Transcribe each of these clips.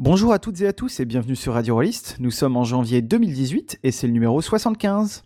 Bonjour à toutes et à tous et bienvenue sur Radio Rollist. Nous sommes en janvier 2018 et c'est le numéro 75.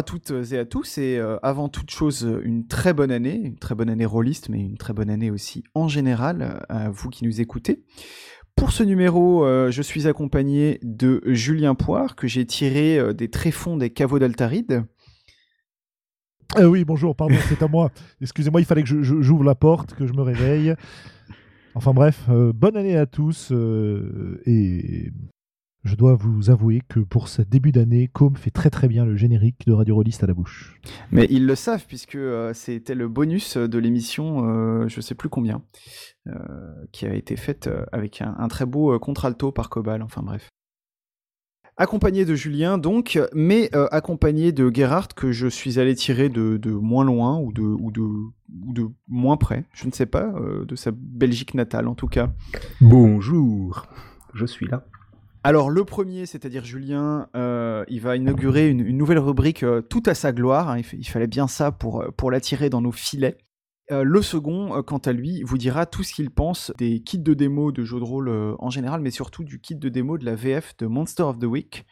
À toutes et à tous, et euh, avant toute chose, une très bonne année, une très bonne année rôliste, mais une très bonne année aussi en général euh, à vous qui nous écoutez. Pour ce numéro, euh, je suis accompagné de Julien Poire, que j'ai tiré des tréfonds des caveaux d'Altaride. oui, bonjour, pardon, c'est à moi. Excusez-moi, il fallait que j'ouvre la porte, que je me réveille. Enfin bref, bonne année à tous et je dois vous avouer que pour ce début d'année, Com fait très très bien le générique de Radio Rollist à la bouche. Mais ils le savent puisque euh, c'était le bonus de l'émission, euh, je sais plus combien, euh, qui a été faite avec un, très beau contralto par Cobal, enfin bref. Accompagné de Julien donc, mais accompagné de Gerhard que je suis allé tirer de, moins loin ou de, ou, de, ou de moins près, je ne sais pas, de sa Belgique natale en tout cas. Bonjour, je suis là. Alors le premier, c'est-à-dire Julien, euh, il va inaugurer une, nouvelle rubrique euh, tout à sa gloire. Hein. il, fallait bien ça pour, euh, l'attirer dans nos filets. le second, quant à lui, vous dira tout ce qu'il pense des kits de démo de jeux de rôle en général, mais surtout du kit de démo de la VF de Monster of the Week.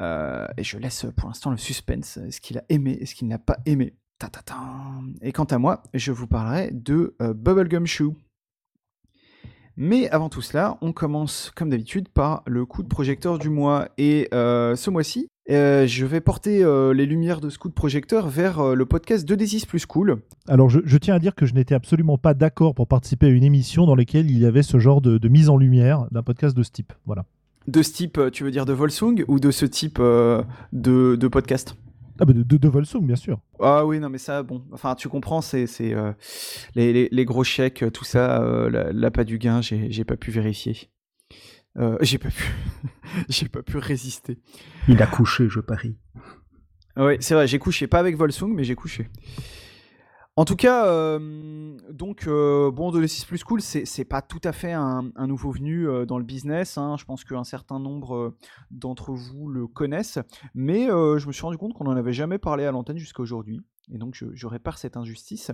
et je laisse pour l'instant le suspense. Est-ce qu'il a aimé? Est-ce qu'il n'a pas aimé? Et quant à moi, je vous parlerai de Bubblegum Shoe. Mais avant tout cela, on commence comme d'habitude par le coup de projecteur du mois. Et euh, ce mois-ci, euh, je vais porter euh, les lumières de ce coup de projecteur vers le podcast 2D6 plus cool. Alors je, tiens à dire que je n'étais absolument pas d'accord pour participer à une émission dans laquelle il y avait ce genre de, mise en lumière d'un podcast de ce type. Voilà. De ce type, tu veux dire de Volsung ou de ce type de podcast? Ah bah de, de, Volsung, bien sûr. Ah oui, non mais ça, bon, enfin tu comprends, c'est euh, les, les, gros chèques, tout ça, euh, l'appât du gain, j'ai pas pu vérifier. Euh, j'ai pas pu, j'ai pas pu résister. Il a couché, je parie. Oui, c'est vrai, j'ai couché, pas avec Volsung, mais j'ai couché. En tout cas, euh, donc, euh, bon, de 6 plus cool, c'est pas tout à fait un, nouveau venu euh, dans le business. Hein. Je pense qu'un certain nombre d'entre vous le connaissent. Mais je me suis rendu compte qu'on n'en avait jamais parlé à l'antenne jusqu'à aujourd'hui. Et donc, je, répare cette injustice.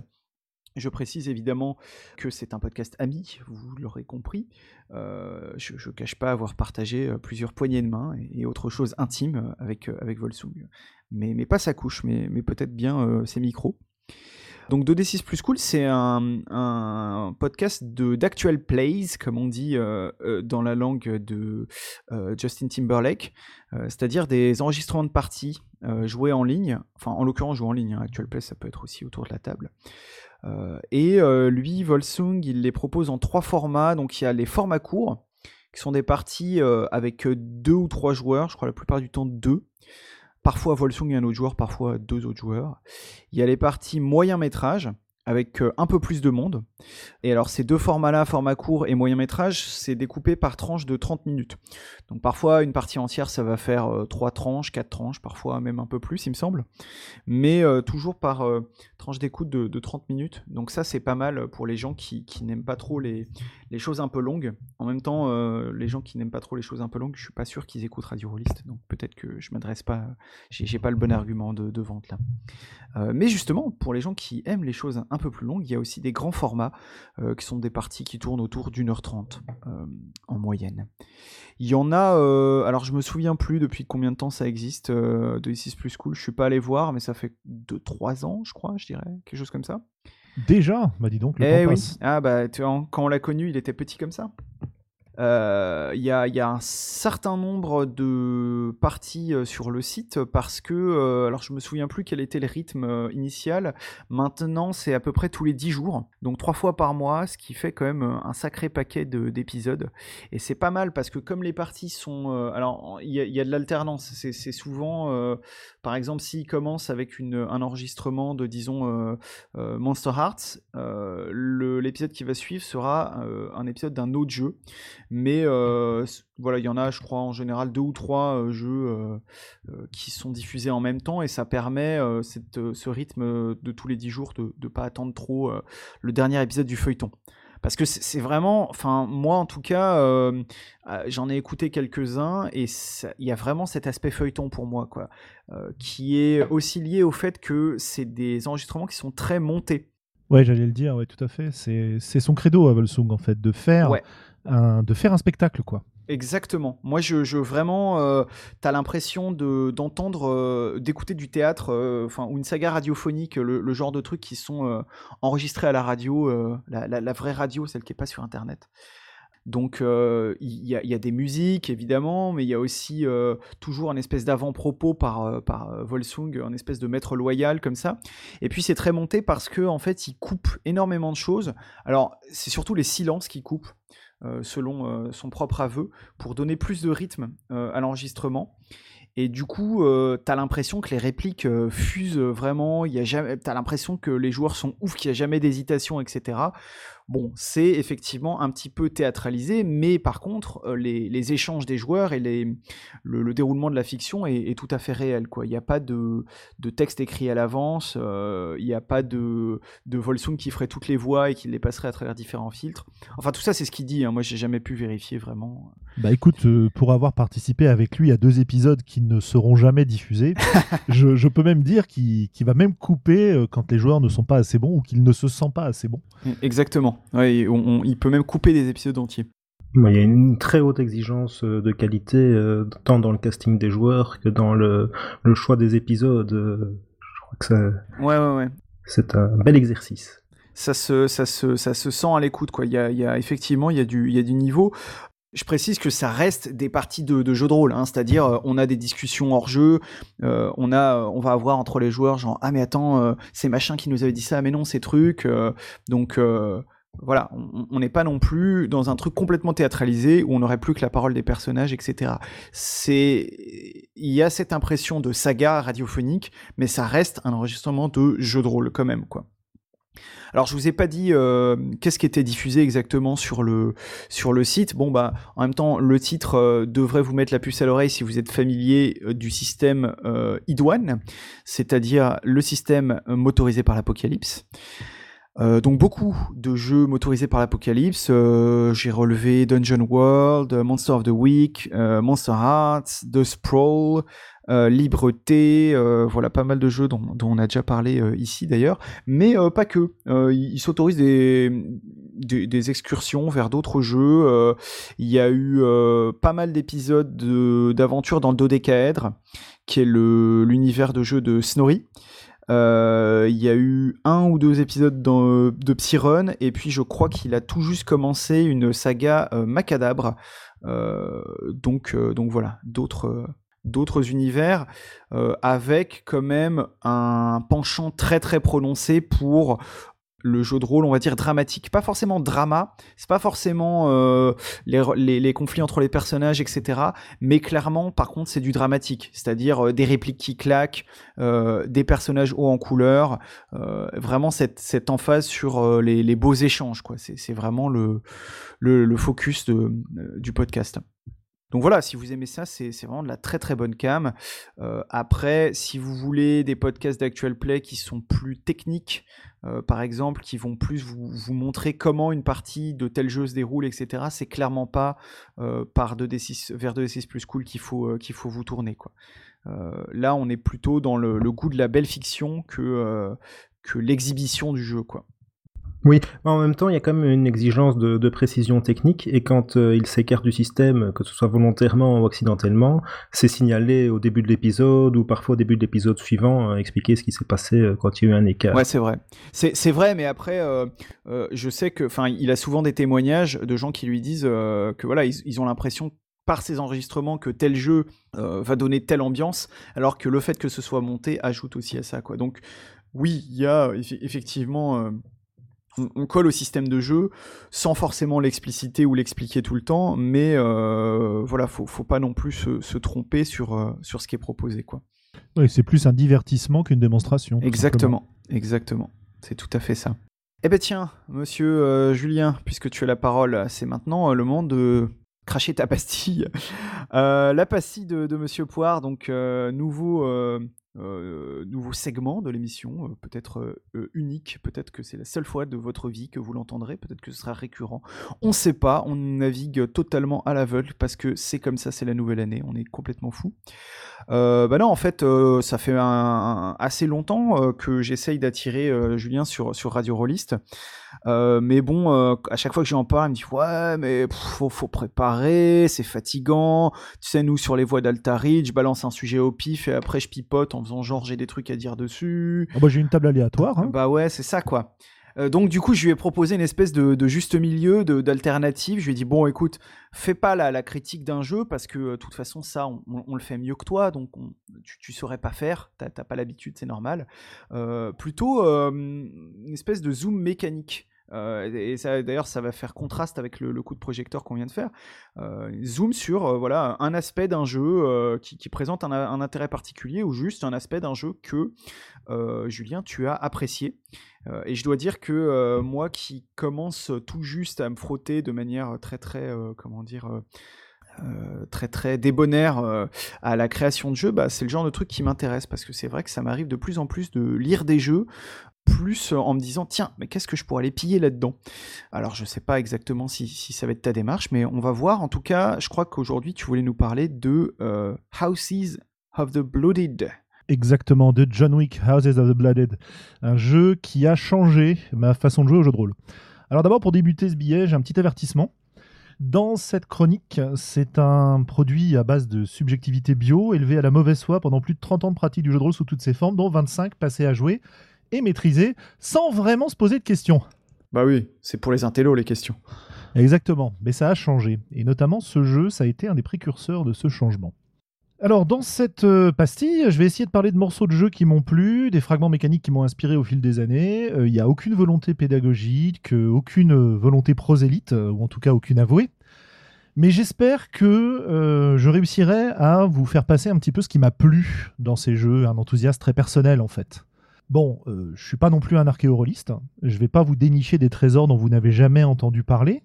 Je précise évidemment que c'est un podcast ami, vous l'aurez compris. je ne cache pas avoir partagé plusieurs poignées de main et, autre chose intime avec, avec Volsung. Mais, mais pas sa couche, mais, mais peut-être bien ses micros. Donc 2D6 Plus Cool, c'est un, podcast d'actual plays, comme on dit euh, euh, dans la langue de euh, Justin Timberlake, c'est-à-dire des enregistrements de parties joués en ligne, enfin en l'occurrence joués en ligne, hein. actual plays ça peut être aussi autour de la table. et lui, Volsung, il les propose en trois formats, donc il y a les formats courts, qui sont des parties avec deux ou trois joueurs, je crois la plupart du temps deux, parfois Volsung et un autre joueur, parfois deux autres joueurs. Il y a les parties moyen métrage, avec euh, un peu plus de monde. Et alors ces deux formats-là, format court et moyen métrage, c'est découpé par tranches de 30 minutes. Donc parfois une partie entière, ça va faire 3 euh, tranches, 4 tranches, parfois même un peu plus, il me semble. Mais euh, toujours par tranche d'écoute de, 30 minutes. Donc ça c'est pas mal pour les gens qui, n'aiment pas trop les, choses un peu longues. En même temps, les gens qui n'aiment pas trop les choses un peu longues, je suis pas sûr qu'ils écoutent Radio Rollist. Donc peut-être que je m'adresse pas, j'ai pas le bon argument de, de vente là. mais justement, pour les gens qui aiment les choses un peu plus longue. Il y a aussi des grands formats euh, qui sont des parties qui tournent autour d'une heure trente euh, en moyenne. Il y en a, euh, alors je me souviens plus depuis combien de temps ça existe de 6 plus cool. Je suis pas allé voir, mais ça fait 2-3 ans, je crois, je dirais, quelque chose comme ça. Déjà, m'a bah, dit donc. Le eh oui. Ah bah tu vois, quand on l'a connu, il était petit comme ça. Euh, il y, a, un certain nombre de parties euh, sur le site parce que, euh, alors je me souviens plus quel était le rythme initial. Maintenant, c'est à peu près tous les 10 jours, donc trois fois par mois, ce qui fait quand même un sacré paquet d'épisodes. Et c'est pas mal parce que comme les parties sont, alors il y, a de l'alternance. C'est souvent, par exemple, s'il commence avec un enregistrement de, disons, Monster Hearts, l'épisode qui va suivre sera un épisode d'un autre jeu. Mais euh, voilà, il y en a, je crois, en général deux ou trois euh, jeux euh, qui sont diffusés en même temps et ça permet cette, ce rythme de tous les dix jours de ne pas attendre trop le dernier épisode du feuilleton. Parce que c'est vraiment, enfin moi en tout cas, j'en ai écouté quelques-uns et il y a vraiment cet aspect feuilleton pour moi, quoi, qui est aussi lié au fait que c'est des enregistrements qui sont très montés. Ouais, j'allais le dire, ouais, tout à fait. C'est son credo à Volsung, en fait, de faire de faire un spectacle, quoi. Exactement. Moi, je, vraiment, euh, t'as l'impression de d'entendre, euh, d'écouter du théâtre, euh, enfin, ou une saga radiophonique, le, genre de trucs qui sont enregistrés à la radio, la, vraie radio, celle qui est pas sur Internet. Donc il y, y, a des musiques évidemment, mais il y a aussi toujours un espèce d'avant-propos par, par Volsung, un espèce de maître loyal comme ça. Et puis c'est très monté parce que en fait il coupe énormément de choses. Alors c'est surtout les silences qui coupent. Euh, selon euh, son propre aveu, pour donner plus de rythme euh, à l'enregistrement. Et du coup, tu as l'impression que les répliques fusent vraiment, tu as l'impression que les joueurs sont ouf, qu'il n'y a jamais d'hésitation, etc. Bon, c'est effectivement un petit peu théâtralisé, mais par contre, euh, les, échanges des joueurs et les, le, déroulement de la fiction est, tout à fait réel. Quoi. Il n'y a pas de, texte écrit à l'avance, euh, il n'y a pas de, de Volsung qui ferait toutes les voix et qui les passerait à travers différents filtres. Enfin, tout ça, c'est ce qu'il dit. Hein. Moi, j'ai jamais pu vérifier vraiment. Bah écoute, euh, pour avoir participé avec lui à deux épisodes qui ne seront jamais diffusés, je, peux même dire qu'il va même couper quand les joueurs ne sont pas assez bons ou qu'il ne se sent pas assez bon. Exactement. Il peut même couper des épisodes entiers. Il y a une très haute exigence euh, de qualité, euh, tant dans le casting des joueurs que dans le, choix des épisodes. Euh, je crois que ça. Ouais, ouais, ouais. C'est un bel exercice. Ça se, ça se, ça se sent à l'écoute, quoi. Il y a, effectivement, il y a du, il y a du niveau. Je précise que ça reste des parties de, de jeu de rôle, hein, c'est-à-dire on a des discussions hors jeu, euh, on a, on va avoir entre les joueurs genre ah mais attends c'est machin qui nous avait dit ça, mais non c'est truc, donc voilà, on n'est pas non plus dans un truc complètement théâtralisé où on n'aurait plus que la parole des personnages, etc. C'est, il y a cette impression de saga radiophonique, mais ça reste un enregistrement de jeu de rôle quand même quoi. Alors je vous ai pas dit euh, qu'est-ce qui était diffusé exactement sur le site. Bon bah en même temps le titre euh, devrait vous mettre la puce à l'oreille si vous êtes familier euh, du système iDouane, c'est-à-dire le système motorisé par l'Apocalypse. Donc beaucoup de jeux motorisés par l'Apocalypse. J'ai relevé Dungeon World, Monster of the Week, Monster Hearts, The Sprawl, euh, Libreté, euh, voilà pas mal de jeux dont, on a déjà parlé euh, ici d'ailleurs, mais pas que. ils s'autorisent des, des, excursions vers d'autres jeux. Il y a eu pas mal d'épisodes d'aventure dans le dodécaèdre, qui est l'univers de jeu de Snorri. Il y a eu un ou deux épisodes dans, de Psyrun, et puis je crois qu'il a tout juste commencé une saga Macadabre. donc, voilà, d'autres univers, euh, avec quand même un penchant très très prononcé pour le jeu de rôle, on va dire dramatique. Pas forcément drama, c'est pas forcément euh, les, conflits entre les personnages, etc. Mais clairement, par contre, c'est du dramatique, c'est-à-dire euh, des répliques qui claquent, des personnages hauts en couleur, vraiment cette, cette emphase sur les, beaux échanges. quoi. C'est vraiment le, le, focus de, du podcast. Donc voilà, si vous aimez ça, c'est vraiment de la très très bonne cam. Euh, après, si vous voulez des podcasts d'actual play qui sont plus techniques, euh, par exemple, qui vont plus vous, montrer comment une partie de tel jeu se déroule, etc., c'est clairement pas euh, par 2D6, vers 2D6 plus cool qu'il faut, vous tourner. Quoi. là, on est plutôt dans le, goût de la belle fiction que, que l'exhibition du jeu. Quoi. Oui, en même temps, il y a quand même une exigence de, précision technique, et quand euh, il s'écarte du système, que ce soit volontairement ou accidentellement, c'est signalé au début de l'épisode ou parfois au début de l'épisode suivant, euh, expliquer ce qui s'est passé euh, quand il y a eu un écart. Ouais, c'est vrai. C'est vrai, mais après, je sais que, enfin, il a souvent des témoignages de gens qui lui disent que voilà, ils, ont l'impression par ces enregistrements que tel jeu va donner telle ambiance, alors que le fait que ce soit monté ajoute aussi à ça, quoi. Donc, oui, il y a effectivement on, colle au système de jeu sans forcément l'expliciter ou l'expliquer tout le temps, mais euh, voilà, faut, faut pas non plus se, tromper sur, euh, sur ce qui est proposé. Quoi. Oui, c'est plus un divertissement qu'une démonstration. Exactement, exactement. C'est tout à fait ça. Eh ben tiens, monsieur euh, Julien, puisque tu as la parole, c'est maintenant le moment de cracher ta pastille. la pastille de, de Monsieur Poire, donc nouveau euh, nouveau segment de l'émission, euh, peut-être euh, unique, peut-être que c'est la seule fois de votre vie que vous l'entendrez, peut-être que ce sera récurrent. On ne sait pas, on navigue totalement à l'aveugle parce que c'est comme ça, c'est la nouvelle année, on est complètement fou. bah non, en fait, ça fait assez longtemps que j'essaye d'attirer Julien sur, sur Radio Rollist. Mais bon, à chaque fois que j'en parle, il me dit ouais, mais faut, faut préparer, c'est fatigant. Tu sais, nous sur les voies d'Altari, je balance un sujet au pif et après je pipote en en faisant genre j'ai des trucs à dire dessus. Oh bah, j'ai une table aléatoire. Hein. Bah ouais, c'est ça quoi. Euh, donc du coup, je lui ai proposé une espèce de, juste milieu, d'alternative. Je lui ai dit bon, écoute, fais pas la, critique d'un jeu parce que euh, de toute façon ça, on, le fait mieux que toi, donc tu, tu saurais pas faire. T'as pas l'habitude, c'est normal. Euh, plutôt une espèce de zoom mécanique. Euh, et d'ailleurs, ça va faire contraste avec le, coup de projecteur qu'on vient de faire. Euh, zoom sur euh, voilà un aspect d'un jeu qui, présente un, intérêt particulier ou juste un aspect d'un jeu que Julien tu as apprécié. et je dois dire que moi qui commence tout juste à me frotter de manière très très comment dire très très débonnaire à la création de jeux, bah, c'est le genre de truc qui m'intéresse parce que c'est vrai que ça m'arrive de plus en plus de lire des jeux plus euh, en me disant tiens mais qu'est-ce que je pourrais aller piller là-dedans? Alors je sais pas exactement si, ça va être ta démarche mais on va voir en tout cas je crois qu'aujourd'hui tu voulais nous parler de euh, Houses of the Blooded Exactement, de John Wick, Houses of the Blooded. Un jeu qui a changé ma façon de jouer au jeu de rôle. Alors d'abord, pour débuter ce billet, j'ai un petit avertissement. Dans cette chronique, c'est un produit à base de subjectivité bio, élevé à la mauvaise foi pendant plus de 30 ans de pratique du jeu de rôle sous toutes ses formes, dont 25 passés à jouer et maîtriser sans vraiment se poser de questions. Bah oui, c'est pour les intellos les questions. Exactement, mais ça a changé. Et notamment ce jeu, ça a été un des précurseurs de ce changement. Alors dans cette euh, pastille, je vais essayer de parler de morceaux de jeu qui m'ont plu, des fragments mécaniques qui m'ont inspiré au fil des années. Euh, il n'y a aucune volonté pédagogique, aucune volonté prosélyte, euh, ou en tout cas aucune avouée. Mais j'espère que je réussirai à vous faire passer un petit peu ce qui m'a plu dans ces jeux, un enthousiasme très personnel en fait. Bon, euh, je suis pas non plus un archéoroliste. Je vais pas vous dénicher des trésors dont vous n'avez jamais entendu parler.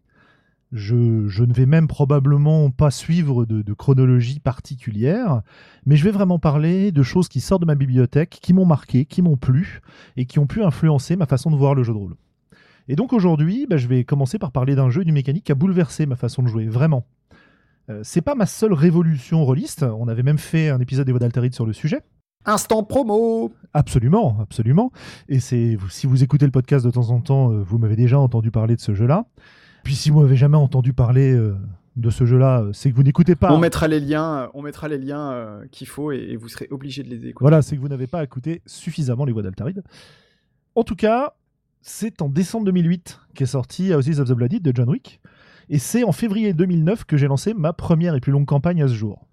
Je, ne vais même probablement pas suivre de, chronologie particulière, mais je vais vraiment parler de choses qui sortent de ma bibliothèque, qui m'ont marqué, qui m'ont plu, et qui ont pu influencer ma façon de voir le jeu de rôle. Et donc aujourd'hui, bah, je vais commencer par parler d'un jeu, d'une mécanique qui a bouleversé ma façon de jouer, vraiment. Euh, c'est pas ma seule révolution rôliste, on avait même fait un épisode des sur le sujet, Instant promo Absolument, absolument. Et c'est si vous écoutez le podcast de temps en temps, euh, vous m'avez déjà entendu parler de ce jeu-là. Puis si vous m'avez jamais entendu parler euh, de ce jeu-là, euh, c'est que vous n'écoutez pas. On mettra les liens, on mettra les liens qu'il faut et, vous serez obligé de les écouter. Voilà, c'est que vous n'avez pas écouté suffisamment les voix d'Altaride. En tout cas, c'est en décembre 2008 qu'est sorti Houses of the Blooded de John Wick. Et c'est en février 2009 que j'ai lancé ma première et plus longue campagne à ce jour.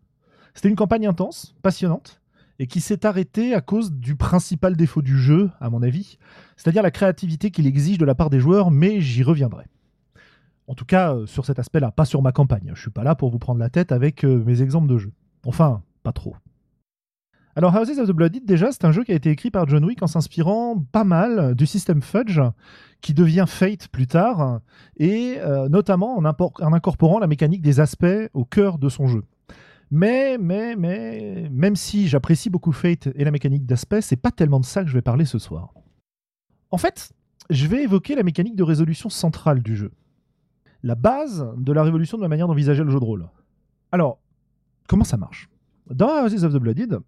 C'était une campagne intense, passionnante, et qui s'est arrêté à cause du principal défaut du jeu, à mon avis, c'est-à-dire la créativité qu'il exige de la part des joueurs, mais j'y reviendrai. En tout cas, euh, sur cet aspect-là, pas sur ma campagne. Je suis pas là pour vous prendre la tête avec euh, mes exemples de jeux. Enfin, pas trop. Alors, Houses of the Blooded, déjà, c'est un jeu qui a été écrit par John Wick en s'inspirant pas mal du système Fudge, qui devient Fate plus tard, et euh, notamment en, incorporant la mécanique des aspects au cœur de son jeu. Mais, mais, mais, même si j'apprécie beaucoup Fate et la mécanique d'aspect, c'est pas tellement de ça que je vais parler ce soir. En fait, je vais évoquer la mécanique de résolution centrale du jeu. La base de la révolution de la manière d'envisager le jeu de rôle. Alors, comment ça marche? Dans Houses of the Blooded,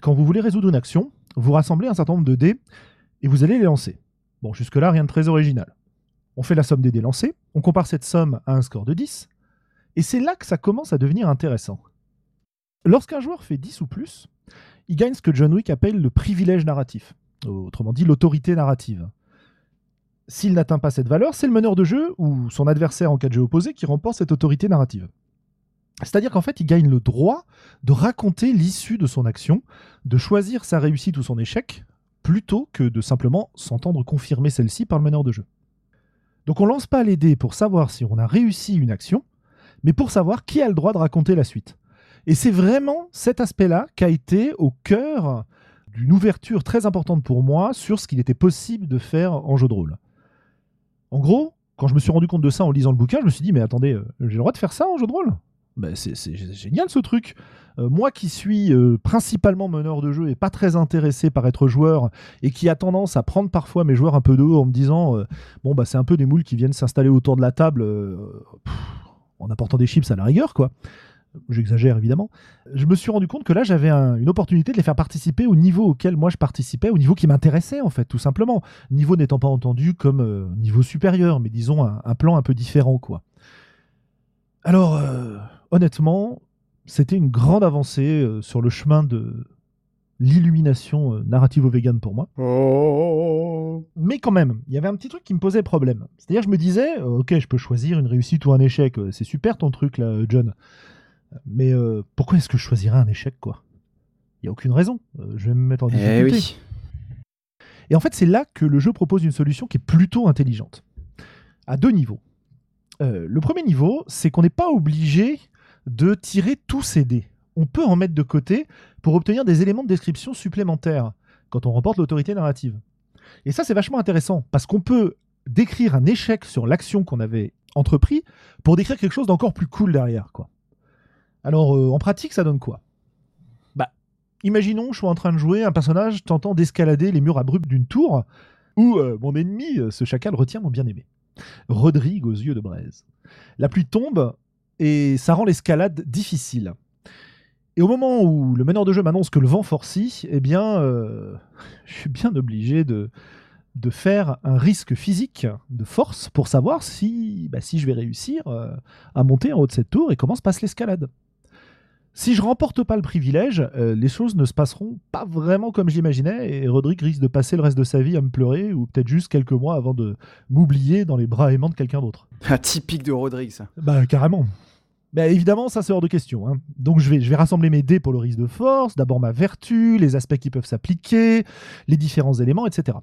quand vous voulez résoudre une action, vous rassemblez un certain nombre de dés et vous allez les lancer. Bon, jusque-là, rien de très original. on fait la somme des dés lancés, on compare cette somme à un score de 10, et c'est là que ça commence à devenir intéressant. Lorsqu'un joueur fait 10 ou plus, il gagne ce que John Wick appelle le privilège narratif, autrement dit l'autorité narrative. S'il n'atteint pas cette valeur, c'est le meneur de jeu ou son adversaire en cas de jeu opposé qui remporte cette autorité narrative. C'est-à-dire qu'en fait, il gagne le droit de raconter l'issue de son action, de choisir sa réussite ou son échec, plutôt que de simplement s'entendre confirmer celle-ci par le meneur de jeu. Donc on lance pas les dés pour savoir si on a réussi une action, mais pour savoir qui a le droit de raconter la suite. Et c'est vraiment cet aspect-là qui a été au cœur d'une ouverture très importante pour moi sur ce qu'il était possible de faire en jeu de rôle. En gros, quand je me suis rendu compte de ça en lisant le bouquin, je me suis dit, mais attendez, euh, j'ai le droit de faire ça en jeu de rôle? Ben, c'est génial ce truc. Euh, moi qui suis euh, principalement meneur de jeu et pas très intéressé par être joueur et qui a tendance à prendre parfois mes joueurs un peu de haut en me disant bon bah c'est un peu des moules qui viennent s'installer autour de la table en apportant des chips à la rigueur quoi. J'exagère évidemment. Je me suis rendu compte que là j'avais une opportunité de les faire participer au niveau auquel moi je participais, au niveau qui m'intéressait en fait tout simplement. Niveau n'étant pas entendu comme niveau supérieur, mais disons un, un, plan un peu différent quoi. Alors honnêtement, c'était une grande avancée euh, sur le chemin de l'illumination euh, narrativo-vegan pour moi. Oh. Mais quand même, il y avait un petit truc qui me posait problème. C'est-à-dire, je me disais, euh, ok, je peux choisir une réussite ou un échec. C'est super ton truc là, John. Mais pourquoi est-ce que je choisirais un échec, quoi? Il n'y a aucune raison. je vais me mettre en eh difficulté. Et en fait, c'est là que le jeu propose une solution qui est plutôt intelligente. À deux niveaux. le premier niveau, c'est qu'on n'est pas obligé de tirer tous ces dés. On peut en mettre de côté pour obtenir des éléments de description supplémentaires quand on remporte l'autorité narrative. Et ça, c'est vachement intéressant parce qu'on peut décrire un échec sur l'action qu'on avait entrepris pour décrire quelque chose d'encore plus cool derrière. Quoi. Alors, euh, en pratique, ça donne quoi? Bah, imaginons, je suis en train de jouer un personnage tentant d'escalader les murs abrupts d'une tour où euh, mon ennemi, euh, ce chacal, retient mon bien-aimé. Rodrigue aux yeux de braise. La pluie tombe, et ça rend l'escalade difficile. Et au moment où le meneur de jeu m'annonce que le vent forcit, eh bien, je suis bien obligé de, faire un risque physique de force pour savoir si, bah, si je vais réussir à monter en haut de cette tour et comment se passe l'escalade. Si je remporte pas le privilège, euh, les choses ne se passeront pas vraiment comme je l'imaginais et Rodrigue risque de passer le reste de sa vie à me pleurer ou peut-être juste quelques mois avant de m'oublier dans les bras aimants de quelqu'un d'autre. Typique de Rodrigue, ça. Bah, carrément. Bah, évidemment, ça c'est hors de question. Hein. Donc je vais, je vais rassembler mes dés pour le risque de force, d'abord ma vertu, les aspects qui peuvent s'appliquer, les différents éléments, etc.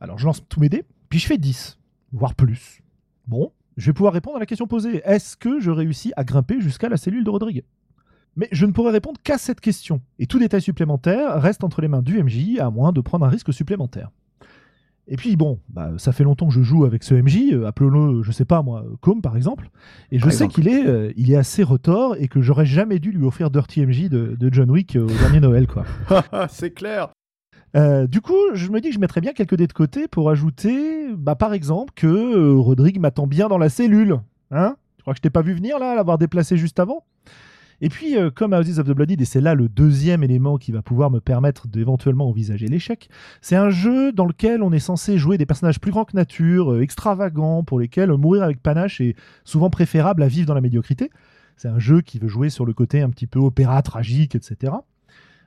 Alors je lance tous mes dés, puis je fais 10, voire plus. Bon, je vais pouvoir répondre à la question posée. Est-ce que je réussis à grimper jusqu'à la cellule de Rodrigue mais je ne pourrai répondre qu'à cette question, et tout détail supplémentaire reste entre les mains du MJ, à moins de prendre un risque supplémentaire. Et puis bon, bah, ça fait longtemps que je joue avec ce MJ, euh, appelons-le, je sais pas moi, Com par exemple, et je sais qu'il est, euh, il est assez retors et que j'aurais jamais dû lui offrir Dirty MJ de, John Wick au dernier Noël quoi. C'est clair. Euh, du coup, je me dis que je mettrais bien quelques dés de côté pour ajouter, bah, par exemple, que Rodrigue m'attend bien dans la cellule. Hein? Tu crois que je t'ai pas vu venir là, l'avoir déplacé juste avant? Et puis, euh, comme Houses of the Blooded, et c'est là le deuxième élément qui va pouvoir me permettre d'éventuellement envisager l'échec, c'est un jeu dans lequel on est censé jouer des personnages plus grands que nature, euh, extravagants, pour lesquels mourir avec panache est souvent préférable à vivre dans la médiocrité. C'est un jeu qui veut jouer sur le côté un petit peu opéra tragique, etc.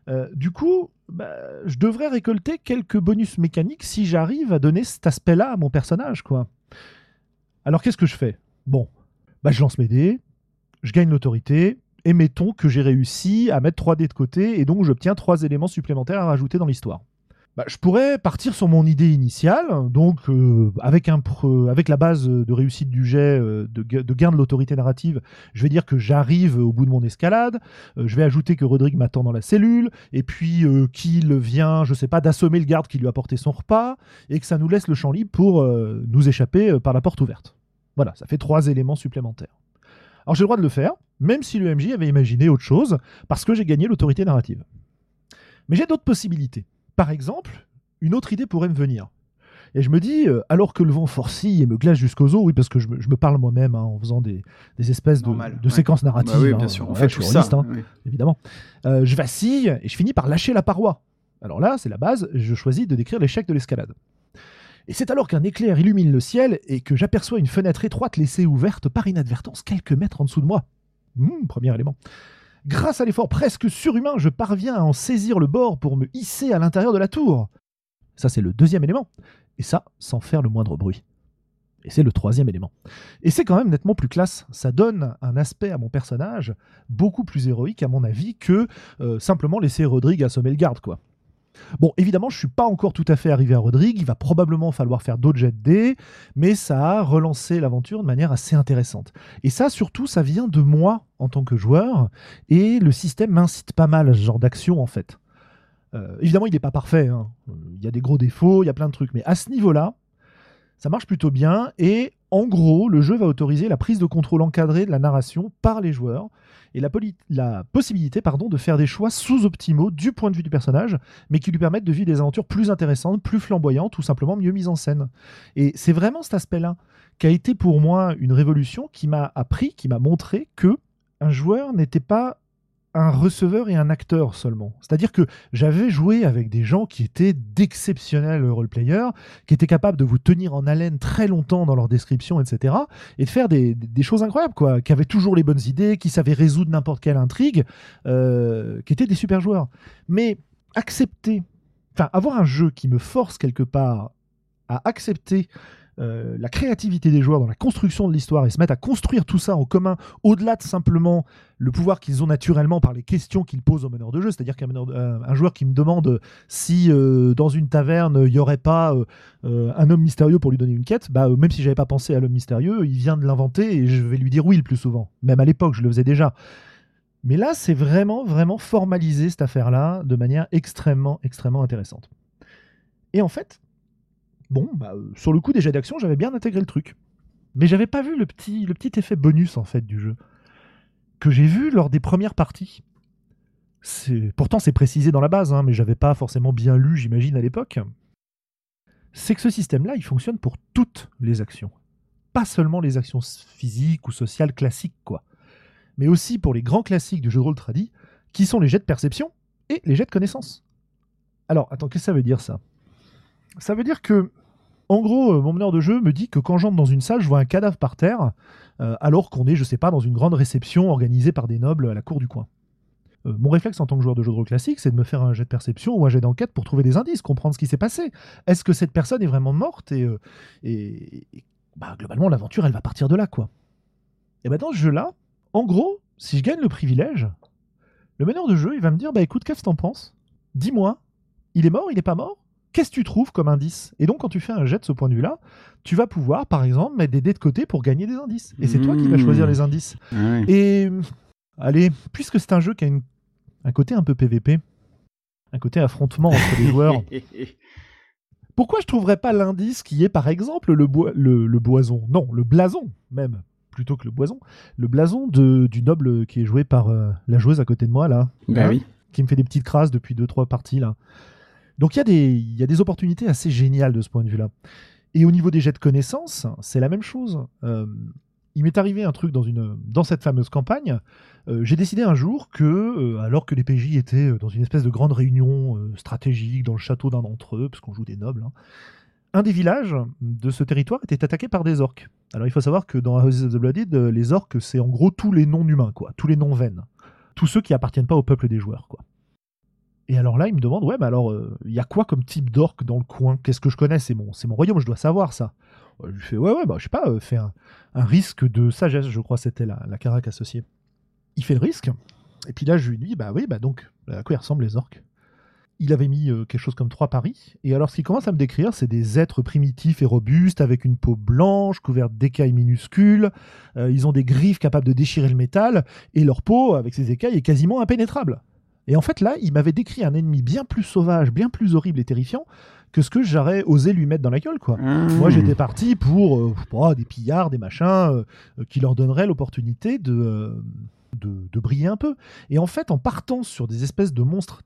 Euh, du coup, bah, je devrais récolter quelques bonus mécaniques si j'arrive à donner cet aspect-là à mon personnage, quoi. Alors qu'est-ce que je fais? Bon, bah, je lance mes dés, je gagne l'autorité, et mettons que j'ai réussi à mettre 3 dés de côté et donc j'obtiens 3 éléments supplémentaires à rajouter dans l'histoire. Bah, je pourrais partir sur mon idée initiale, donc euh, avec, un avec la base de réussite du jet, euh, de, gain de l'autorité narrative, je vais dire que j'arrive au bout de mon escalade, euh, je vais ajouter que Rodrigue m'attend dans la cellule, et puis qu'il vient, je sais pas, d'assommer le garde qui lui a porté son repas, et que ça nous laisse le champ libre pour nous échapper par la porte ouverte. Voilà, ça fait trois éléments supplémentaires. Alors j'ai le droit de le faire, même si le MJ avait imaginé autre chose, parce que j'ai gagné l'autorité narrative. Mais j'ai d'autres possibilités. Par exemple, une autre idée pourrait me venir. Et je me dis, euh, alors que le vent forcit et me glace jusqu'aux os, oui, parce que je me, parle moi-même hein, en faisant des, espèces de, séquences narratives. Bah oui, bien hein. sûr, en fait, je ça, hein, évidemment. Euh, je vacille et je finis par lâcher la paroi. Alors là, c'est la base, je choisis de décrire l'échec de l'escalade. Et c'est alors qu'un éclair illumine le ciel et que j'aperçois une fenêtre étroite laissée ouverte par inadvertance quelques mètres en dessous de moi. Hmm, premier élément. Grâce à l'effort presque surhumain, je parviens à en saisir le bord pour me hisser à l'intérieur de la tour. Ça, c'est le deuxième élément. Et ça, sans faire le moindre bruit. Et c'est le troisième élément. Et c'est quand même nettement plus classe. Ça donne un aspect à mon personnage beaucoup plus héroïque, à mon avis, que euh, simplement laisser Rodrigue assommer le garde, quoi. Bon, évidemment, je suis pas encore tout à fait arrivé à Rodrigue. Il va probablement falloir faire d'autres jets de dés, mais ça a relancé l'aventure de manière assez intéressante. Et ça, surtout, ça vient de moi en tant que joueur, et le système m'incite pas mal à ce genre d'action, en fait. Euh, évidemment, il n'est pas parfait. hein. Il y a des gros défauts, il y a plein de trucs, mais à ce niveau-là, ça marche plutôt bien. Et en gros, le jeu va autoriser la prise de contrôle encadrée de la narration par les joueurs et la, possibilité pardon, de faire des choix sous-optimaux du point de vue du personnage, mais qui lui permettent de vivre des aventures plus intéressantes, plus flamboyantes ou simplement mieux mises en scène. Et c'est vraiment cet aspect-là qui a été pour moi une révolution qui m'a appris, qui m'a montré que un joueur n'était pas un receveur et un acteur seulement. C'est-à-dire que j'avais joué avec des gens qui étaient d'exceptionnels roleplayers, qui étaient capables de vous tenir en haleine très longtemps dans leur description, etc. Et de faire des, des choses incroyables, quoi. Qui avaient toujours les bonnes idées, qui savaient résoudre n'importe quelle intrigue, euh, qui étaient des super joueurs. Mais accepter, enfin, avoir un jeu qui me force quelque part à accepter euh, la créativité des joueurs dans la construction de l'histoire et se mettre à construire tout ça en commun, au-delà de simplement le pouvoir qu'ils ont naturellement par les questions qu'ils posent au meneur de jeu. C'est-à-dire qu'un euh, joueur qui me demande si euh, dans une taverne il n'y aurait pas un homme mystérieux pour lui donner une quête, bah, même si j'avais pas pensé à l'homme mystérieux, il vient de l'inventer et je vais lui dire oui le plus souvent. Même à l'époque, je le faisais déjà. Mais là, c'est vraiment, vraiment formalisé cette affaire-là de manière extrêmement, extrêmement intéressante. Et en fait, bon, bah, euh, sur le coup des jets d'action, j'avais bien intégré le truc. Mais j'avais pas vu le petit, effet bonus en fait du jeu que j'ai vu lors des premières parties. Pourtant c'est précisé dans la base, hein, mais j'avais pas forcément bien lu, j'imagine à l'époque. C'est que ce système-là, il fonctionne pour toutes les actions, pas seulement les actions physiques ou sociales classiques, quoi, mais aussi pour les grands classiques du jeu de rôle tradi, qui sont les jets de perception et les jets de connaissance. Alors, attends, qu'est-ce que ça veut dire ça? Ça veut dire que en gros, euh, mon meneur de jeu me dit que quand j'entre dans une salle, je vois un cadavre par terre, euh, alors qu'on est, je sais pas, dans une grande réception organisée par des nobles à la cour du coin. Euh, mon réflexe en tant que joueur de jeu de rôle classique, c'est de me faire un jet de perception ou un jet d'enquête pour trouver des indices, comprendre ce qui s'est passé. Est-ce que cette personne est vraiment morte et, bah, globalement, l'aventure, elle va partir de là, quoi. Et bah, dans ce jeu-là, en gros, si je gagne le privilège, le meneur de jeu, il va me dire, bah écoute, qu'est-ce que t'en penses? Dis-moi, il est mort, il est pas mort? Qu'est-ce que tu trouves comme indice? Et donc, quand tu fais un jet de ce point de vue-là, tu vas pouvoir, par exemple, mettre des dés de côté pour gagner des indices. Et c'est toi qui vas Mmh. choisir les indices. Ouais. Et allez, puisque c'est un jeu qui a une- un côté un peu PVP, un côté affrontement entre les joueurs, pourquoi je trouverais pas l'indice qui est par exemple le, boi- le, le boison? Non, le blason même, plutôt que le boison. Le blason de, du noble qui est joué par euh, la joueuse à côté de moi là, bah Hein? oui. qui me fait des petites crasses depuis 2-3 parties là. Donc il y, a des- opportunités assez géniales de ce point de vue là. Et au niveau des jets de connaissances, c'est la même chose. Euh, il m'est arrivé un truc dans, cette fameuse campagne. Euh, J'ai décidé un jour que, euh, alors que les PJ étaient dans une espèce de grande réunion stratégique dans le château d'un d'entre eux, parce qu'on joue des nobles, hein, un des villages de ce territoire était attaqué par des orques. Alors il faut savoir que dans Houses of the Blooded, les orques, c'est en gros tous les non-humains, quoi, tous les non-veines. Tous ceux qui appartiennent pas au peuple des joueurs, quoi. Et alors là, il me demande, ouais, bah alors, il y a quoi comme type d'orque dans le coin? Qu'est-ce que je connais? C'est mon, royaume, je dois savoir ça. Euh, Je lui fais, ouais, ouais, bah je sais pas, euh, fais un, risque de sagesse, je crois, c'était la, la carac associée. Il fait le risque, et puis là, je lui dis, bah oui, bah donc, à quoi ils ressemblent les orques? Il avait mis euh, quelque chose comme trois paris, et alors ce qu'il commence à me décrire, c'est des êtres primitifs et robustes, avec une peau blanche, couverte d'écailles minuscules, Euh, ils ont des griffes capables de déchirer le métal, et leur peau, avec ses écailles, est quasiment impénétrable. Et en fait, là, il m'avait décrit un ennemi bien plus sauvage, bien plus horrible et terrifiant que ce que j'aurais osé lui mettre dans la gueule, quoi. Moi, Mmh. j'étais parti pour euh, des pillards, des machins, euh, euh, qui leur donneraient l'opportunité de, euh, de, de briller un peu. Et en fait, en partant sur des espèces de monstres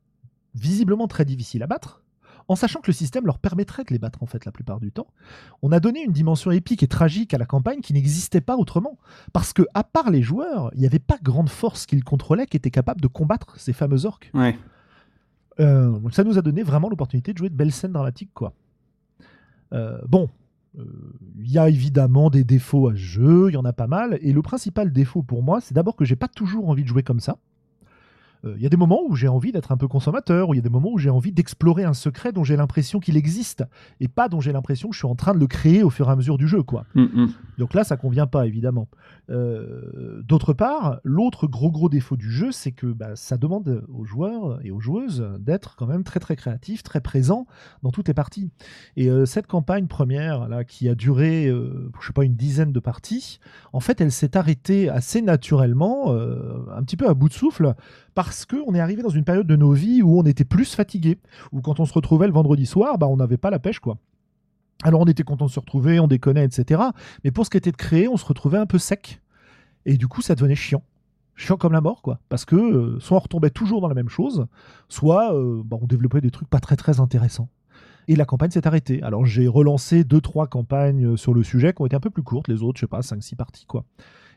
visiblement très difficiles à battre, en sachant que le système leur permettrait de les battre en fait la plupart du temps, on a donné une dimension épique et tragique à la campagne qui n'existait pas autrement. Parce que, à part les joueurs, il n'y avait pas grande force qu'ils contrôlaient qui était capable de combattre ces fameux orques. Ouais. Euh, ça nous a donné vraiment l'opportunité de jouer de belles scènes dramatiques, quoi. bon, il y a évidemment des défauts à ce jeu, il y en a pas mal, et le principal défaut pour moi, c'est d'abord que j'ai pas toujours envie de jouer comme ça. Euh, il y a des moments où j'ai envie d'être un peu consommateur, où il y a des moments où j'ai envie d'explorer un secret dont j'ai l'impression qu'il existe, et pas dont j'ai l'impression que je suis en train de le créer au fur et à mesure du jeu. quoi. Mm, mm. Donc là, ça convient pas, évidemment. Euh, d'autre part, l'autre gros gros défaut du jeu, c'est que bah, ça demande aux joueurs et aux joueuses d'être quand même très très créatifs, très présents dans toutes les parties. Et euh, cette campagne première, là, qui a duré, je sais pas, une dizaine de parties, en fait, elle s'est arrêtée assez naturellement, un petit peu à bout de souffle, parce qu'on est arrivé dans une période de nos vies où on était plus fatigué, où quand on se retrouvait le vendredi soir, bah, on n'avait pas la pêche, quoi. Alors on était content de se retrouver, on déconnait, etc. Mais pour ce qui était de créer, on se retrouvait un peu sec. Et du coup, ça devenait chiant. Chiant comme la mort, quoi. Parce que euh, soit on retombait toujours dans la même chose, soit euh, bah, on développait des trucs pas très très intéressants. Et la campagne s'est arrêtée. Alors j'ai relancé deux trois campagnes sur le sujet qui ont été un peu plus courtes, les autres, je sais pas, 5-6 parties, quoi.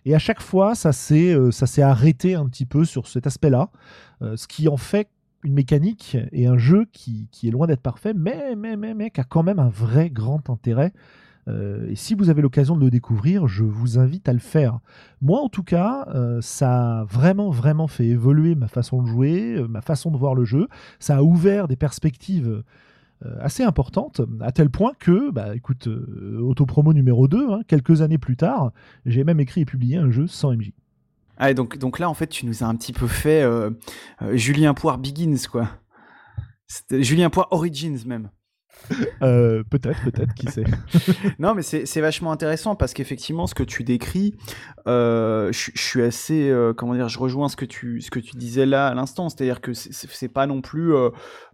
Et à chaque fois, ça s'est, euh, ça s'est arrêté un petit peu sur cet aspect-là, euh, ce qui en fait une mécanique et un jeu qui, est loin d'être parfait, mais, mais, qui a quand même un vrai grand intérêt. Euh, et si vous avez l'occasion de le découvrir, je vous invite à le faire. Moi, en tout cas, ça a vraiment, vraiment fait évoluer ma façon de jouer, ma façon de voir le jeu. Ça a ouvert des perspectives assez importante, à tel point que, bah, écoute, euh, autopromo numéro 2, hein, quelques années plus tard, j'ai même écrit et publié un jeu sans MJ. Ah, donc, donc là, en fait, tu nous as un petit peu fait euh, Julien Poire Begins, quoi. Julien Poire Origins, même. Euh, peut-être, peut-être, qui sait. non, mais c'est vachement intéressant parce qu'effectivement, ce que tu décris, euh, je suis assez, euh, comment dire, je rejoins ce que tu, ce que tu disais là à l'instant, c'est-à-dire que c'est pas non plus,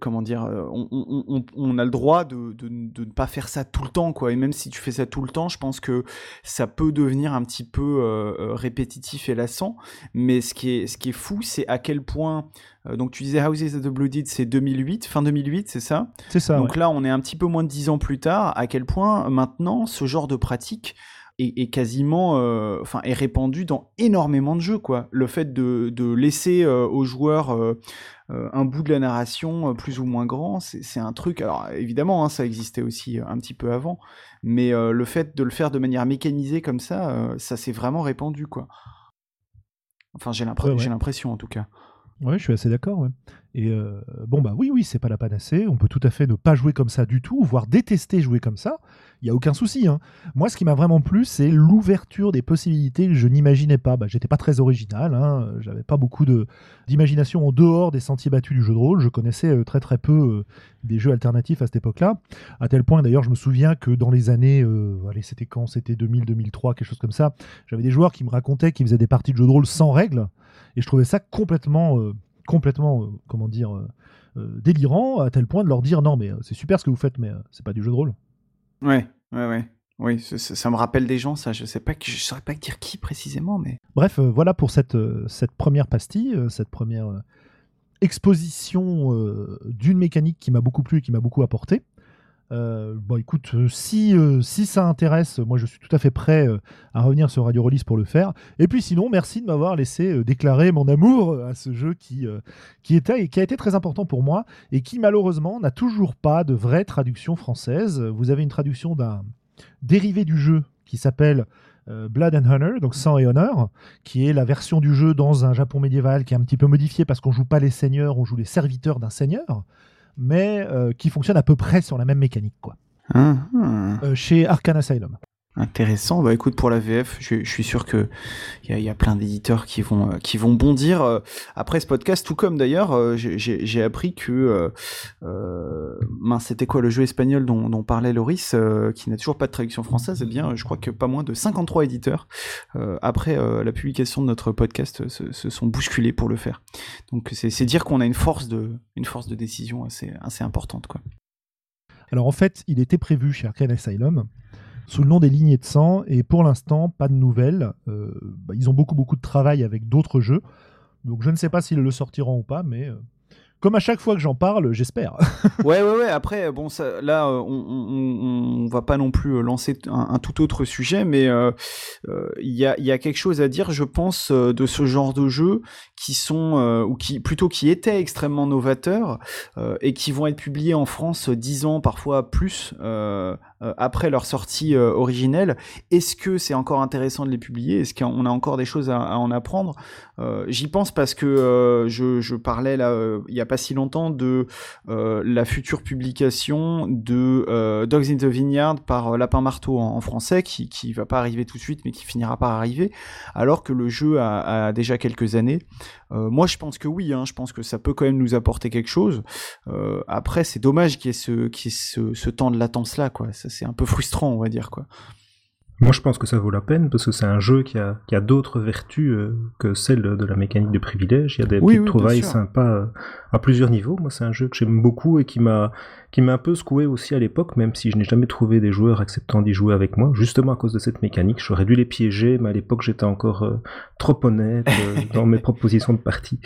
comment dire, on, on, on, a le droit de, de, de, ne pas faire ça tout le temps, quoi. Et même si tu fais ça tout le temps, je pense que ça peut devenir un petit peu répétitif et lassant. Mais ce qui est, ce qui est fou, c'est à quel point donc tu disais Houses of the Blooded, c'est 2008, fin 2008, c'est ça? C'est ça. Donc là, on est un petit peu moins de 10 ans plus tard. À quel point maintenant ce genre de pratique est, quasiment, euh, enfin, est répandu dans énormément de jeux, quoi. Le fait de, laisser euh, aux joueurs un bout de la narration plus ou moins grand, c'est un truc. Alors évidemment, hein, ça existait aussi un petit peu avant, mais le fait de le faire de manière mécanisée comme ça, ça s'est vraiment répandu, quoi. Enfin, j'ai l'impression en tout cas. Oui, je suis assez d'accord. Et euh, bon, bah oui, oui, c'est pas la panacée. On peut tout à fait ne pas jouer comme ça du tout, voire détester jouer comme ça. Il n'y a aucun souci. Hein. Moi, ce qui m'a vraiment plu, c'est l'ouverture des possibilités que je n'imaginais pas. Bah, J'étais pas très original. Hein. J'avais pas beaucoup d'imagination en dehors des sentiers battus du jeu de rôle. Je connaissais euh, très très peu euh, des jeux alternatifs à cette époque-là. À tel point, d'ailleurs, je me souviens que dans les années, c'était quand? C'était 2000, 2003, quelque chose comme ça. J'avais des joueurs qui me racontaient qu'ils faisaient des parties de jeux de rôle sans règles. Et je trouvais ça complètement, euh, complètement, euh, comment dire, euh, délirant, à tel point de leur dire non, mais c'est super ce que vous faites, mais c'est pas du jeu de rôle. Ouais, ouais, ouais. Oui, ça, me rappelle des gens, ça. Je sais pas, je saurais pas dire qui précisément, mais. Bref, voilà pour cette, cette première pastille, cette première exposition d'une mécanique qui m'a beaucoup plu et qui m'a beaucoup apporté. Euh, bon, écoute, euh, si, euh, si ça intéresse, moi je suis tout à fait prêt à revenir sur Radio Release pour le faire. Et puis sinon, merci de m'avoir laissé déclarer mon amour à ce jeu qui, qui, était, qui a été très important pour moi et qui malheureusement n'a toujours pas de vraie traduction française. Vous avez une traduction d'un dérivé du jeu qui s'appelle Blood and Honor, donc sang et honneur, qui est la version du jeu dans un Japon médiéval qui est un petit peu modifié parce qu'on joue pas les seigneurs, on joue les serviteurs d'un seigneur mais euh, qui fonctionne à peu près sur la même mécanique, quoi. Ah, ah. Euh, chez Arcane Asylum. Intéressant. Bah écoute, pour la VF, je, suis sûr que il y, a, plein d'éditeurs qui vont euh, qui vont bondir après ce podcast, tout comme d'ailleurs, j'ai appris que euh, c'était quoi le jeu espagnol dont, parlait Loris, qui n'a toujours pas de traduction française? Eh bien, je crois que pas moins de 53 éditeurs après la publication de notre podcast se, sont bousculés pour le faire. Donc c'est dire qu'on a une force de une force de décision assez assez importante, quoi. Alors en fait, il était prévu chez Arcane Asylum sous le nom des lignées de sang. Et pour l'instant, pas de nouvelles. Euh, bah, ils ont beaucoup, beaucoup de travail avec d'autres jeux. Donc je ne sais pas s'ils le sortiront ou pas, mais euh, comme à chaque fois que j'en parle, j'espère. ouais, ouais, ouais. Après, bon, ça, là, euh, on, on, va pas non plus lancer un, tout autre sujet, mais il y, a, y, a, quelque chose à dire, je pense, de ce genre de jeux qui sont, ou qui plutôt qui étaient extrêmement novateurs et qui vont être publiés en France dix ans, parfois plus après leur sortie originelle. Est-ce que c'est encore intéressant de les publier? Est-ce qu'on a encore des choses à, en apprendre? J'y pense parce que je, je, parlais là il y a pas si longtemps de la future publication de Dogs in the Vineyard par Lapin Marteau en, français, qui qui va pas arriver tout de suite, mais qui finira par arriver, alors que le jeu a, a déjà quelques années. Moi, je pense que oui, hein, je pense que ça peut quand même nous apporter quelque chose. Euh, après, c'est dommage qu'il y ait ce, temps de latence là, quoi. Ça, c'est un peu frustrant, on va dire, quoi. Moi, je pense que ça vaut la peine parce que c'est un jeu qui a, qui a d'autres vertus euh, que celle de la mécanique de privilège. Il y a des petites trouvailles sympas euh, à plusieurs niveaux. Moi, c'est un jeu que j'aime beaucoup et qui m'a qui m'a un peu secoué aussi à l'époque, même si je n'ai jamais trouvé des joueurs acceptant d'y jouer avec moi, justement à cause de cette mécanique. J'aurais dû les piéger, mais à l'époque, j'étais encore euh, trop honnête dans mes propositions de partie.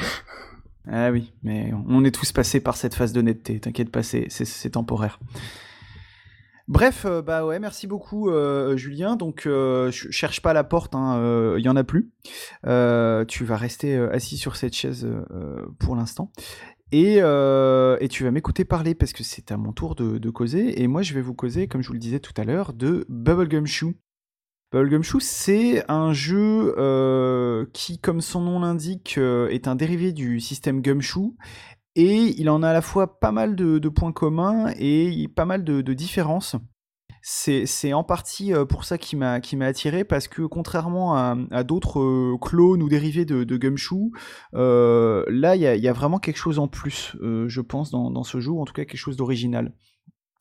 Ah oui, mais on est tous passés par cette phase d'honnêteté. T'inquiète pas, c'est temporaire. Bref, euh, bah ouais, merci beaucoup euh, Julien. Donc, euh, je cherche pas la porte, il hein, y en a plus. tu vas rester assis sur cette chaise pour l'instant. Et, tu vas m'écouter parler parce que c'est à mon tour de, causer. Et moi, je vais vous causer, comme je vous le disais tout à l'heure, de Bubblegum Shoe. Bubblegum Shoe, c'est un jeu qui, comme son nom l'indique, est un dérivé du système Gumshoe et il en a à la fois pas mal de, points communs et pas mal de, différences. C'est en partie euh, pour ça qui m'a attiré parce que contrairement à, d'autres euh, clones ou dérivés de, Gumshoe, euh, là il y, a, vraiment quelque chose en plus, je pense, dans, dans, ce jeu, en tout cas quelque chose d'original.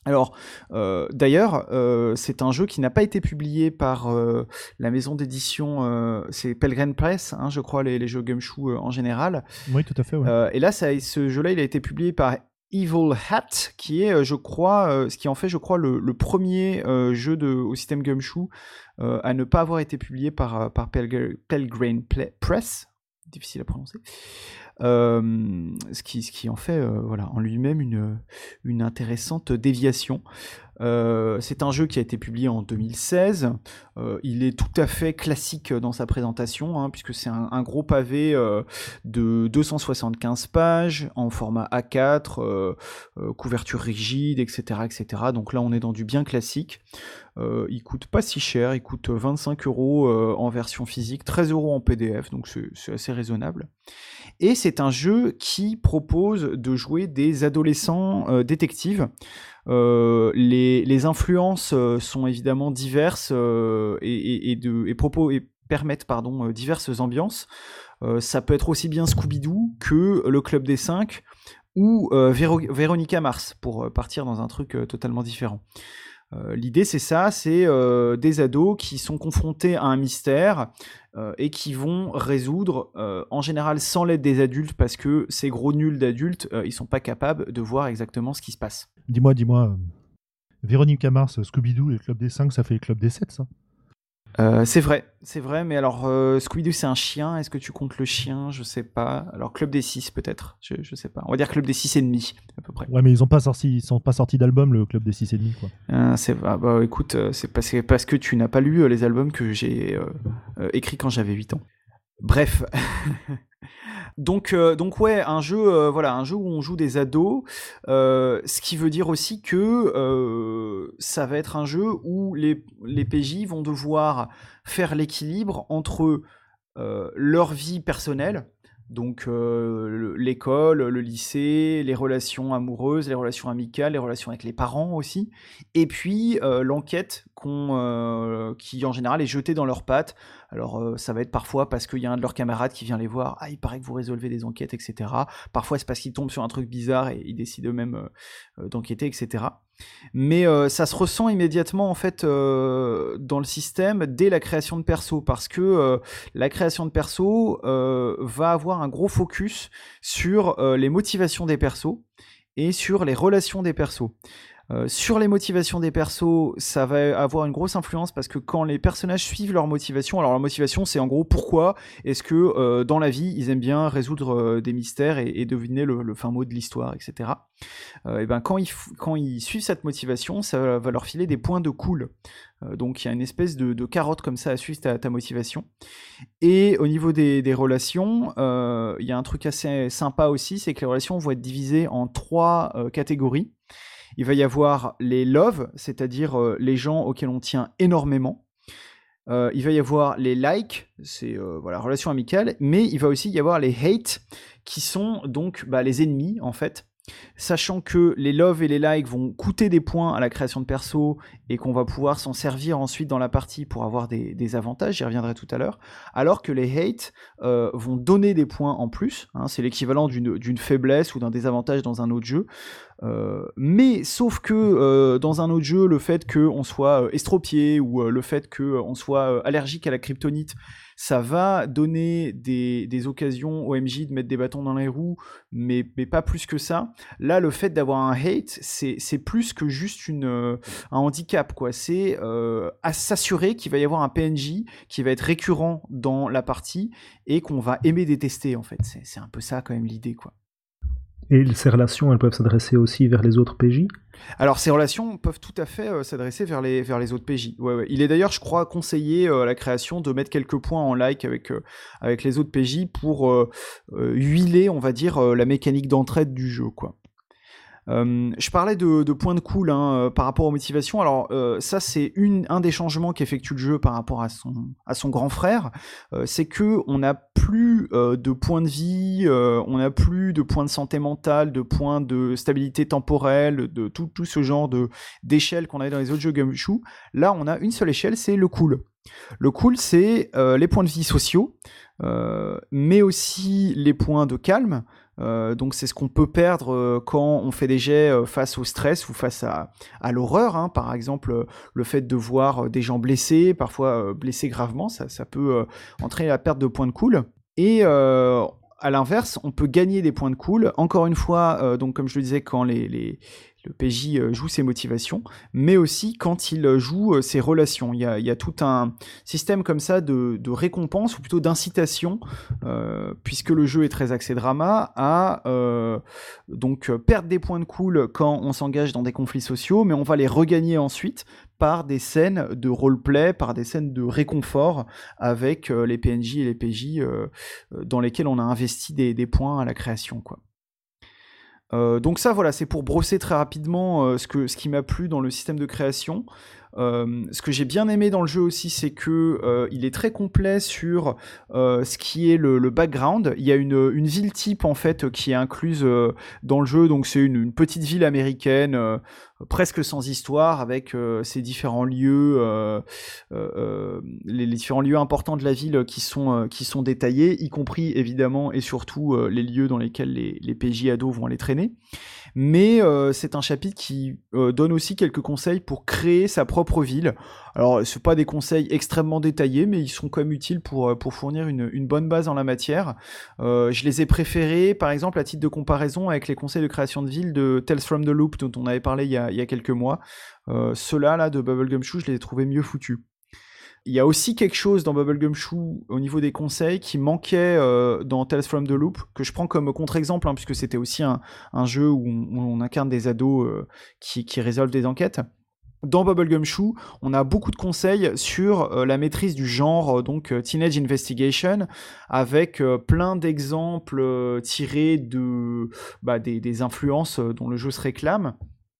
Alors, euh, d'ailleurs, euh, c'est un jeu qui n'a pas été publié par euh, la maison d'édition, c'est Pelgrim Press, hein, je crois, les, jeux Gumshoe en général. Oui, tout à fait. Ouais. et là, ça, ce jeu-là, il a été publié par Evil Hat, qui est, je crois, ce qui en fait, je crois, le, premier jeu de, au système Gumshoe à ne pas avoir été publié par, par Pelgrim Press, difficile à prononcer. Ce, qui, en fait voilà, en lui-même une, intéressante déviation. C'est un jeu qui a été publié en 2016. il est tout à fait classique dans sa présentation, hein, puisque c'est un, gros pavé de 275 pages en format A4, couverture rigide, etc., etc. Donc là, on est dans du bien classique. Il coûte pas si cher, il coûte 25 euros en version physique, 13 euros en PDF, donc c'est assez raisonnable. Et c'est un jeu qui propose de jouer des adolescents euh, détectives. Euh, les, influences euh, sont évidemment diverses et, permettent diverses ambiances. ça peut être aussi bien Scooby-Doo que le Club des 5 ou Véronica Mars, pour partir dans un truc totalement différent. Euh, l'idée, c'est ça, c'est euh, des ados qui sont confrontés à un mystère euh, et qui vont résoudre, en général sans l'aide des adultes, parce que ces gros nuls d'adultes, ils sont pas capables de voir exactement ce qui se passe. Dis-moi, dis-moi, Véronique Mars, Scooby-Doo et le Club des 5, ça fait le Club des 7, ça? Euh, c'est vrai, c'est vrai, mais alors euh, Scooby-Doo c'est un chien, est-ce que tu comptes le chien? Je sais pas. Alors Club des 6 peut-être, je, je, sais pas. On va dire Club des 6 et demi à peu près. Ouais, mais ils ont pas sorti, ils sont pas sortis d'album le Club des 6 et demi quoi. Euh, c'est ah, bah écoute, c'est parce, parce, que tu n'as pas lu les albums que j'ai écrits quand j'avais 8 ans. Bref. Donc, euh, donc ouais, un jeu, euh, voilà, un jeu où on joue des ados, euh, ce qui veut dire aussi que ça va être un jeu où les, les PJ vont devoir faire l'équilibre entre leur vie personnelle, donc l'école, le lycée, les relations amoureuses, les relations amicales, les relations avec les parents aussi, et puis l'enquête qu'on, qui en général est jetée dans leurs pattes alors euh, ça va être parfois parce qu'il y a un de leurs camarades qui vient les voir, ah il paraît que vous résolvez des enquêtes, etc. Parfois c'est parce qu'ils tombent sur un truc bizarre et ils décident eux-mêmes euh, euh, d'enquêter, etc. Mais ça se ressent immédiatement en fait dans le système dès la création de perso parce que la création de perso va avoir un gros focus sur les motivations des persos et sur les relations des persos. Euh, sur les motivations des persos, ça va avoir une grosse influence parce que quand les personnages suivent leur motivation, alors leur motivation c'est en gros pourquoi est-ce que euh, dans la vie ils aiment bien résoudre euh, des mystères et, deviner le, fin mot de l'histoire, etc. et ben quand ils, suivent cette motivation, ça va leur filer des points de cool. donc il y a une espèce de, carotte comme ça à suivre ta, motivation. Et au niveau des, des relations, il y a un truc assez sympa aussi, c'est que les relations vont être divisées en trois catégories. Il va y avoir les love, c'est-à-dire les gens auxquels on tient énormément. il va y avoir les like, c'est voilà relation amicale, mais il va aussi y avoir les hate, qui sont donc bah, les ennemis en fait Sachant que les love et les likes vont coûter des points à la création de perso et qu'on va pouvoir s'en servir ensuite dans la partie pour avoir des, avantages, j'y reviendrai tout à l'heure, alors que les hate euh, vont donner des points en plus, hein, c'est l'équivalent d'une faiblesse ou d'un désavantage dans un autre jeu. Euh, mais sauf que euh, dans un autre jeu, le fait qu'on soit estropié ou le fait qu'on soit allergique à la kryptonite, ça va donner des, occasions au MJ de mettre des bâtons dans les roues, mais, pas plus que ça. Là, le fait d'avoir un hate, c'est plus que juste une, euh, un handicap, quoi. C'est euh, à s'assurer qu'il va y avoir un PNJ qui va être récurrent dans la partie et qu'on va aimer détester, en fait. C'est un peu ça, quand même, l'idée, quoi. Et ces relations, elles peuvent s'adresser aussi vers les autres PJ alors ces relations peuvent tout à fait euh, s'adresser vers les, vers les autres PJ. Il est d'ailleurs, je crois, conseillé euh, à la création de mettre quelques points en like avec, euh, avec les autres PJ pour huiler, on va dire, la mécanique d'entraide du jeu. quoi. Euh, je parlais de, points de cool hein, euh, par rapport aux motivations. Alors euh, ça c'est un des changements qu'effectue le jeu par rapport à son, grand frère, c'est que on n'a plus de points de vie, on n'a plus de points de santé mentale, de points de stabilité temporelle, de tout, ce genre de d'échelles qu'on avait dans les autres jeux Gumshoe. Là on a une seule échelle, c'est le cool. Le cool c'est les points de vie sociaux, mais aussi les points de calme. Euh, donc c'est ce qu'on peut perdre euh, quand on fait des jets euh, face au stress ou face à, l'horreur. Hein. Par exemple, le fait de voir des gens blessés, parfois blessés gravement, ça, peut entraîner la perte de points de cool. Et à l'inverse, on peut gagner des points de cool. Encore une fois, comme je le disais, quand les, le PJ euh, joue ses motivations, mais aussi quand il euh, joue euh, ses relations. Il y a, tout un système comme ça de, récompense, ou plutôt d'incitation, puisque le jeu est très axé drama, à donc perdre des points de cool quand on s'engage dans des conflits sociaux, mais on va les regagner ensuite par des scènes de roleplay, par des scènes de réconfort avec les PNJ et les PJ dans lesquels on a investi des, points à la création. Euh, donc ça, voilà, c'est pour brosser très rapidement euh, ce, ce qui m'a plu dans le système de création. Euh, ce que j'ai bien aimé dans le jeu aussi, c'est que euh, il est très complet sur euh, ce qui est le, background. Il y a une, ville type en fait qui est incluse dans le jeu, donc c'est une, petite ville américaine presque sans histoire avec ses différents lieux, les, différents lieux importants de la ville qui sont qui sont détaillés, y compris évidemment et surtout les lieux dans lesquels les, les PJ ados vont aller traîner mais euh, c'est un chapitre qui euh, donne aussi quelques conseils pour créer sa propre ville. Alors, ce pas des conseils extrêmement détaillés, mais ils sont quand même utiles pour, euh, pour fournir une, une bonne base en la matière. je les ai préférés, par exemple, à titre de comparaison avec les conseils de création de ville de Tales from the Loop, dont on avait parlé il y a, il y a quelques mois. Ceux-là, là, de Bubblegum Shoe, je les ai trouvés mieux foutus. Il y a aussi quelque chose dans Bubblegum Shoe au niveau des conseils qui manquait euh, dans Tales from the Loop, que je prends comme contre-exemple, hein, puisque c'était aussi un, jeu où on, incarne des ados euh, qui, résolvent des enquêtes. Dans Bubblegum Shoe, on a beaucoup de conseils sur euh, la maîtrise du genre, donc Teenage Investigation, avec plein d'exemples tirés bah, des, influences dont le jeu se réclame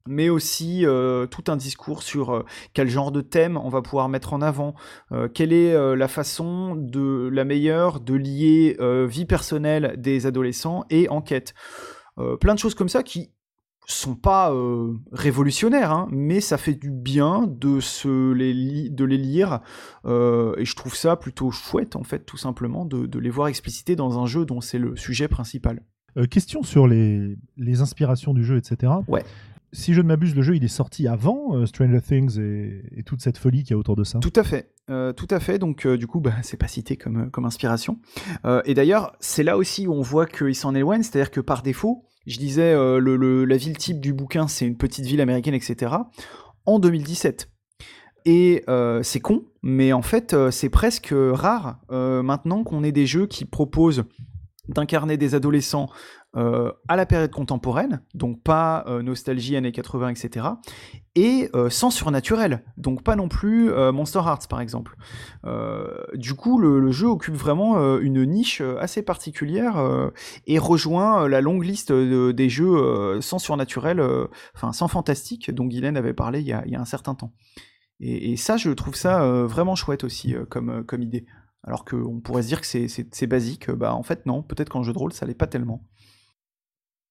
mais aussi euh, tout un discours sur euh, quel genre de thème on va pouvoir mettre en avant, euh, quelle est la façon de la meilleure de lier vie personnelle des adolescents et enquête. plein de choses comme ça qui sont pas révolutionnaires, hein, mais ça fait du bien de, se les, de les lire, et je trouve ça plutôt chouette, en fait, tout simplement, de, de les voir explicités dans un jeu dont c'est le sujet principal. question sur les, les, inspirations du jeu, etc. Ouais si je ne m'abuse, le jeu il est sorti avant euh, Stranger Things et, toute cette folie qu'il y a autour de ça. Tout à fait, euh, tout à fait. Donc euh, du coup, bah, c'est pas cité comme, inspiration. et d'ailleurs, c'est là aussi où on voit qu'il s'en éloigne, c'est-à-dire que par défaut, je disais la ville type du bouquin, c'est une petite ville américaine, etc. En 2017. Et c'est con, mais en fait, c'est presque rare maintenant qu'on ait des jeux qui proposent d'incarner des adolescents à la période contemporaine, donc pas nostalgie années 80, etc. Et sans surnaturel, donc pas non plus Monster Hearts par exemple. du coup, le, jeu occupe vraiment une niche assez particulière et rejoint la longue liste des jeux sans surnaturel, enfin sans fantastique, dont Guylaine avait parlé il y a, un certain temps. Et, ça, je trouve ça vraiment chouette aussi comme idée. Alors qu'on pourrait se dire que c'est basique, bah en fait non, peut-être qu'en jeu de rôle ça l'est pas tellement.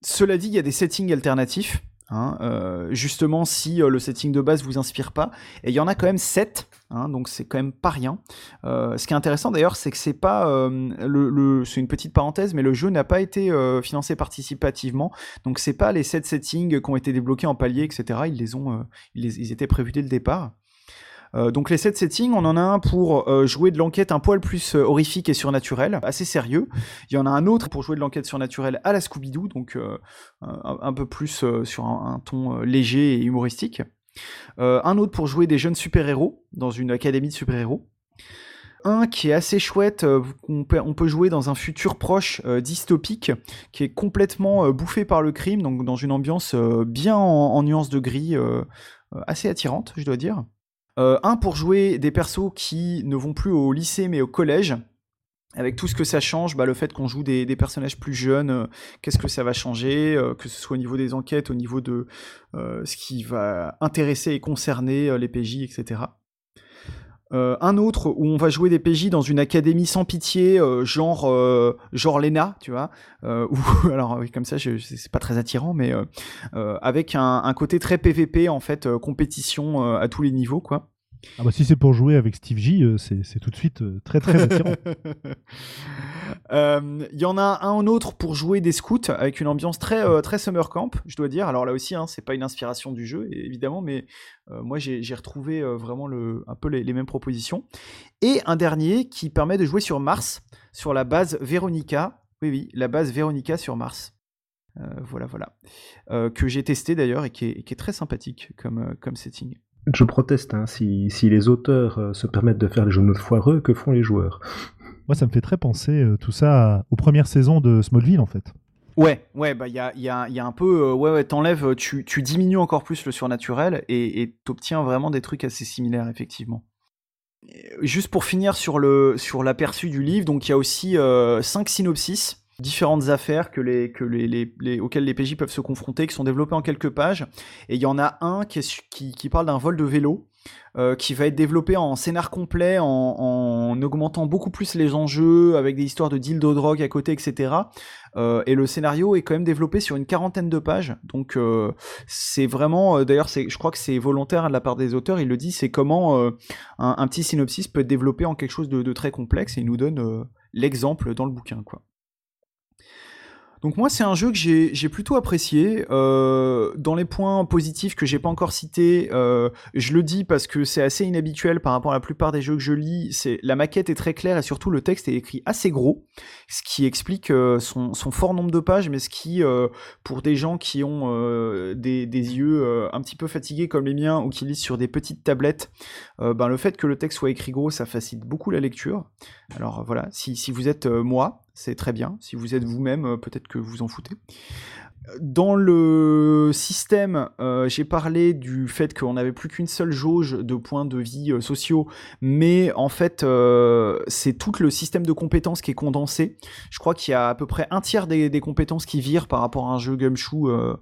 Cela dit, il y a des settings alternatifs. Hein, euh, justement, si euh, le setting de base vous inspire pas, et il y en a quand même 7, hein, donc c'est quand même pas rien. Euh, ce qui est intéressant d'ailleurs, c'est que c'est pas c'est une petite parenthèse, mais le jeu n'a pas été financé participativement, donc c'est pas les 7 settings qui ont été débloqués en palier, etc. Ils les ont, ils étaient prévus dès le départ. Euh, donc les 7 settings, on en a un pour euh, jouer de l'enquête un poil plus euh, horrifique et surnaturel, assez sérieux. Il y en a un autre pour jouer de l'enquête surnaturelle à la Scooby-Doo, donc un, peu plus sur un, ton léger et humoristique. un autre pour jouer des jeunes super-héros dans une académie de super-héros un qui est assez chouette, on, peut, jouer dans un futur proche dystopique, qui est complètement bouffé par le crime, donc dans une ambiance bien en, en, nuance de gris, assez attirante, je dois dire. Euh, un pour jouer des persos qui ne vont plus au lycée mais au collège. Avec tout ce que ça change, bah, le fait qu'on joue des, personnages plus jeunes, euh, qu'est-ce que ça va changer, euh, que ce soit au niveau des enquêtes, au niveau de ce qui va intéresser et concerner les PJ, etc. un autre où on va jouer des PJ dans une académie sans pitié, genre genre Lena, tu vois. ou alors oui, comme ça, c'est pas très attirant, mais avec un, un, côté très PVP en fait, compétition à tous les niveaux, quoi. Ah bah si c'est pour jouer avec Steve J, euh, c'est tout de suite euh, très très attirant. Il euh, y en a un autre pour jouer des scouts avec une ambiance très, très summer camp, je dois dire. Alors là aussi, hein, c'est pas une inspiration du jeu, évidemment, mais moi j'ai retrouvé vraiment un peu les, mêmes propositions. Et un dernier qui permet de jouer sur Mars, sur la base Veronica. Oui, oui, la base Veronica sur Mars. voilà, voilà. que j'ai testé d'ailleurs et, qui est, très sympathique comme setting. Je proteste, hein, si, les auteurs euh, se permettent de faire les jeux de foireux, que font les joueurs? Moi, ça me fait très penser euh, tout ça aux premières saisons de Smallville, en fait. Ouais, ouais, bah il y a, y, a, y a, un peu, euh, ouais, ouais, t'enlèves, tu, tu diminues encore plus le surnaturel et t'obtiens vraiment des trucs assez similaires, effectivement. Juste pour finir sur le sur l'aperçu du livre, donc il y a aussi cinq synopsis différentes affaires que les, que les, les, auxquelles les PJ peuvent se confronter, qui sont développées en quelques pages. Et il y en a un qui, parle d'un vol de vélo. Euh, qui va être développé en scénar complet, en, en, augmentant beaucoup plus les enjeux, avec des histoires de deal de drogue à côté, etc. Euh, et le scénario est quand même développé sur une quarantaine de pages, donc euh, c'est vraiment, d'ailleurs, je crois que c'est volontaire de la part des auteurs. Il le dit, c'est comment un, un, petit synopsis peut être développé en quelque chose de, de très complexe, et il nous donne l'exemple dans le bouquin, quoi. Donc moi c'est un jeu que j'ai plutôt apprécié. Euh, dans les points positifs que j'ai pas encore cités, euh, je le dis parce que c'est assez inhabituel par rapport à la plupart des jeux que je lis. La maquette est très claire et surtout le texte est écrit assez gros, ce qui explique euh, son, fort nombre de pages, mais ce qui pour des gens qui ont des, yeux un petit peu fatigués comme les miens ou qui lisent sur des petites tablettes, ben le fait que le texte soit écrit gros ça facilite beaucoup la lecture. Alors voilà, si vous êtes moi, c'est très bien. Si vous êtes vous-même, euh, peut-être que vous en foutez. Dans le système, euh, j'ai parlé du fait qu'on n'avait plus qu'une seule jauge de points de vie euh, sociaux, mais en fait, c'est tout le système de compétences qui est condensé. Je crois qu'il y a à peu près un tiers des, compétences qui virent par rapport à un jeu gumshoe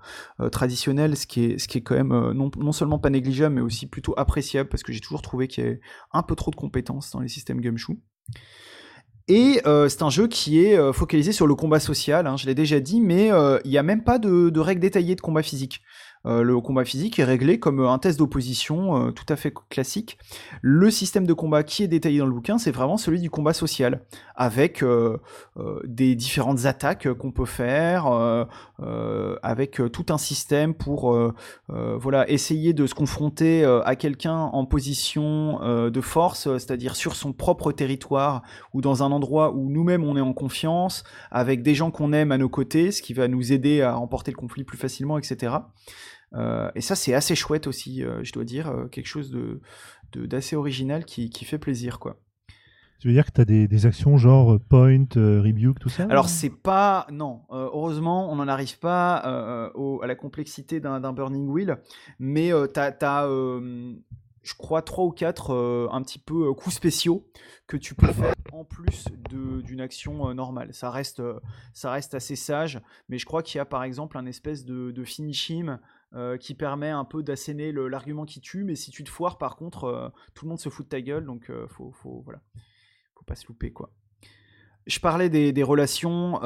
traditionnel, ce qui est, ce quand même non, non, seulement pas négligeable, mais aussi plutôt appréciable, parce que j'ai toujours trouvé qu'il y avait un peu trop de compétences dans les systèmes gumshoe. Et euh, c'est un jeu qui est euh, focalisé sur le combat social, hein, je l'ai déjà dit, mais euh, il n'y a même pas de, de règles détaillées de combat physique. Euh, le combat physique est réglé comme un test d'opposition euh, tout à fait classique. Le système de combat qui est détaillé dans le bouquin, c'est vraiment celui du combat social, avec euh, des différentes attaques qu'on peut faire, avec tout un système pour voilà essayer de se confronter à quelqu'un en position de force, c'est-à-dire sur son propre territoire ou dans un endroit où nous-mêmes on est en confiance, avec des gens qu'on aime à nos côtés, ce qui va nous aider à remporter le conflit plus facilement, etc. Euh, et ça, c'est assez chouette aussi, euh, je dois dire, euh, quelque chose de d'assez original qui, qui, fait plaisir, quoi. Tu veux dire que tu as des, actions genre point, euh, rebuke, tout ça Alors, c'est pas. Non, heureusement, on n'en arrive pas à la complexité d'un Burning Wheel, mais tu as, je crois, trois ou quatre un petit peu coups spéciaux que tu peux faire en plus d'une action normale. Ça reste, ça reste assez sage, mais je crois qu'il y a par exemple un espèce de, de finish him euh, qui permet un peu d'asséner l'argument qui tue, mais si tu te foires, par contre, euh, tout le monde se fout de ta gueule, donc euh, faut, faut, voilà, faut pas se louper, quoi. Je parlais des, relations,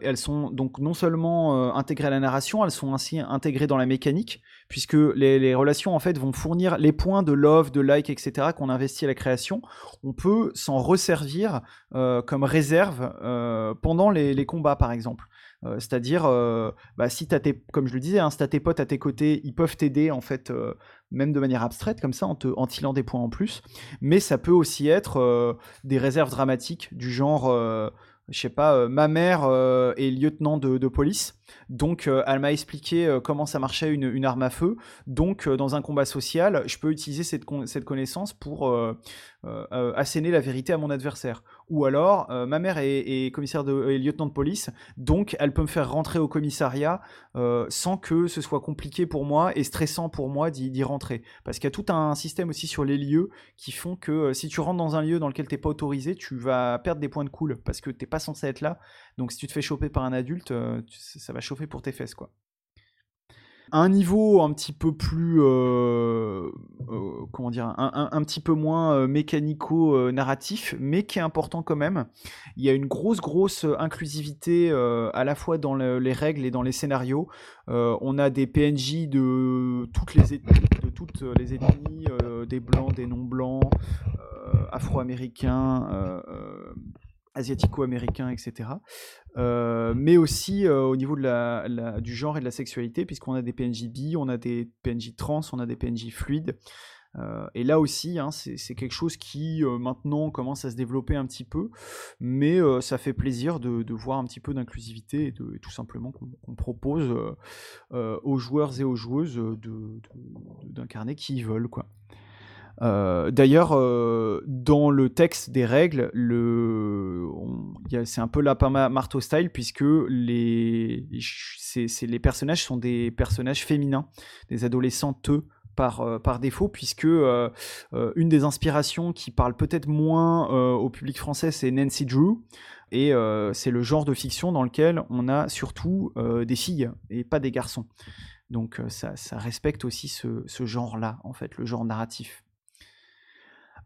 elles sont donc non seulement intégrées à la narration, elles sont ainsi intégrées dans la mécanique, puisque les, relations en fait vont fournir les points de love, de like, etc. qu'on investit à la création. On peut s'en resservir comme réserve pendant les, combats, par exemple. Euh, c'est-à-dire, euh, bah, si as tes, comme je le disais, hein, si as tes potes à tes côtés, ils peuvent t'aider en fait, euh, même de manière abstraite comme ça, en te en tilant des points en plus. Mais ça peut aussi être des réserves dramatiques du genre je sais pas, ma mère est lieutenant de, police, donc elle m'a expliqué comment ça marchait une, arme à feu. Donc dans un combat social, je peux utiliser cette, cette connaissance pour asséner la vérité à mon adversaire. Ou alors, euh, ma mère est, commissaire de, lieutenant de police, donc elle peut me faire rentrer au commissariat euh, sans que ce soit compliqué pour moi et stressant pour moi d'y rentrer. Parce qu'il y a tout un système aussi sur les lieux qui font que euh, si tu rentres dans un lieu dans lequel tu n'es pas autorisé, tu vas perdre des points de cool parce que tu n'es pas censé être là. Donc si tu te fais choper par un adulte, ça va chauffer pour tes fesses, quoi un niveau un petit peu plus euh, euh, comment dire un, petit peu moins euh, mécanico narratif mais qui est important quand même. Il y a une grosse grosse inclusivité à la fois dans les règles et dans les scénarios. On a des PNJ de toutes les ethnies, de toutes les ethnies des blancs des non blancs afro-américains asiatico-américains, etc. Euh, mais aussi euh, au niveau de la, du genre et de la sexualité, puisqu'on a des PNJ bi, on a des PNJ trans, on a des PNJ fluides. Euh, et là aussi, hein, c'est quelque chose qui maintenant commence à se développer un petit peu, mais ça fait plaisir de, voir un petit peu d'inclusivité et, et, tout simplement qu'on propose aux joueurs et aux joueuses d'incarner qui ils veulent. Quoi. Euh, d'ailleurs, euh, dans le texte des règles, c'est un peu la marteau style puisque les, les personnages sont des personnages féminins, des adolescentes par, euh, par défaut, puisque une des inspirations qui parle peut-être moins au public français, c'est Nancy Drew. Et c'est le genre de fiction dans lequel on a surtout des filles et pas des garçons. Donc ça, respecte aussi ce, ce genre-là, en fait, le genre narratif.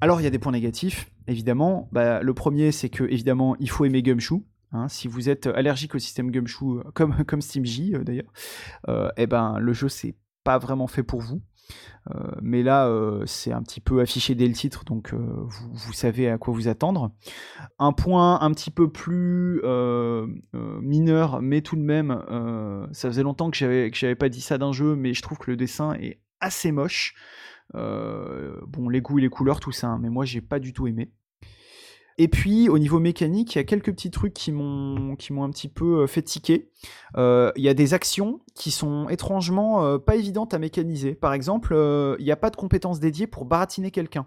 Alors il y a des points négatifs, évidemment. Bah, le premier, c'est que évidemment, il faut aimer Gumshoe. Hein. si vous êtes allergique au système Gumshoe, euh, comme, comme SteamJ euh, d'ailleurs, euh, eh ben, le jeu, c'est pas vraiment fait pour vous. mais là, c'est un petit peu affiché dès le titre, donc vous, savez à quoi vous attendre. Un point un petit peu plus mineur, mais tout de même, ça faisait longtemps que j'avais que j'avais pas dit ça d'un jeu, mais je trouve que le dessin est assez moche. Euh, bon, les goûts et les couleurs, tout ça, hein, mais moi j'ai pas du tout aimé. Et puis au niveau mécanique, il y a quelques petits trucs qui m'ont un petit peu euh, fait tiquer. Euh, il y a des actions qui sont étrangement pas évidentes à mécaniser. Par exemple, il n'y a pas de compétences dédiées pour baratiner quelqu'un.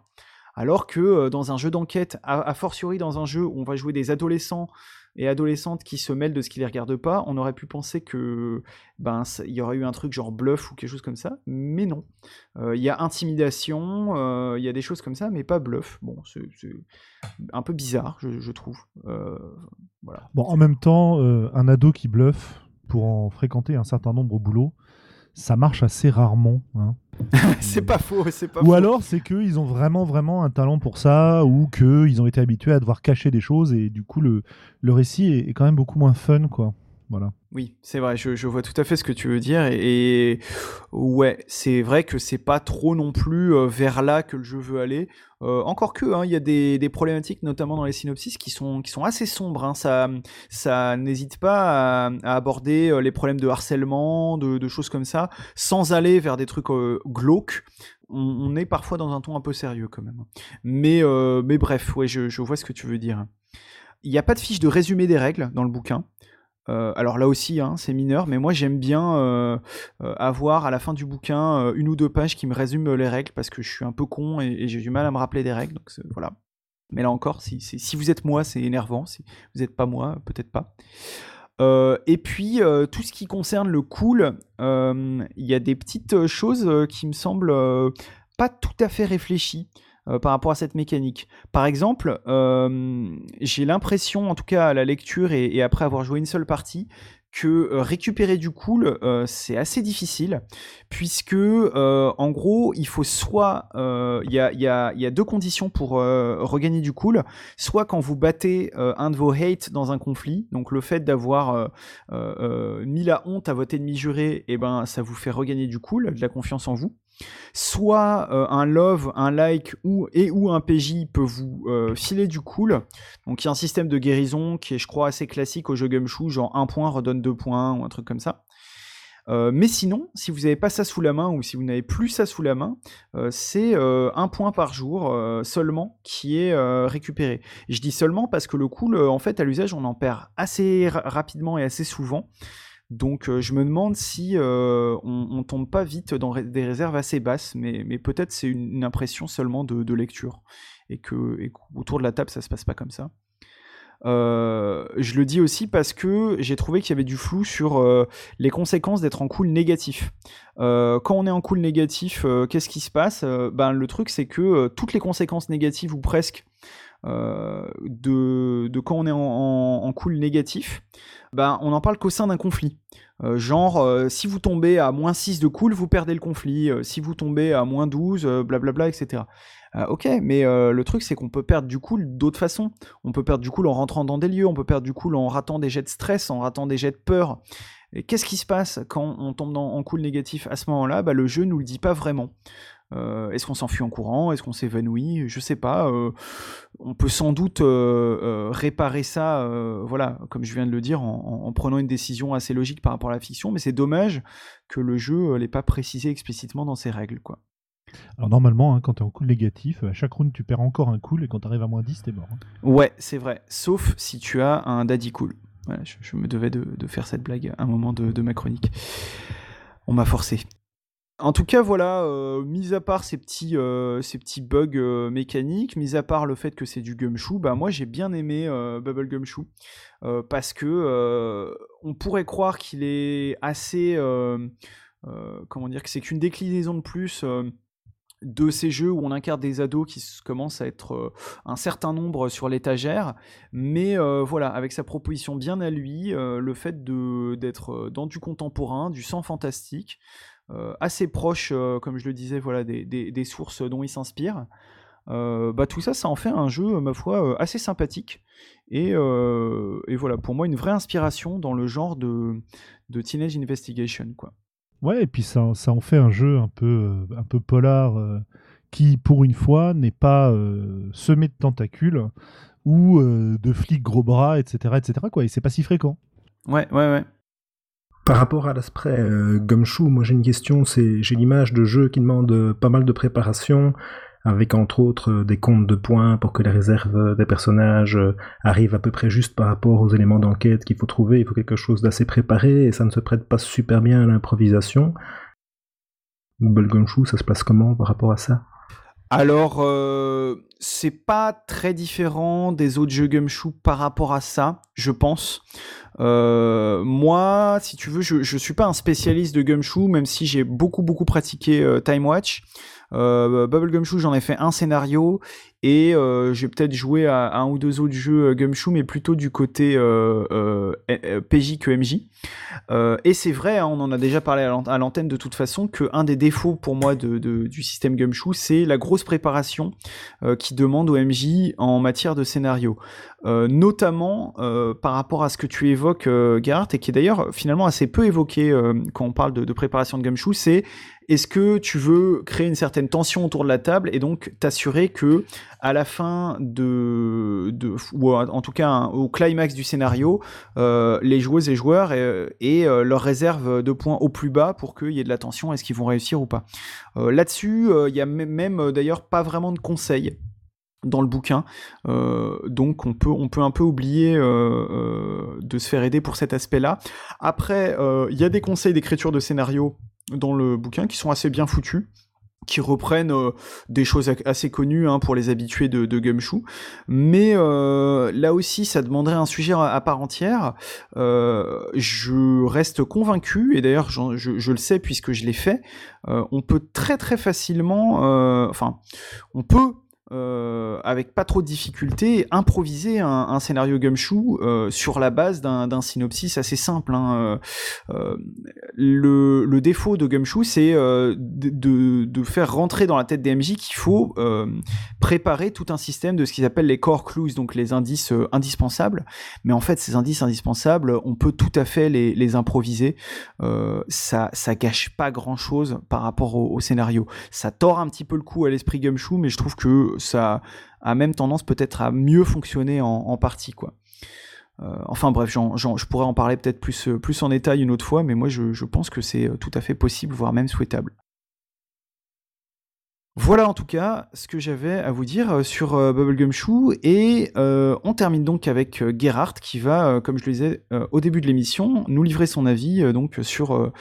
Alors que dans un jeu d'enquête, a, fortiori dans un jeu où on va jouer des adolescents et adolescentes qui se mêlent de ce qui les regarde pas, on aurait pu penser que ben il y aurait eu un truc genre bluff ou quelque chose comme ça, mais non. Euh, il y a intimidation, euh, il y a des choses comme ça, mais pas bluff. Bon, c'est un peu bizarre, je, trouve. Euh. Bon, en même temps, un ado qui bluffe pour en fréquenter un certain nombre au boulot, ça marche assez rarement. Hein. c'est pas faux, c'est pas Ou alors c'est qu'ils ont vraiment vraiment un talent pour ça, ou qu'ils ont été habitués à devoir cacher des choses et du coup le, le récit est, est quand même beaucoup moins fun quoi. Oui, c'est vrai, je, vois tout à fait ce que tu veux dire. Et, ouais, c'est vrai que c'est pas trop non plus euh, vers là que le jeu veut aller. Euh, encore que, hein, il y a des, problématiques, notamment dans les synopsis, qui sont, qui sont assez sombres. Hein. Ça, ça n'hésite pas à, aborder euh, les problèmes de harcèlement, de, choses comme ça, sans aller vers des trucs glauques. On, est parfois dans un ton un peu sérieux quand même. Mais, mais bref, ouais, je, je vois ce que tu veux dire. Il n'y a pas de fiche de résumé des règles dans le bouquin. Euh, alors là aussi, hein, c'est mineur, mais moi j'aime bien euh, euh, avoir à la fin du bouquin une ou deux pages qui me résument les règles parce que je suis un peu con et, j'ai du mal à me rappeler des règles. Donc voilà. Mais là encore, si, vous êtes moi, c'est énervant. Si vous n'êtes pas moi, peut-être pas. Et puis, tout ce qui concerne le cool, il y a des petites choses qui me semblent pas tout à fait réfléchies. Par rapport à cette mécanique. Par exemple, j'ai l'impression, en tout cas à la lecture et, après avoir joué une seule partie, que euh, récupérer du cool, euh, c'est assez difficile, puisque euh, en gros, il faut soit, il y a, deux conditions pour regagner du cool, soit quand vous battez un de vos hates dans un conflit, donc le fait d'avoir mis la honte à votre ennemi juré, eh ben ça vous fait regagner du cool, de la confiance en vous soit euh, un love, un like ou et ou un PJ peut vous euh, filer du cool. Donc il y a un système de guérison qui est je crois assez classique au jeu Gumshoe, genre un point redonne deux points ou un truc comme ça. Euh, mais sinon, si vous n'avez pas ça sous la main ou si vous n'avez plus ça sous la main, c'est un point par jour seulement qui est récupéré. je dis seulement parce que le cool, en fait, à l'usage, on en perd assez rapidement et assez souvent. Donc euh, je me demande si euh, on, tombe pas vite dans des réserves assez basses, mais, peut-être c'est une, impression seulement de, lecture et que autour de la table ça se passe pas comme ça. Euh, je le dis aussi parce que j'ai trouvé qu'il y avait du flou sur les conséquences d'être en cool négatif. quand on est en cool négatif, qu'est-ce qui se passe? Ben, Le truc, c'est que toutes les conséquences négatives, ou presque, de, quand on est en cool négatif, ben, on n'en parle qu'au sein d'un conflit. Euh, genre, euh, si vous tombez à moins 6 de cool, vous perdez le conflit. Euh, si vous tombez à moins 12, blablabla, etc. ok, mais le truc, c'est qu'on peut perdre du cool d'autres façons. On peut perdre du cool en rentrant dans des lieux, on peut perdre du cool en ratant des jets de stress, en ratant des jets de peur. Qu'est-ce qui se passe quand on tombe dans, en cool négatif à ce moment-là? Bah, Le jeu nous le dit pas vraiment. Euh, est-ce qu'on s'enfuit en courant? Est-ce qu'on s'évanouit? Je sais pas. Euh, on peut sans doute euh, réparer ça, voilà, comme je viens de le dire, en, prenant une décision assez logique par rapport à la fiction, mais c'est dommage que le jeu l'ait pas précisé explicitement dans ses règles, quoi. Alors normalement, hein, quand tu es en cool négatif, à chaque round tu perds encore un cool et quand tu arrives à moins 10, t'es mort. Hein. Ouais, c'est vrai. Sauf si tu as un daddy cool. je, me devais de, faire cette blague à un moment de ma chronique. On m'a forcé. En tout cas, voilà, euh, mis à part ces petits, euh, ces petits bugs euh, mécaniques, mis à part le fait que c'est du gumshoe, bah moi j'ai bien aimé Bubble Gumshoe. Parce que on pourrait croire qu'il est assez, comment dire, que c'est qu'une déclinaison de plus de ces jeux où on incarne des ados qui commencent à être un certain nombre sur l'étagère, mais voilà, avec sa proposition bien à lui, le fait d'être dans du contemporain, du sang fantastique, assez proche, euh, comme je le disais, voilà, des, sources dont il s'inspire. Euh, bah, tout ça, ça en fait un jeu, ma foi, assez sympathique. Et, voilà, pour moi, une vraie inspiration dans le genre de, Teenage Investigation. Quoi. Ouais, et puis ça, ça en fait un jeu un peu, un peu polar qui, pour une fois, n'est pas semé de tentacules ou de flics gros bras, etc. etc. Quoi. Et c'est pas si fréquent. Ouais, ouais, ouais. Par rapport à l'aspect euh, moi j'ai une question, c'est j'ai l'image de jeu qui demande euh, pas mal de préparation, avec entre autres euh, des comptes de points pour que les réserves des personnages arrivent à peu près juste par rapport aux éléments d'enquête qu'il faut trouver. Il faut quelque chose d'assez préparé et ça ne se prête pas super bien à l'improvisation. Bubble Gumshoe, ça se passe comment par rapport à ça? Alors, euh, c'est pas très différent des autres jeux Gumshoe par rapport à ça, je pense. Euh, moi, si tu veux, je, je suis pas un spécialiste de Gumshoe, même si j'ai beaucoup beaucoup pratiqué euh, Time Watch. Euh, Bubblegum j'en ai fait un scénario et euh, j'ai peut-être joué à, un ou deux autres jeux euh, Gumshoe, mais plutôt du côté PJ que MJ. et c'est vrai, hein, on en a déjà parlé à l'antenne de toute façon, que un des défauts pour moi du système Gumshoe, c'est la grosse préparation qui demande au MJ en matière de scénario. notamment par rapport à ce que tu évoques, Gart, et qui est d'ailleurs finalement assez peu évoqué quand on parle de, de préparation de Gumshoe, c'est est-ce que tu veux créer une certaine tension autour de la table et donc t'assurer que à la fin de, ou en tout cas au climax du scénario, euh, les joueuses et joueurs aient, euh, leur réserve de points au plus bas pour qu'il y ait de la tension, est-ce qu'ils vont réussir ou pas? Euh, là-dessus, il y a même d'ailleurs pas vraiment de conseils dans le bouquin. donc on peut, on peut un peu oublier de se faire aider pour cet aspect-là. Après, il y a des conseils d'écriture de scénario dans le bouquin qui sont assez bien foutus. qui reprennent euh, des choses assez connues hein, pour les habitués de, de Gumshoe. Mais euh, là aussi, ça demanderait un sujet à, part entière. Euh, je reste convaincu, et d'ailleurs je, je, le sais puisque je l'ai fait, on peut très très facilement, enfin, on peut euh, avec pas trop de difficultés, improviser un, scénario gumshoe euh, sur la base d'un synopsis assez simple. Hein. Euh, le, défaut de gumshoe, c'est de, faire rentrer dans la tête des MJ qu'il faut préparer tout un système de ce qu'ils appellent les core clues, donc les indices indispensables. Mais en fait, ces indices indispensables, on peut tout à fait les, improviser. ça, ça gâche pas grand-chose par rapport au, au, scénario. Ça tord un petit peu le coup à l'esprit gumshoe, mais je trouve que ça a même tendance peut-être à mieux fonctionner en, partie, quoi. Euh, enfin bref, je pourrais en parler peut-être plus, en détail une autre fois, mais moi je, pense que c'est euh, tout à fait possible, voire même souhaitable. Voilà en tout cas ce que j'avais à vous dire sur Bubblegum Shoe et on termine donc avec Gerhardt qui va, comme je le disais au début de l'émission, nous livrer son avis donc sur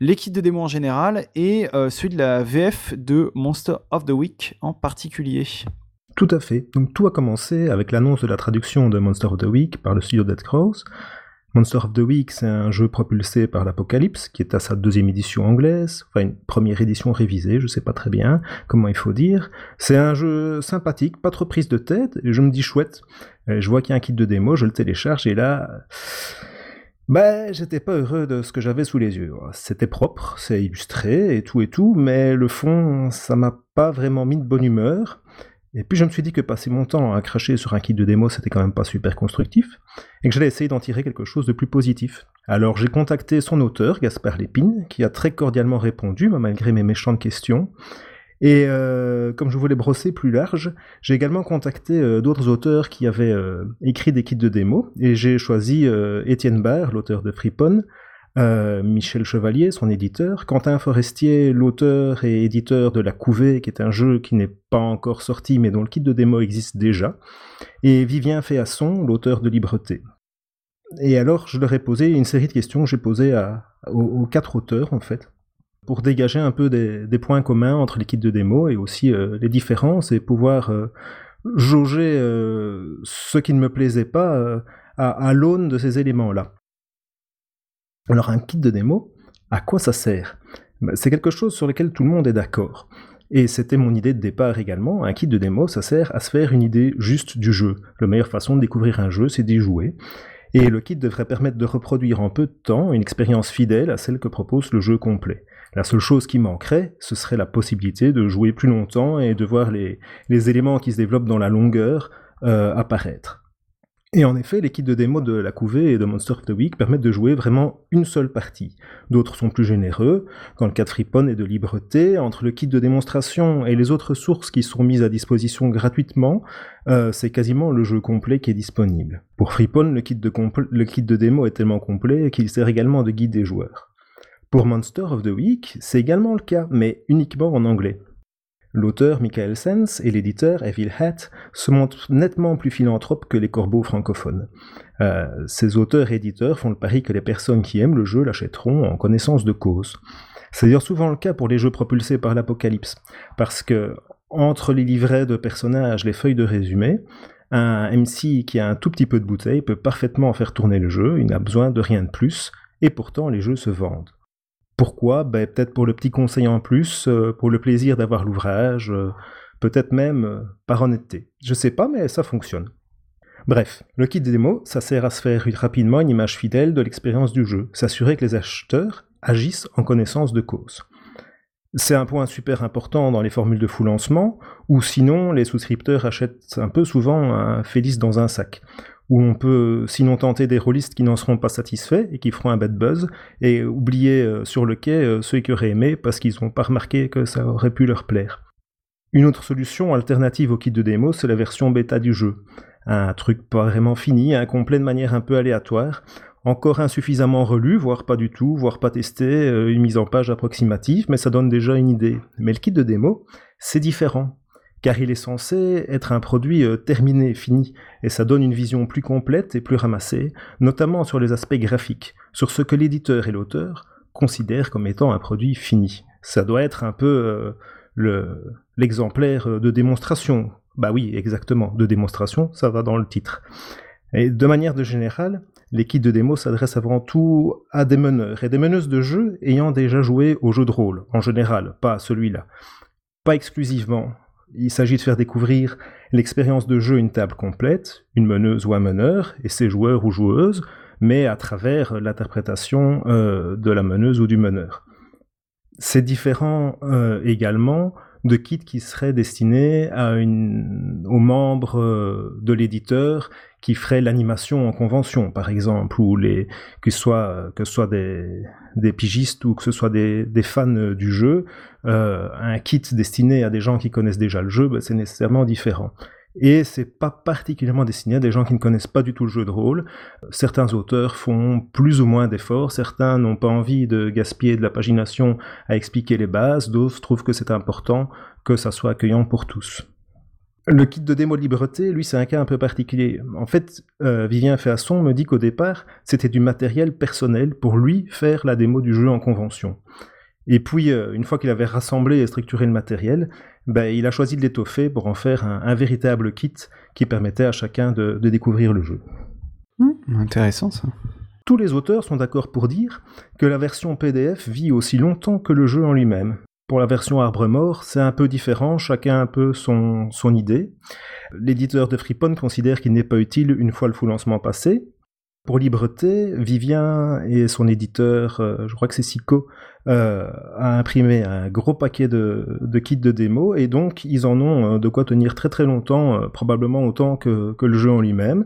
l'équipe de démo en général et celui de la VF de Monster of the Week en particulier. Tout à fait. Donc tout a commencé avec l'annonce de la traduction de Monster of the Week par le studio Dead Crows. Monster of the Week, c'est un jeu propulsé par l'Apocalypse, qui est à sa deuxième édition anglaise, enfin une première édition révisée, je sais pas très bien comment il faut dire. C'est un jeu sympathique, pas trop prise de tête, et je me dis chouette. je vois qu'il y a un kit de démo, je le télécharge, et là... Ben, j'étais pas heureux de ce que j'avais sous les yeux. C'était propre, c'est illustré et tout et tout, mais le fond, ça m'a pas vraiment mis de bonne humeur. Et puis je me suis dit que passer mon temps à cracher sur un kit de démo, c'était quand même pas super constructif, et que j'allais essayer d'en tirer quelque chose de plus positif. Alors j'ai contacté son auteur, Gaspard Lépine, qui a très cordialement répondu, malgré mes méchantes questions. Et euh, comme je voulais brosser plus large, j'ai également contacté euh, d'autres auteurs qui avaient euh, écrit des kits de démo, et j'ai choisi Étienne Barr, l'auteur de Freepon, euh, Michel Chevalier, son éditeur, Quentin Forestier, l'auteur et éditeur de La Couvée, qui est un jeu qui n'est pas encore sorti mais dont le kit de démo existe déjà, et Vivien Féasson, l'auteur de Libreté. Et alors, je leur ai posé une série de questions que j'ai posées aux, quatre auteurs, en fait, pour dégager un peu des, points communs entre les kits de démo et aussi euh, les différences et pouvoir euh, jauger ce qui ne me plaisait pas à l'aune de ces éléments-là. Alors un kit de démo, à quoi ça sert? Ben, C'est quelque chose sur lequel tout le monde est d'accord. Et c'était mon idée de départ également, un kit de démo, ça sert à se faire une idée juste du jeu. La meilleure façon de découvrir un jeu, c'est d'y jouer. Et le kit devrait permettre de reproduire en peu de temps une expérience fidèle à celle que propose le jeu complet. La seule chose qui manquerait, ce serait la possibilité de jouer plus longtemps et de voir les, éléments qui se développent dans la longueur euh, apparaître. Et en effet, les kits de démo de la couvée et de Monster of the Week permettent de jouer vraiment une seule partie. D'autres sont plus généreux, dans le cas de Freepon et de Libreté, entre le kit de démonstration et les autres sources qui sont mises à disposition gratuitement, euh, c'est quasiment le jeu complet qui est disponible. Pour Freepon, le kit de, le kit de démo est tellement complet qu'il sert également de guide des joueurs. Pour Monster of the Week, c'est également le cas, mais uniquement en anglais. L'auteur Michael Sens et l'éditeur Evil Hat se montrent nettement plus philanthropes que les corbeaux francophones. Euh, ces auteurs et éditeurs font le pari que les personnes qui aiment le jeu l'achèteront en connaissance de cause. C'est d'ailleurs souvent le cas pour les jeux propulsés par l'apocalypse, parce que entre les livrets de personnages, les feuilles de résumé, un MC qui a un tout petit peu de bouteille peut parfaitement faire tourner le jeu, il n'a besoin de rien de plus, et pourtant les jeux se vendent. Pourquoi? Ben, Peut-être pour le petit conseil en plus, euh, pour le plaisir d'avoir l'ouvrage, euh, peut-être même euh, par honnêteté. Je sais pas, mais ça fonctionne. Bref, le kit démo, ça sert à se faire rapidement une image fidèle de l'expérience du jeu, s'assurer que les acheteurs agissent en connaissance de cause. C'est un point super important dans les formules de full lancement, ou sinon les souscripteurs achètent un peu souvent un Félix dans un sac où on peut sinon tenter des rôlistes qui n'en seront pas satisfaits et qui feront un bad buzz, et oublier euh, sur le quai euh, ceux qui auraient aimé parce qu'ils n'ont pas remarqué que ça aurait pu leur plaire. Une autre solution alternative au kit de démo, c'est la version bêta du jeu. Un truc pas vraiment fini, incomplet de manière un peu aléatoire, encore insuffisamment relu, voire pas du tout, voire pas testé, euh, une mise en page approximative, mais ça donne déjà une idée. Mais le kit de démo, c'est différent car il est censé être un produit euh, terminé, fini, et ça donne une vision plus complète et plus ramassée, notamment sur les aspects graphiques, sur ce que l'éditeur et l'auteur considèrent comme étant un produit fini. Ça doit être un peu euh, l'exemplaire de démonstration. Bah oui, exactement, de démonstration, ça va dans le titre. Et de manière de générale, les kits de démo s'adressent avant tout à des meneurs et des meneuses de jeu ayant déjà joué au jeu de rôle, en général, pas celui-là. Pas exclusivement. Il s'agit de faire découvrir l'expérience de jeu une table complète, une meneuse ou un meneur, et ses joueurs ou joueuses, mais à travers l'interprétation euh, de la meneuse ou du meneur. C'est différent euh, également de kits qui seraient destinés à une, aux membres euh, de l'éditeur qui feraient l'animation en convention, par exemple, ou les, que ce soit, que des, des pigistes ou que ce soit des, des fans du jeu, euh, un kit destiné à des gens qui connaissent déjà le jeu, ben, c'est nécessairement différent. Et c'est pas particulièrement destiné à des gens qui ne connaissent pas du tout le jeu de rôle. Certains auteurs font plus ou moins d'efforts, certains n'ont pas envie de gaspiller de la pagination à expliquer les bases, d'autres trouvent que c'est important que ça soit accueillant pour tous. Le kit de démo de libreté, lui, c'est un cas un peu particulier. En fait, euh, Vivien Féasson me dit qu'au départ, c'était du matériel personnel pour lui faire la démo du jeu en convention. Et puis, euh, une fois qu'il avait rassemblé et structuré le matériel, ben, il a choisi de l'étoffer pour en faire un, véritable kit qui permettait à chacun de, découvrir le jeu. Mmh, intéressant ça. Tous les auteurs sont d'accord pour dire que la version PDF vit aussi longtemps que le jeu en lui-même. Pour la version Arbre Mort, c'est un peu différent, chacun a un peu son, son idée. L'éditeur de Freepon considère qu'il n'est pas utile une fois le full lancement passé. Pour Libreté, Vivien et son éditeur, euh, je crois que c'est Sico, euh, a imprimé un gros paquet de, de, kits de démo et donc ils en ont euh, de quoi tenir très très longtemps, probablement autant que, que le jeu en lui-même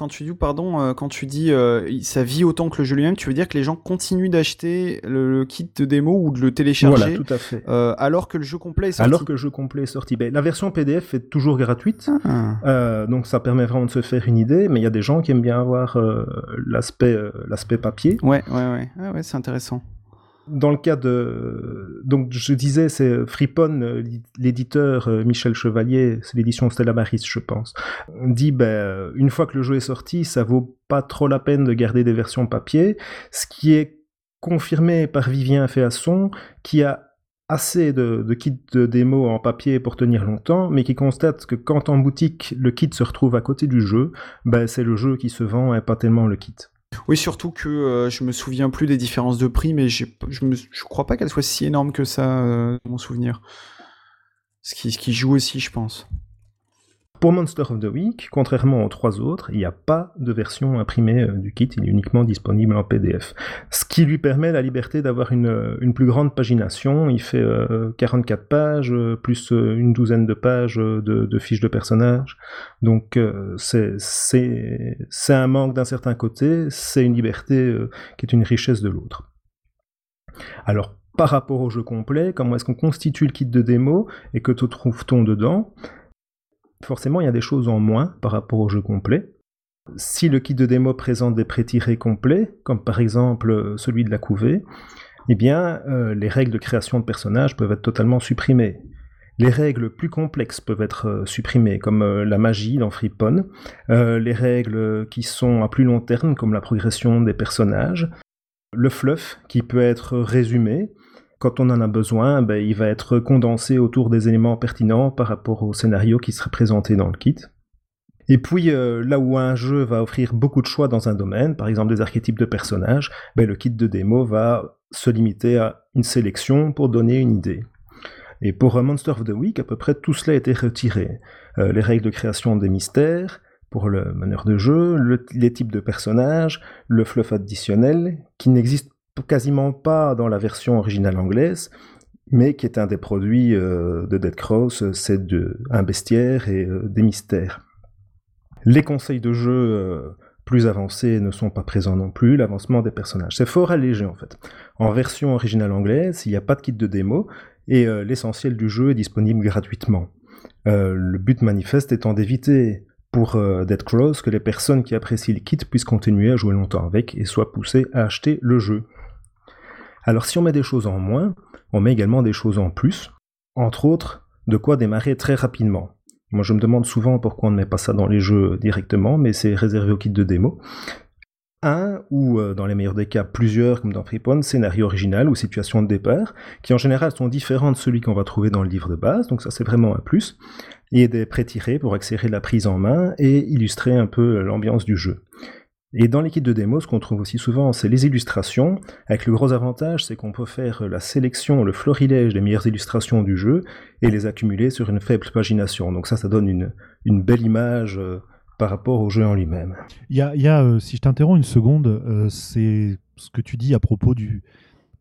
quand tu dis, pardon, euh, quand tu dis euh, ça vit autant que le jeu lui-même, tu veux dire que les gens continuent d'acheter le, kit de démo ou de le télécharger voilà, tout à fait. Euh, alors que le jeu complet est sorti? Alors que le jeu complet est sorti. Ben, la version PDF est toujours gratuite, ah. donc ça permet vraiment de se faire une idée, mais il y a des gens qui aiment bien avoir l'aspect l'aspect papier. Ouais, ouais, ouais, ah ouais c'est intéressant dans le cas de. Donc, je disais, c'est Fripon, euh, l'éditeur euh, Michel Chevalier, c'est l'édition Stella Maris, je pense, dit ben, une fois que le jeu est sorti, ça vaut pas trop la peine de garder des versions papier, ce qui est confirmé par Vivien Féasson, qui a assez de, de kits de démo en papier pour tenir longtemps, mais qui constate que quand en boutique le kit se retrouve à côté du jeu, ben, c'est le jeu qui se vend et pas tellement le kit. Oui, surtout que euh, je me souviens plus des différences de prix, mais je ne crois pas qu'elles soient si énormes que ça, euh, dans mon souvenir. Ce qui, ce qui joue aussi, je pense. Pour Monster of the Week, contrairement aux trois autres, il n'y a pas de version imprimée euh, du kit, il est uniquement disponible en PDF. Ce qui lui permet la liberté d'avoir une, euh, une, plus grande pagination. Il fait 44 euh, pages, plus une douzaine de pages de, de fiches de personnages. Donc c'est un manque d'un certain côté, c'est une liberté qui est une richesse de l'autre. Alors, par rapport au jeu complet, comment est-ce qu'on constitue le kit de démo et que trouve-t-on dedans? Forcément, il y a des choses en moins par rapport au jeu complet. Si le kit de démo présente des pré-tirés complets, comme par exemple celui de la couvée, eh bien, euh, les règles de création de personnages peuvent être totalement supprimées. Les règles plus complexes peuvent être euh, supprimées, comme euh, la magie dans Freepon, les règles qui sont à plus long terme, comme la progression des personnages, le fluff qui peut être résumé, quand on en a besoin, ben, il va être condensé autour des éléments pertinents par rapport au scénario qui serait présenté dans le kit. Et puis, euh, là où un jeu va offrir beaucoup de choix dans un domaine, par exemple des archétypes de personnages, ben, le kit de démo va se limiter à une sélection pour donner une idée. Et pour Monster of the Week, à peu près tout cela a été retiré. Euh, les règles de création des mystères, pour le meneur de jeu, les types de personnages, le fluff additionnel, qui n'existe quasiment pas dans la version originale anglaise, mais qui est un des produits euh, de Dead Cross, c'est de, un bestiaire et euh, des mystères. Les conseils de jeu euh, plus avancés ne sont pas présents non plus, l'avancement des personnages. C'est fort allégé en fait. En version originale anglaise, il n'y a pas de kit de démo, et l'essentiel du jeu est disponible gratuitement. le but manifeste étant d'éviter pour Dead Cross que les personnes qui apprécient le kit puissent continuer à jouer longtemps avec et soient poussées à acheter le jeu. Alors si on met des choses en moins, on met également des choses en plus, entre autres de quoi démarrer très rapidement. Moi je me demande souvent pourquoi on ne met pas ça dans les jeux directement, mais c'est réservé au kit de démo. un ou, dans les meilleurs des cas, plusieurs, comme dans Freepon, scénario original ou situation de départ, qui en général sont différents de celui qu'on va trouver dans le livre de base, donc ça c'est vraiment un plus, et des pré-tirés pour accélérer la prise en main et illustrer un peu l'ambiance du jeu. Et dans l'équipe de démo, ce qu'on trouve aussi souvent, c'est les illustrations, avec le gros avantage, c'est qu'on peut faire la sélection, le florilège des meilleures illustrations du jeu, et les accumuler sur une faible pagination. Donc ça, ça donne une, une belle image euh, par rapport au jeu en lui-même. Il y a, y a euh, si je t'interromps une seconde, euh, c'est ce que tu dis à propos du,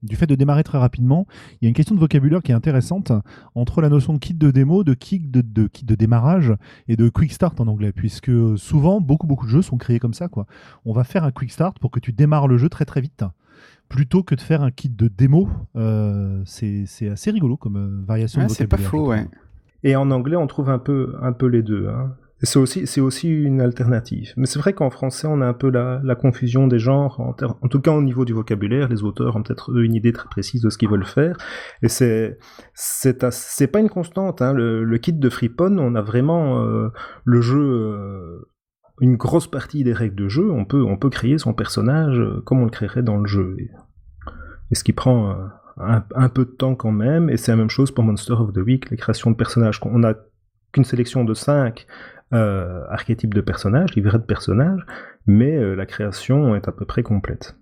du fait de démarrer très rapidement, il y a une question de vocabulaire qui est intéressante entre la notion de kit de démo, de kit de, kit de démarrage et de quick start en anglais, puisque souvent beaucoup beaucoup de jeux sont créés comme ça. Quoi. On va faire un quick start pour que tu démarres le jeu très très vite, plutôt que de faire un kit de démo. Euh, c'est assez rigolo comme euh, variation de vocabulaire. C'est pas faux, ouais. Et en anglais, on trouve un peu, un peu les deux. Hein. C'est aussi, une alternative. Mais c'est vrai qu'en français, on a un peu la, confusion des genres. En, tout cas, au niveau du vocabulaire, les auteurs ont peut-être une idée très précise de ce qu'ils veulent faire. Et c'est, c'est, pas une constante. Hein. Le, kit de Freepon, on a vraiment euh, le jeu, euh, une grosse partie des règles de jeu. On peut, créer son personnage euh, comme on le créerait dans le jeu. Et, ce qui prend un, un, peu de temps quand même. Et c'est la même chose pour Monster of the Week, les créations de personnages. On a qu'une sélection de 5 euh, archétype de personnage, livret de personnage, mais euh, la création est à peu près complète.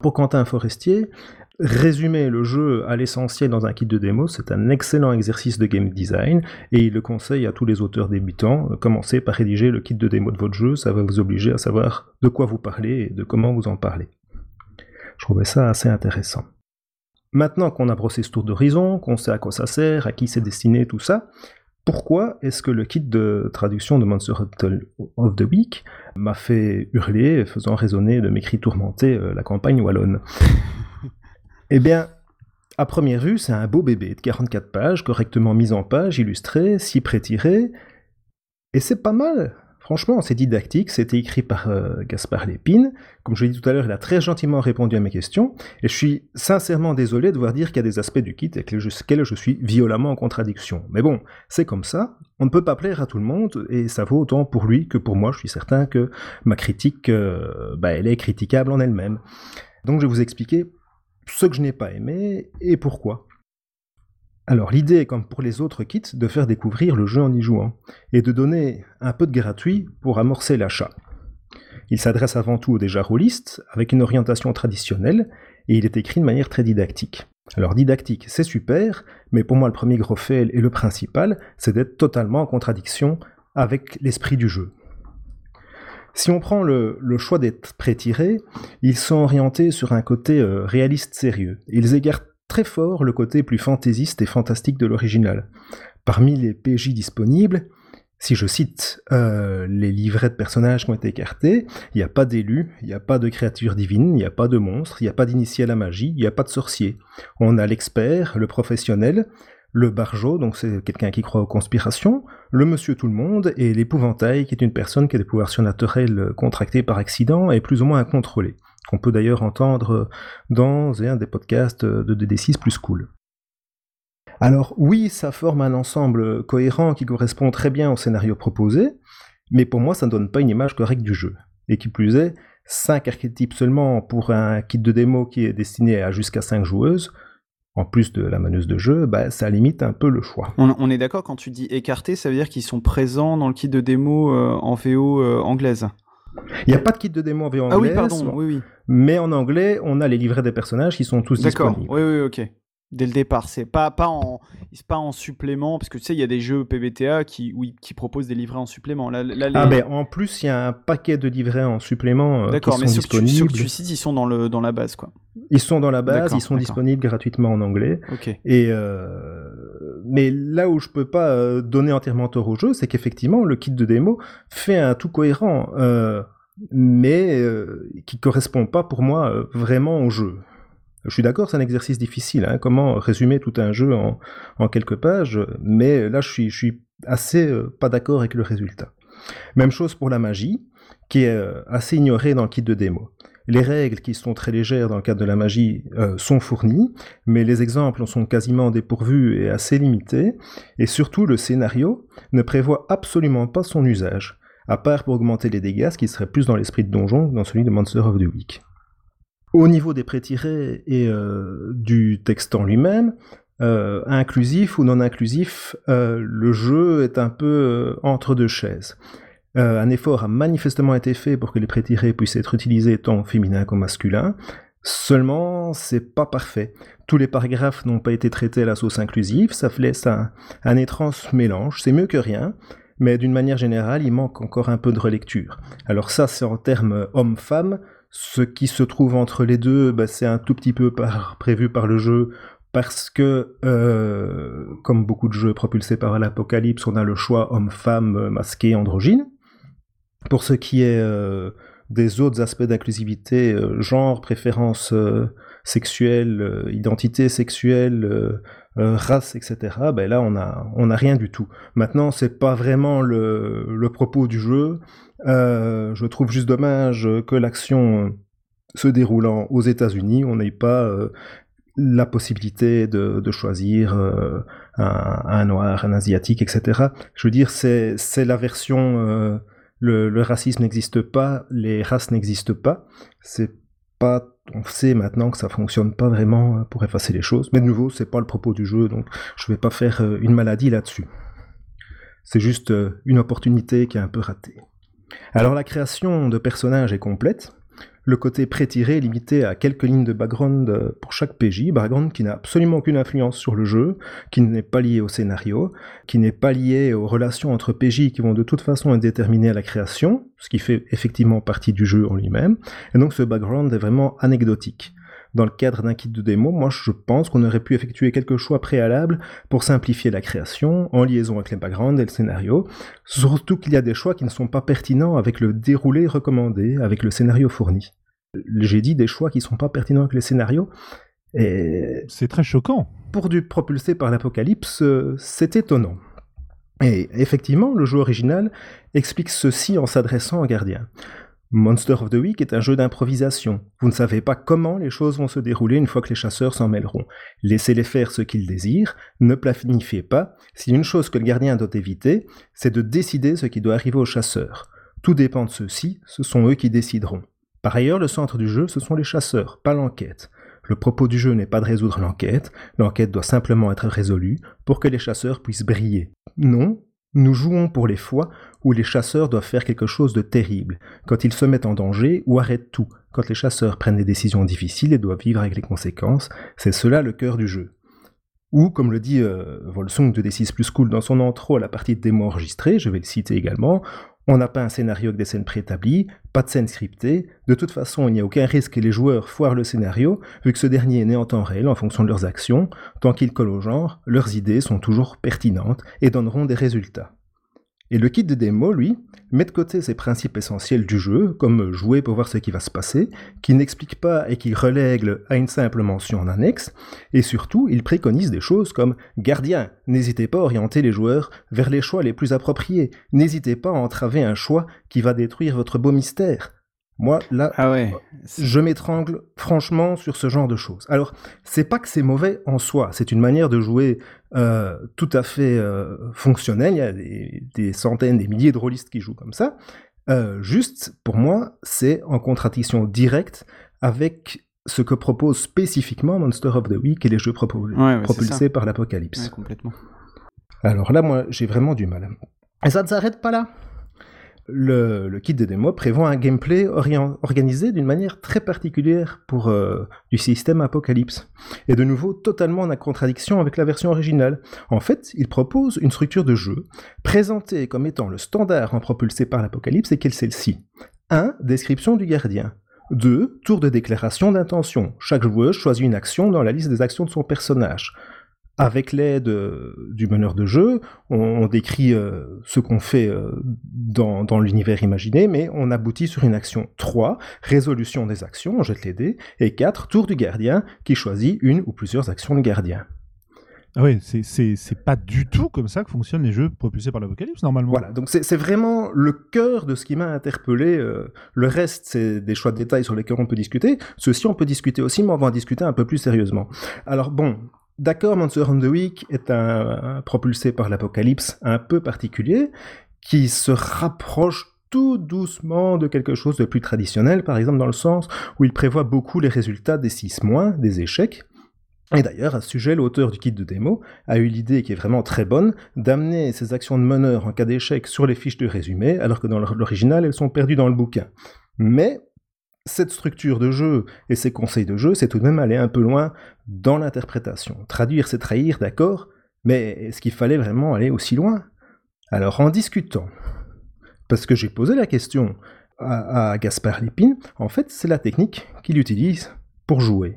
Pour Quentin Forestier, résumer le jeu à l'essentiel dans un kit de démo, c'est un excellent exercice de game design, et il le conseille à tous les auteurs débutants, commencez par rédiger le kit de démo de votre jeu, ça va vous obliger à savoir de quoi vous parlez et de comment vous en parlez. Je trouvais ça assez intéressant. Maintenant qu'on a brossé ce tour d'horizon, qu'on sait à quoi ça sert, à qui c'est destiné, tout ça, pourquoi est-ce que le kit de traduction de Monster of the Week m'a fait hurler, faisant résonner de mes cris tourmentés euh, la campagne wallonne? Eh bien, à première vue, c'est un beau bébé de 44 pages, correctement mis en page, illustré, si pré-tiré, et c'est pas mal. Franchement, c'est didactique, c'était écrit par euh, Gaspard Lépine. Comme je l'ai dit tout à l'heure, il a très gentiment répondu à mes questions, et je suis sincèrement désolé de voir dire qu'il y a des aspects du kit avec lesquels je suis violemment en contradiction. Mais bon, c'est comme ça, on ne peut pas plaire à tout le monde, et ça vaut autant pour lui que pour moi, je suis certain que ma critique, euh, bah, elle est critiquable en elle-même. Donc je vais vous expliquer ce que je n'ai pas aimé et pourquoi. Alors l'idée est comme pour les autres kits de faire découvrir le jeu en y jouant, et de donner un peu de gratuit pour amorcer l'achat. Il s'adresse avant tout aux déjà rôlistes, avec une orientation traditionnelle, et il est écrit de manière très didactique. Alors didactique, c'est super, mais pour moi le premier gros fail et le principal, c'est d'être totalement en contradiction avec l'esprit du jeu. Si on prend le, choix d'être pré-tirés, ils sont orientés sur un côté euh, réaliste sérieux. Ils égarent très fort le côté plus fantaisiste et fantastique de l'original. Parmi les PJ disponibles, si je cite euh, les livrets de personnages qui ont été écartés, il n'y a pas d'élus, il n'y a pas de créatures divines, il n'y a pas de monstres, il n'y a pas d'initié à la magie, il n'y a pas de sorcier. On a l'expert, le professionnel, le barjo, donc c'est quelqu'un qui croit aux conspirations, le monsieur tout le monde, et l'épouvantail, qui est une personne qui a des pouvoirs surnaturels contractés par accident et plus ou moins incontrôlés qu'on peut d'ailleurs entendre dans un des podcasts de DD6 plus cool. Alors oui, ça forme un ensemble cohérent qui correspond très bien au scénario proposé, mais pour moi ça ne donne pas une image correcte du jeu. Et qui plus est, 5 archétypes seulement pour un kit de démo qui est destiné à jusqu'à 5 joueuses, en plus de la maneuse de jeu, bah, ça limite un peu le choix. On, est d'accord quand tu dis écarté, ça veut dire qu'ils sont présents dans le kit de démo euh, en VO euh, anglaise il n'y a pas de kit de démo en VO anglaise. Ah oui, pardon, oui, oui. Mais en anglais, on a les livrets des personnages qui sont tous disponibles. D'accord, oui, oui, ok. Dès le départ, c'est pas, pas, en, pas en supplément, parce que tu sais, il y a des jeux PBTA qui, oui, qui proposent des livrets en supplément. Là, Ah, ben en plus, il y a un paquet de livrets en supplément euh, D'accord, mais sont disponibles. Ceux que tu cites, ils sont dans, le, dans la base, quoi. Ils sont dans la base, ils sont disponibles gratuitement en anglais. Ok. Et euh, mais là où je peux pas euh, donner entièrement tort au jeu, c'est qu'effectivement, le kit de démo fait un tout cohérent. Euh, mais euh, qui correspond pas pour moi euh, vraiment au jeu. Je suis d'accord, c'est un exercice difficile. Hein, comment résumer tout un jeu en, quelques pages Mais là, je suis, je suis assez pas d'accord avec le résultat. Même chose pour la magie, qui est assez ignorée dans le kit de démo. Les règles, qui sont très légères dans le cadre de la magie, sont fournies, mais les exemples en sont quasiment dépourvus et assez limités. Et surtout, le scénario ne prévoit absolument pas son usage à part pour augmenter les dégâts, ce qui serait plus dans l'esprit de donjon que dans celui de Monster of the Week. Au niveau des prétirés et euh, du texte en lui-même, euh, inclusif ou non inclusif, euh, le jeu est un peu entre deux chaises. Un effort a manifestement été fait pour que les prétirés puissent être utilisés tant féminin que masculin. Seulement, c'est pas parfait. Tous les paragraphes n'ont pas été traités à la sauce inclusive, ça laisse un, un étrange mélange. C'est mieux que rien, mais d'une manière générale, il manque encore un peu de relecture. Alors ça, c'est en termes homme-femme. Ce qui se trouve entre les deux, bah, c'est un tout petit peu prévu par le jeu parce que, euh, comme beaucoup de jeux propulsés par l'Apocalypse, on a le choix homme-femme masqué androgyne. Pour ce qui est euh, des autres aspects d'inclusivité, euh, genre, préférence sexuelle, identité sexuelle, race, etc., ben là, on a, on a rien du tout. Maintenant, c'est pas vraiment le, propos du jeu. Euh, je trouve juste dommage que l'action se déroulant aux États-Unis, on n'ait pas euh, la possibilité de, choisir euh, un, noir, un asiatique, etc. Je veux dire, c'est la version le, racisme n'existe pas, les races n'existent pas. C'est pas, on sait maintenant que ça fonctionne pas vraiment pour effacer les choses. Mais de nouveau, c'est pas le propos du jeu, donc je vais pas faire une maladie là-dessus. C'est juste une opportunité qui est un peu ratée. Alors la création de personnages est complète. Le côté pré-tiré est limité à quelques lignes de background euh, pour chaque PJ, background qui n'a absolument aucune influence sur le jeu, qui n'est pas lié au scénario, qui n'est pas lié aux relations entre PJ qui vont de toute façon être déterminées à la création, ce qui fait effectivement partie du jeu en lui-même, et donc ce background est vraiment anecdotique. Dans le cadre d'un kit de démo, moi je pense qu'on aurait pu effectuer quelques choix préalables pour simplifier la création en liaison avec les backgrounds et le scénario, surtout qu'il y a des choix qui ne sont pas pertinents avec le déroulé recommandé, avec le scénario fourni. J'ai dit des choix qui ne sont pas pertinents avec le scénario, et... C'est très choquant. Pour du propulsé par l'apocalypse, euh, c'est étonnant. Et effectivement, le jeu original explique ceci en s'adressant au gardien. Monster of the Week est un jeu d'improvisation. Vous ne savez pas comment les choses vont se dérouler une fois que les chasseurs s'en mêleront. Laissez-les faire ce qu'ils désirent, ne planifiez pas. Si une chose que le gardien doit éviter, c'est de décider ce qui doit arriver aux chasseurs. Tout dépend de ceux-ci, ce sont eux qui décideront. Par ailleurs, le centre du jeu, ce sont les chasseurs, pas l'enquête. Le propos du jeu n'est pas de résoudre l'enquête, l'enquête doit simplement être résolue pour que les chasseurs puissent briller. Non, nous jouons pour les fois où les chasseurs doivent faire quelque chose de terrible, quand ils se mettent en danger ou arrêtent tout, quand les chasseurs prennent des décisions difficiles et doivent vivre avec les conséquences, c'est cela le cœur du jeu. Ou, comme le dit euh, Volsung de D6 Plus Cool dans son intro à la partie démo enregistrée, je vais le citer également, on n'a pas un scénario avec des scènes préétablies, pas de scènes scriptées, de toute façon il n'y a aucun risque que les joueurs foirent le scénario, vu que ce dernier est né en temps réel en fonction de leurs actions, tant qu'ils collent au genre, leurs idées sont toujours pertinentes et donneront des résultats. Et le kit de démo, lui, met de côté ces principes essentiels du jeu, comme jouer pour voir ce qui va se passer, qui n'explique pas et qui relègue à une simple mention en annexe, et surtout, il préconise des choses comme Gardien, n'hésitez pas à orienter les joueurs vers les choix les plus appropriés, n'hésitez pas à entraver un choix qui va détruire votre beau mystère. Moi, là, ah ouais, je m'étrangle franchement sur ce genre de choses. Alors, c'est pas que c'est mauvais en soi, c'est une manière de jouer euh, tout à fait euh, fonctionnelle. Il y a des, centaines, des milliers de rôlistes qui jouent comme ça. Euh, juste, pour moi, c'est en contradiction directe avec ce que propose spécifiquement Monster of the Week et les jeux propulsés par l'Apocalypse. complètement. Alors là, moi, j'ai vraiment du mal. Et ça ne s'arrête pas là le, kit de démo prévoit un gameplay organisé d'une manière très particulière pour euh, du système Apocalypse, et de nouveau totalement en contradiction avec la version originale. En fait, il propose une structure de jeu présentée comme étant le standard en propulsé par l'Apocalypse et qu'elle celle-ci. 1. Description du gardien. 2. Tour de déclaration d'intention. Chaque joueur choisit une action dans la liste des actions de son personnage avec l'aide euh, du meneur de jeu, on, décrit euh, ce qu'on fait euh, dans, l'univers imaginé, mais on aboutit sur une action 3, résolution des actions, on jette les dés, et 4, tour du gardien, qui choisit une ou plusieurs actions de gardien. Ah oui, c'est pas du tout comme ça que fonctionnent les jeux propulsés par l'Apocalypse, normalement. Voilà, donc c'est vraiment le cœur de ce qui m'a interpellé. le reste, c'est des choix de détails sur lesquels on peut discuter. Ceci, on peut discuter aussi, mais on va en discuter un peu plus sérieusement. Alors bon, D'accord, Monster on the Week est un, propulsé par l'apocalypse un peu particulier qui se rapproche tout doucement de quelque chose de plus traditionnel, par exemple dans le sens où il prévoit beaucoup les résultats des 6 mois, des échecs, et d'ailleurs, à ce sujet, l'auteur du kit de démo a eu l'idée, qui est vraiment très bonne, d'amener ces actions de meneur en cas d'échec sur les fiches de résumé, alors que dans l'original, elles sont perdues dans le bouquin. Mais cette structure de jeu et ces conseils de jeu, c'est tout de même aller un peu loin dans l'interprétation. Traduire, c'est trahir, d'accord, mais est-ce qu'il fallait vraiment aller aussi loin? Alors, en discutant, parce que j'ai posé la question à, à Gaspard Lépine, en fait, c'est la technique qu'il utilise pour jouer.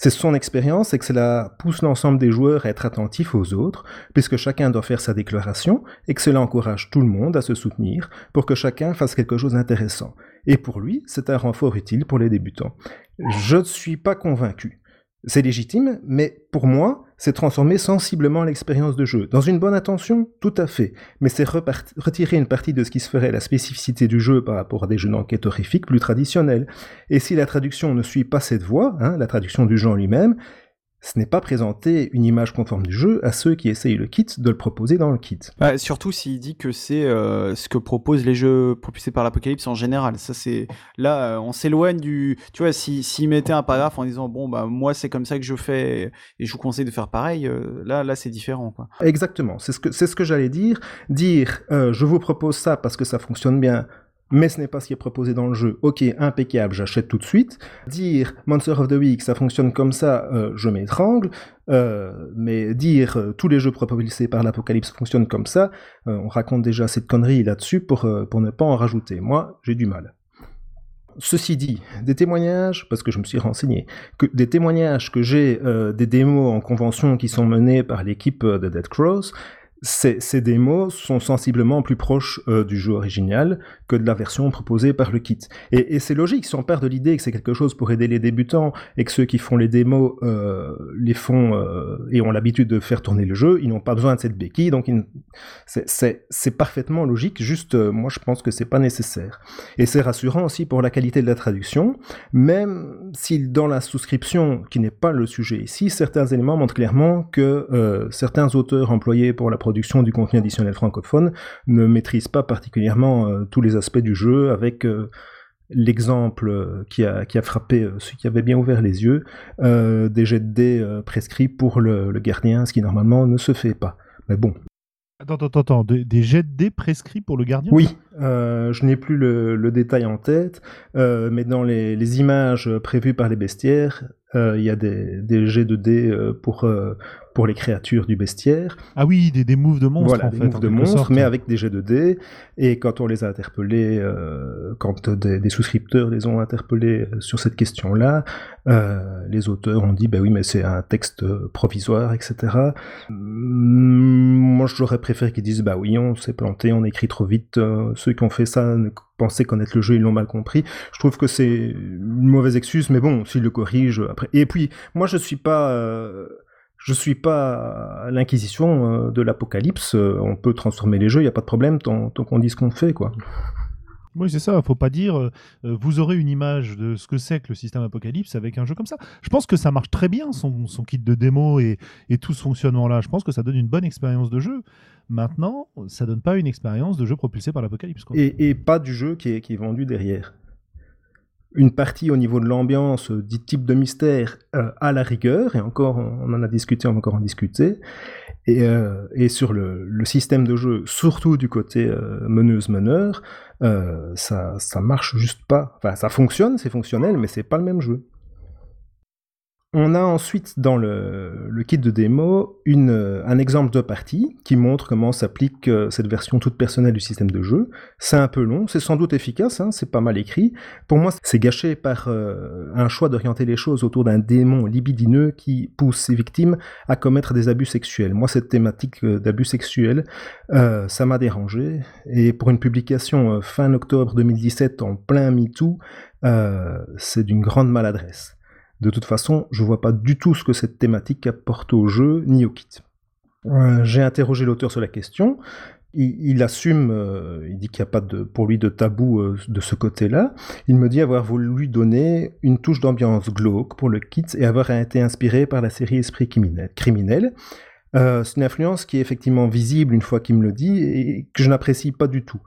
C'est son expérience et que cela pousse l'ensemble des joueurs à être attentifs aux autres, puisque chacun doit faire sa déclaration, et que cela encourage tout le monde à se soutenir pour que chacun fasse quelque chose d'intéressant. Et pour lui, c'est un renfort utile pour les débutants. Je ne suis pas convaincu. C'est légitime, mais pour moi, c'est transformer sensiblement l'expérience de jeu. Dans une bonne intention, tout à fait, mais c'est retirer une partie de ce qui se ferait la spécificité du jeu par rapport à des jeux d'enquête horrifiques plus traditionnels. Et si la traduction ne suit pas cette voie, hein, la traduction du en lui-même, ce n'est pas présenter une image conforme du jeu à ceux qui essayent le kit de le proposer dans le kit. Surtout s'il dit que c'est euh, ce que proposent les jeux propulsés par l'apocalypse en général. Ça c'est là euh, on s'éloigne du tu vois s'il si, mettait un paragraphe en disant bon bah moi c'est comme ça que je fais et je vous conseille de faire pareil euh, là là c'est différent quoi. Exactement, c'est ce que c'est ce que j'allais dire, dire je vous propose ça parce que ça fonctionne bien mais ce n'est pas ce qui est proposé dans le jeu. Ok, impeccable, j'achète tout de suite. Dire Monster of the Week, ça fonctionne comme ça, euh, je m'étrangle. Euh, mais dire euh, tous les jeux proposés par l'Apocalypse fonctionnent comme ça, on raconte déjà cette connerie là-dessus pour, pour ne pas en rajouter. Moi, j'ai du mal. Ceci dit, des témoignages, parce que je me suis renseigné, des témoignages que j'ai des démos en convention qui sont menés par l'équipe de Dead Cross, ces, démos sont sensiblement plus proches euh, du jeu original que de la version proposée par le kit. Et, c'est logique, si on part de l'idée que c'est quelque chose pour aider les débutants et que ceux qui font les démos euh, les font euh, et ont l'habitude de faire tourner le jeu, ils n'ont pas besoin de cette béquille, donc c'est parfaitement logique, juste moi je pense que c'est pas nécessaire. Et c'est rassurant aussi pour la qualité de la traduction, même si dans la souscription, qui n'est pas le sujet ici, certains éléments montrent clairement que certains auteurs employés pour la production du contenu additionnel francophone ne maîtrise pas particulièrement euh, tous les aspects du jeu avec euh, l'exemple qui a, qui a frappé euh, ceux qui avaient bien ouvert les yeux, des jets de dés prescrits pour le, gardien, ce qui normalement ne se fait pas. Mais bon. Attends, attends, attends, des, jets de dés prescrits pour le gardien? Oui, je n'ai plus le, détail en tête, mais dans les, les, images prévues par les bestiaires, il y a des, des jets de dés pour, pour les créatures du bestiaire. Ah oui, des, des moves de monstres. Voilà, des moves de monstres, mais avec des jets de dés. Et quand on les a interpellés, euh, quand des, souscripteurs les ont interpellés euh, sur cette question-là, euh, les auteurs ont dit, bah oui, mais c'est un texte provisoire, etc. Moi, j'aurais préféré qu'ils disent, bah oui, on s'est planté, on écrit trop vite. ceux qui ont fait ça pensaient connaître le jeu, ils l'ont mal compris. Je trouve que c'est une mauvaise excuse, mais bon, s'ils le corrigent après. Et puis, moi, je suis pas je suis pas l'inquisition euh, de l'apocalypse. Euh, on peut transformer les jeux, il n'y a pas de problème tant, qu'on dit ce qu'on fait, quoi. Oui, c'est ça. Faut pas dire euh, vous aurez une image de ce que c'est que le système Apocalypse avec un jeu comme ça. Je pense que ça marche très bien son, kit de démo et, tout ce fonctionnement-là. Je pense que ça donne une bonne expérience de jeu. Maintenant, ça donne pas une expérience de jeu propulsé par l'Apocalypse. Et, et, pas du jeu qui est, qui est vendu derrière une partie au niveau de l'ambiance, euh, dit type de mystère, euh, à la rigueur, et encore, on en a discuté, on va encore en discuter, et, euh, sur le, le, système de jeu, surtout du côté meneuse-meneur, ça, ça marche juste pas. Enfin, ça fonctionne, c'est fonctionnel, mais c'est pas le même jeu. On a ensuite dans le, kit de démo euh, un exemple de partie qui montre comment s'applique euh, cette version toute personnelle du système de jeu. C'est un peu long, c'est sans doute efficace, hein, c'est pas mal écrit. Pour moi, c'est gâché par euh, un choix d'orienter les choses autour d'un démon libidineux qui pousse ses victimes à commettre des abus sexuels. Moi, cette thématique d'abus sexuels, ça m'a dérangé. Et pour une publication fin octobre 2017 en plein MeToo, c'est d'une grande maladresse. De toute façon, je vois pas du tout ce que cette thématique apporte au jeu ni au kit. Euh, j'ai interrogé l'auteur sur la question. Il, assume, euh, il dit qu'il n'y a pas pour lui de tabou euh, de ce côté-là. Il me dit avoir voulu lui donner une touche d'ambiance glauque pour le kit et avoir été inspiré par la série Esprit criminel. c'est une influence qui est effectivement visible une fois qu'il me le dit et que je n'apprécie pas du tout.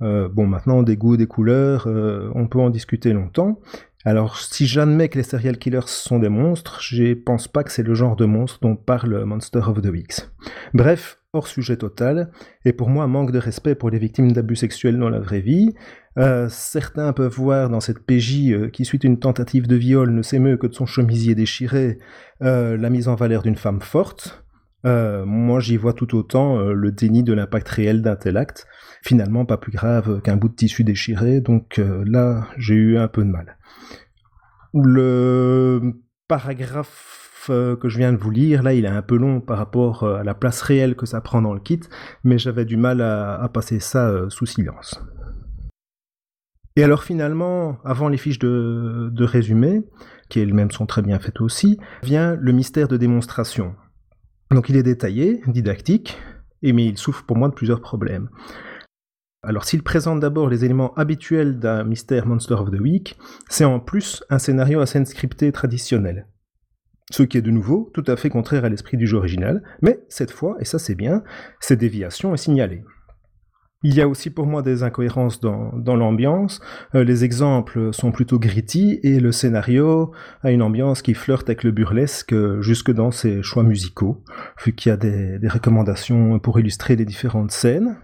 bon, maintenant, des goûts, des couleurs, on peut en discuter longtemps. Alors, si j'admets que les serial killers sont des monstres, je pense pas que c'est le genre de monstre dont parle Monster of the Weeks. Bref, hors sujet total, et pour moi, manque de respect pour les victimes d'abus sexuels dans la vraie vie. Euh, certains peuvent voir dans cette PJ euh, qui suit une tentative de viol ne s'émeut que de son chemisier déchiré euh, la mise en valeur d'une femme forte. Moi, j'y vois tout autant le déni de l'impact réel d'un tel acte. Finalement, pas plus grave qu'un bout de tissu déchiré, donc là, j'ai eu un peu de mal. Le paragraphe euh, que je viens de vous lire, là, il est un peu long par rapport euh, à la place réelle que ça prend dans le kit, mais j'avais du mal à, passer ça euh, sous silence. Et alors finalement, avant les fiches de, de résumé, qui elles-mêmes sont très bien faites aussi, vient le mystère de démonstration. Donc il est détaillé, didactique, et mais il souffre pour moi de plusieurs problèmes. Alors s'il présente d'abord les éléments habituels d'un mystère Monster of the Week, c'est en plus un scénario à scène scriptée traditionnel. Ce qui est de nouveau tout à fait contraire à l'esprit du jeu original, mais cette fois, et ça c'est bien, cette déviation est signalée. Il y a aussi pour moi des incohérences dans, l'ambiance. Euh, les exemples sont plutôt gritty et le scénario a une ambiance qui flirte avec le burlesque jusque dans ses choix musicaux, vu qu'il y a des recommandations pour illustrer les différentes scènes.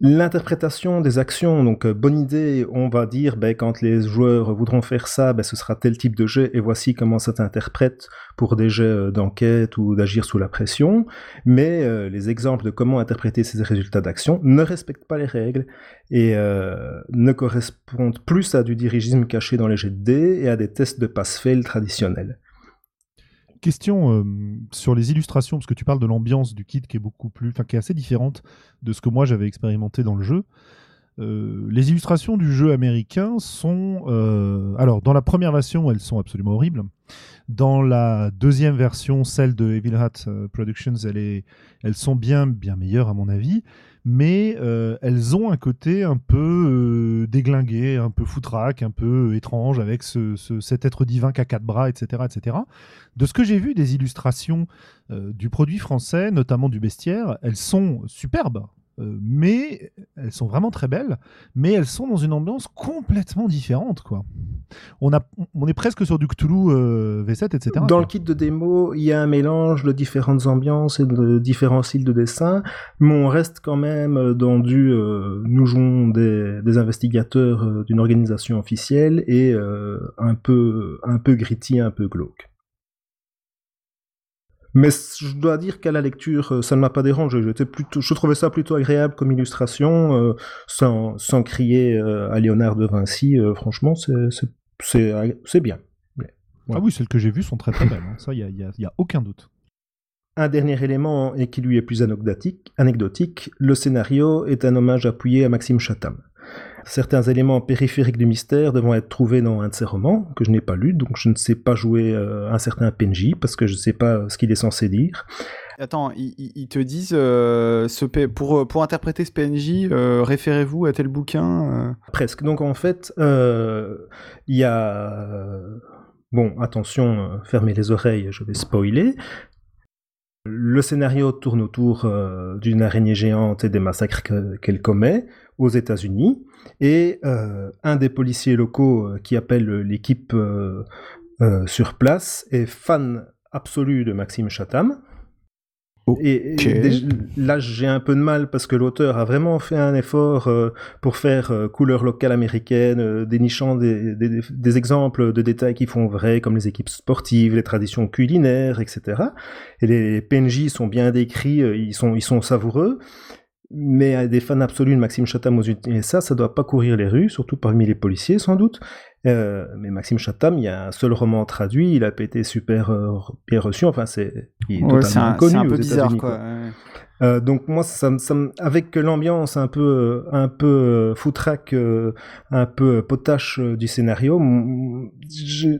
L'interprétation des actions, donc euh, bonne idée, on va dire, ben, quand les joueurs voudront faire ça, ben, ce sera tel type de jet, et voici comment ça t'interprète pour des jets euh, d'enquête ou d'agir sous la pression. Mais euh, les exemples de comment interpréter ces résultats d'action ne respectent pas les règles et ne correspondent plus à du dirigisme caché dans les jets de dés et à des tests de passe-fail traditionnels question euh, sur les illustrations, parce que tu parles de l'ambiance du kit qui est beaucoup plus, enfin qui est assez différente de ce que moi j'avais expérimenté dans le jeu. Euh, les illustrations du jeu américain sont, euh, alors dans la première version, elles sont absolument horribles. Dans la deuxième version, celle de Evil Hat Productions, elles sont bien, bien meilleures à mon avis mais euh, elles ont un côté un peu euh, déglingué, un peu foutraque, un peu étrange, avec cet être divin qui a quatre bras, etc. etc. De ce que j'ai vu des illustrations euh, du produit français, notamment du bestiaire, elles sont superbes. Euh, mais elles sont vraiment très belles, mais elles sont dans une ambiance complètement différente, quoi. On, a, on est presque sur du Cthulhu euh, V7, etc. Dans le kit de démo, il y a un mélange de différentes ambiances et de différents styles de dessin, mais on reste quand même dans du euh, nous jouons des, des investigateurs d'une organisation officielle et un peu un peu gritty, un peu glauque. Mais je dois dire qu'à la lecture, euh, ça ne m'a pas dérangé. plutôt, je trouvais ça plutôt agréable comme illustration, euh, sans, sans, crier euh, à Léonard de Vinci. franchement, c'est bien. Ah oui, celles que j'ai vues sont très très belles. Hein. Ça, il n'y a, y a, aucun doute. Un dernier élément, et qui lui est plus anecdotique, anecdotique, le scénario est un hommage appuyé à Maxime Chatham. Certains éléments périphériques du mystère devront être trouvés dans un de ses romans, que je n'ai pas lu, donc je ne sais pas jouer euh, un certain PNJ, parce que je ne sais pas ce qu'il est censé dire. Attends, ils, te disent, euh, ce pour, pour interpréter ce PNJ, euh, référez-vous à tel bouquin Presque. Donc en fait, il y a... Bon, attention, fermez les oreilles, je vais spoiler. Le scénario tourne autour d'une araignée géante et des massacres qu'elle commet aux États-Unis. Et euh, un des policiers locaux euh, qui appelle l'équipe euh, sur place est fan absolu de Maxime Chatham. Et, là, j'ai un peu de mal parce que l'auteur a vraiment fait un effort pour faire couleur locale américaine, dénichant des, des, exemples de détails qui font vrai, comme les équipes sportives, les traditions culinaires, etc. Et les PNJ sont bien décrits, ils sont, ils sont savoureux. Mais à des fans absolus de Maxime Chatham aux USA, ça doit pas courir les rues, surtout parmi les policiers sans doute. Euh, mais Maxime Chatham, il y a un seul roman traduit, il a été super euh, bien reçu. Enfin, c'est il est totalement connu un peu bizarre, quoi. Euh, donc moi, ça, ça, avec l'ambiance un peu, un peu foutraque, un peu potache du scénario, je,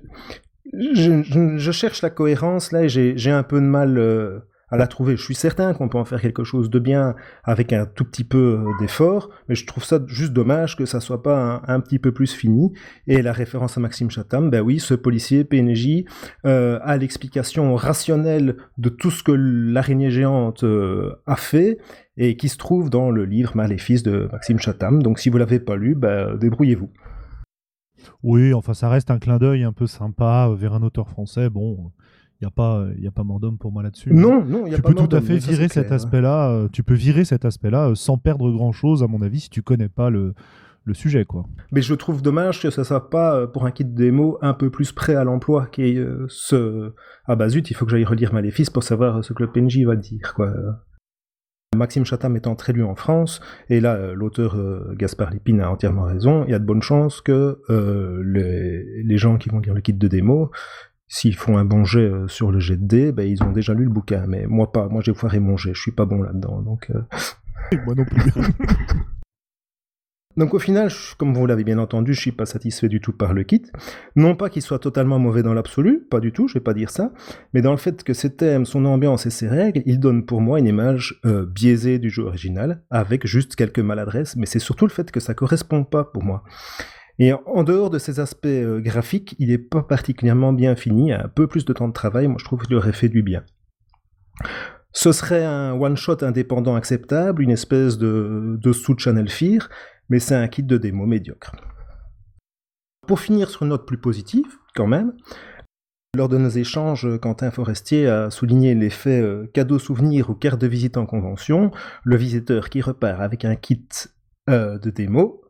je, je, cherche la cohérence là et j'ai un peu de mal à la trouver. Je suis certain qu'on peut en faire quelque chose de bien avec un tout petit peu euh, d'effort, mais je trouve ça juste dommage que ça soit pas un, petit peu plus fini. Et la référence à Maxime Chatham, ben oui, ce policier PNJ euh, a l'explication rationnelle de tout ce que l'araignée géante euh, a fait, et qui se trouve dans le livre Maléfice de Maxime Chatham. Donc si vous l'avez pas lu, bah, débrouillez-vous. Oui, enfin ça reste un clin d'œil un peu sympa vers un auteur français. Bon, il n'y a pas, il a pas mort d'homme pour moi là-dessus. Non, non, il y a tu pas peux tout à fait virer cet aspect-là. euh, tu peux virer cet aspect-là euh, sans perdre grand-chose, à mon avis, si tu connais pas le, le sujet, quoi. Mais je trouve dommage que ça soit pas euh, pour un kit démo un peu plus prêt à l'emploi, qui est euh, ce ah bah zut, il faut que j'aille relire Maléfice pour savoir ce que le PNJ va dire, quoi. Maxime Chatham étant très lu en France, et là euh, l'auteur euh, Gaspard Lépine a entièrement raison, il y a de bonnes chances que euh, les, les gens qui vont lire le kit de démo, s'ils font un bon jet euh, sur le jet de dés, ben, ils ont déjà lu le bouquin, mais moi pas, moi j'ai foiré mon jet, je suis pas bon là-dedans, donc... euh, Moi non plus. Donc au final, je- comme vous l'avez bien entendu, je suis pas satisfait du tout par le kit. Non pas qu'il soit totalement mauvais dans l'absolu, pas du tout, je vais pas dire ça, mais dans le fait que ses thèmes, son ambiance et ses règles, il donne pour moi une image euh, biaisée du jeu original, avec juste quelques maladresses, mais c'est surtout le fait que ça correspond pas pour moi. Et en- dehors de ces aspects euh, graphiques, il est pas particulièrement bien fini, un peu plus de temps de travail, moi je trouve qu'il aurait fait du bien. Ce serait un one-shot indépendant acceptable, une espèce de, de sous-channel fear, mais c'est un kit de démo médiocre. Pour finir sur une note plus positive, quand même, lors de nos échanges, Quentin Forestier a souligné l'effet euh, cadeau souvenir ou carte de visite en convention. Le visiteur qui repart avec un kit euh, de démo,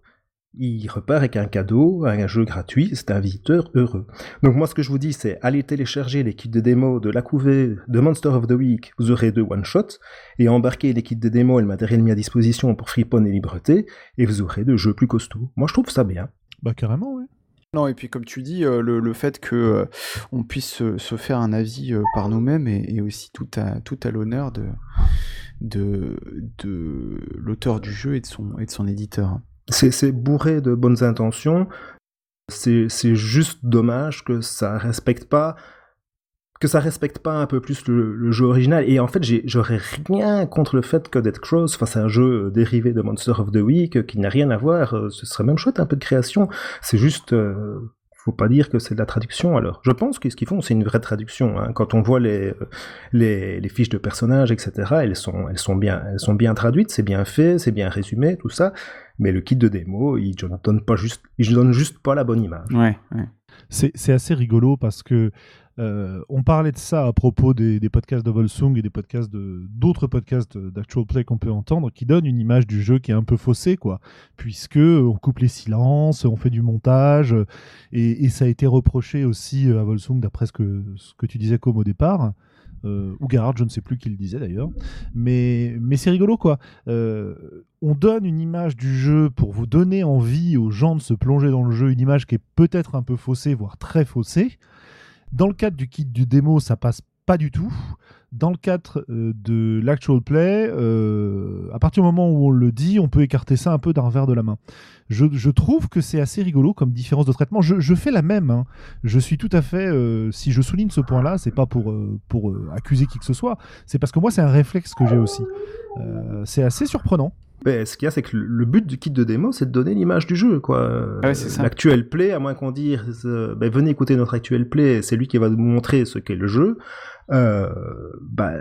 il repart avec un cadeau, un jeu gratuit, c'est un visiteur heureux. Donc moi ce que je vous dis c'est allez télécharger les kits de démo de la couvée de Monster of the Week, vous aurez deux one-shots, et embarquez les kits de démo et le matériel mis à disposition pour Freepon et Libreté, et vous aurez de jeux plus costauds. Moi je trouve ça bien. bah carrément, oui. Non, et puis comme tu dis, euh, le, le fait que euh, on puisse se, se faire un avis euh, par nous-mêmes est, est aussi tout à, tout à l'honneur de, de, de l'auteur du jeu et de son, et de son éditeur. C'est bourré de bonnes intentions, c'est juste dommage que ça respecte pas que ça respecte pas un peu plus le, jeu original. Et en fait, j'aurais rien contre le fait que Dead Cross fasse un jeu euh, dérivé de Monster of the Week, euh, qui n'a rien à voir. euh, Ce serait même chouette un peu de création. C'est juste, euh, faut pas dire que c'est de la traduction. Alors, je pense que ce qu'ils font, c'est une vraie traduction. hein. Quand on voit les, fiches de personnages, etc., elles sont bien elles sont bien traduites, c'est bien fait, c'est bien résumé, tout ça. Mais le kit de démo, il ne donne pas juste, il donne juste pas la bonne image. Ouais, ouais. C'est c'est assez rigolo parce que euh, on parlait de ça à propos des, des podcasts de Volsung et des podcasts de d'autres podcasts d'actual play qu'on peut entendre qui donnent une image du jeu qui est un peu faussée quoi puisque on coupe les silences on fait du montage et, et ça a été reproché aussi à Volsung d'après ce que, ce que tu disais comme au départ euh, ou Garard, je ne sais plus qui le disait d'ailleurs, mais, mais c'est rigolo quoi. Euh, on donne une image du jeu pour vous donner envie aux gens de se plonger dans le jeu, une image qui est peut-être un peu faussée, voire très faussée. Dans le cadre du kit du démo, ça passe pas du tout. Dans le cadre euh, de l'actual play, euh, à partir du moment où on le dit, on peut écarter ça un peu d'un revers de la main. Je, trouve que c'est assez rigolo comme différence de traitement. Je, fais la même. hein. Je suis tout à fait. euh, si je souligne ce point-là, c'est pas pour, pour accuser qui que ce soit. C'est parce que moi, c'est un réflexe que j'ai aussi. C'est assez surprenant. Mais ce qu'il y a, c'est que le but du kit de démo, c'est de donner l'image du jeu, quoi. Ah ouais. L'actuel play, à moins qu'on dise, euh, ben, venez écouter notre actuel play, c'est lui qui va nous montrer ce qu'est le jeu. Euh, bah,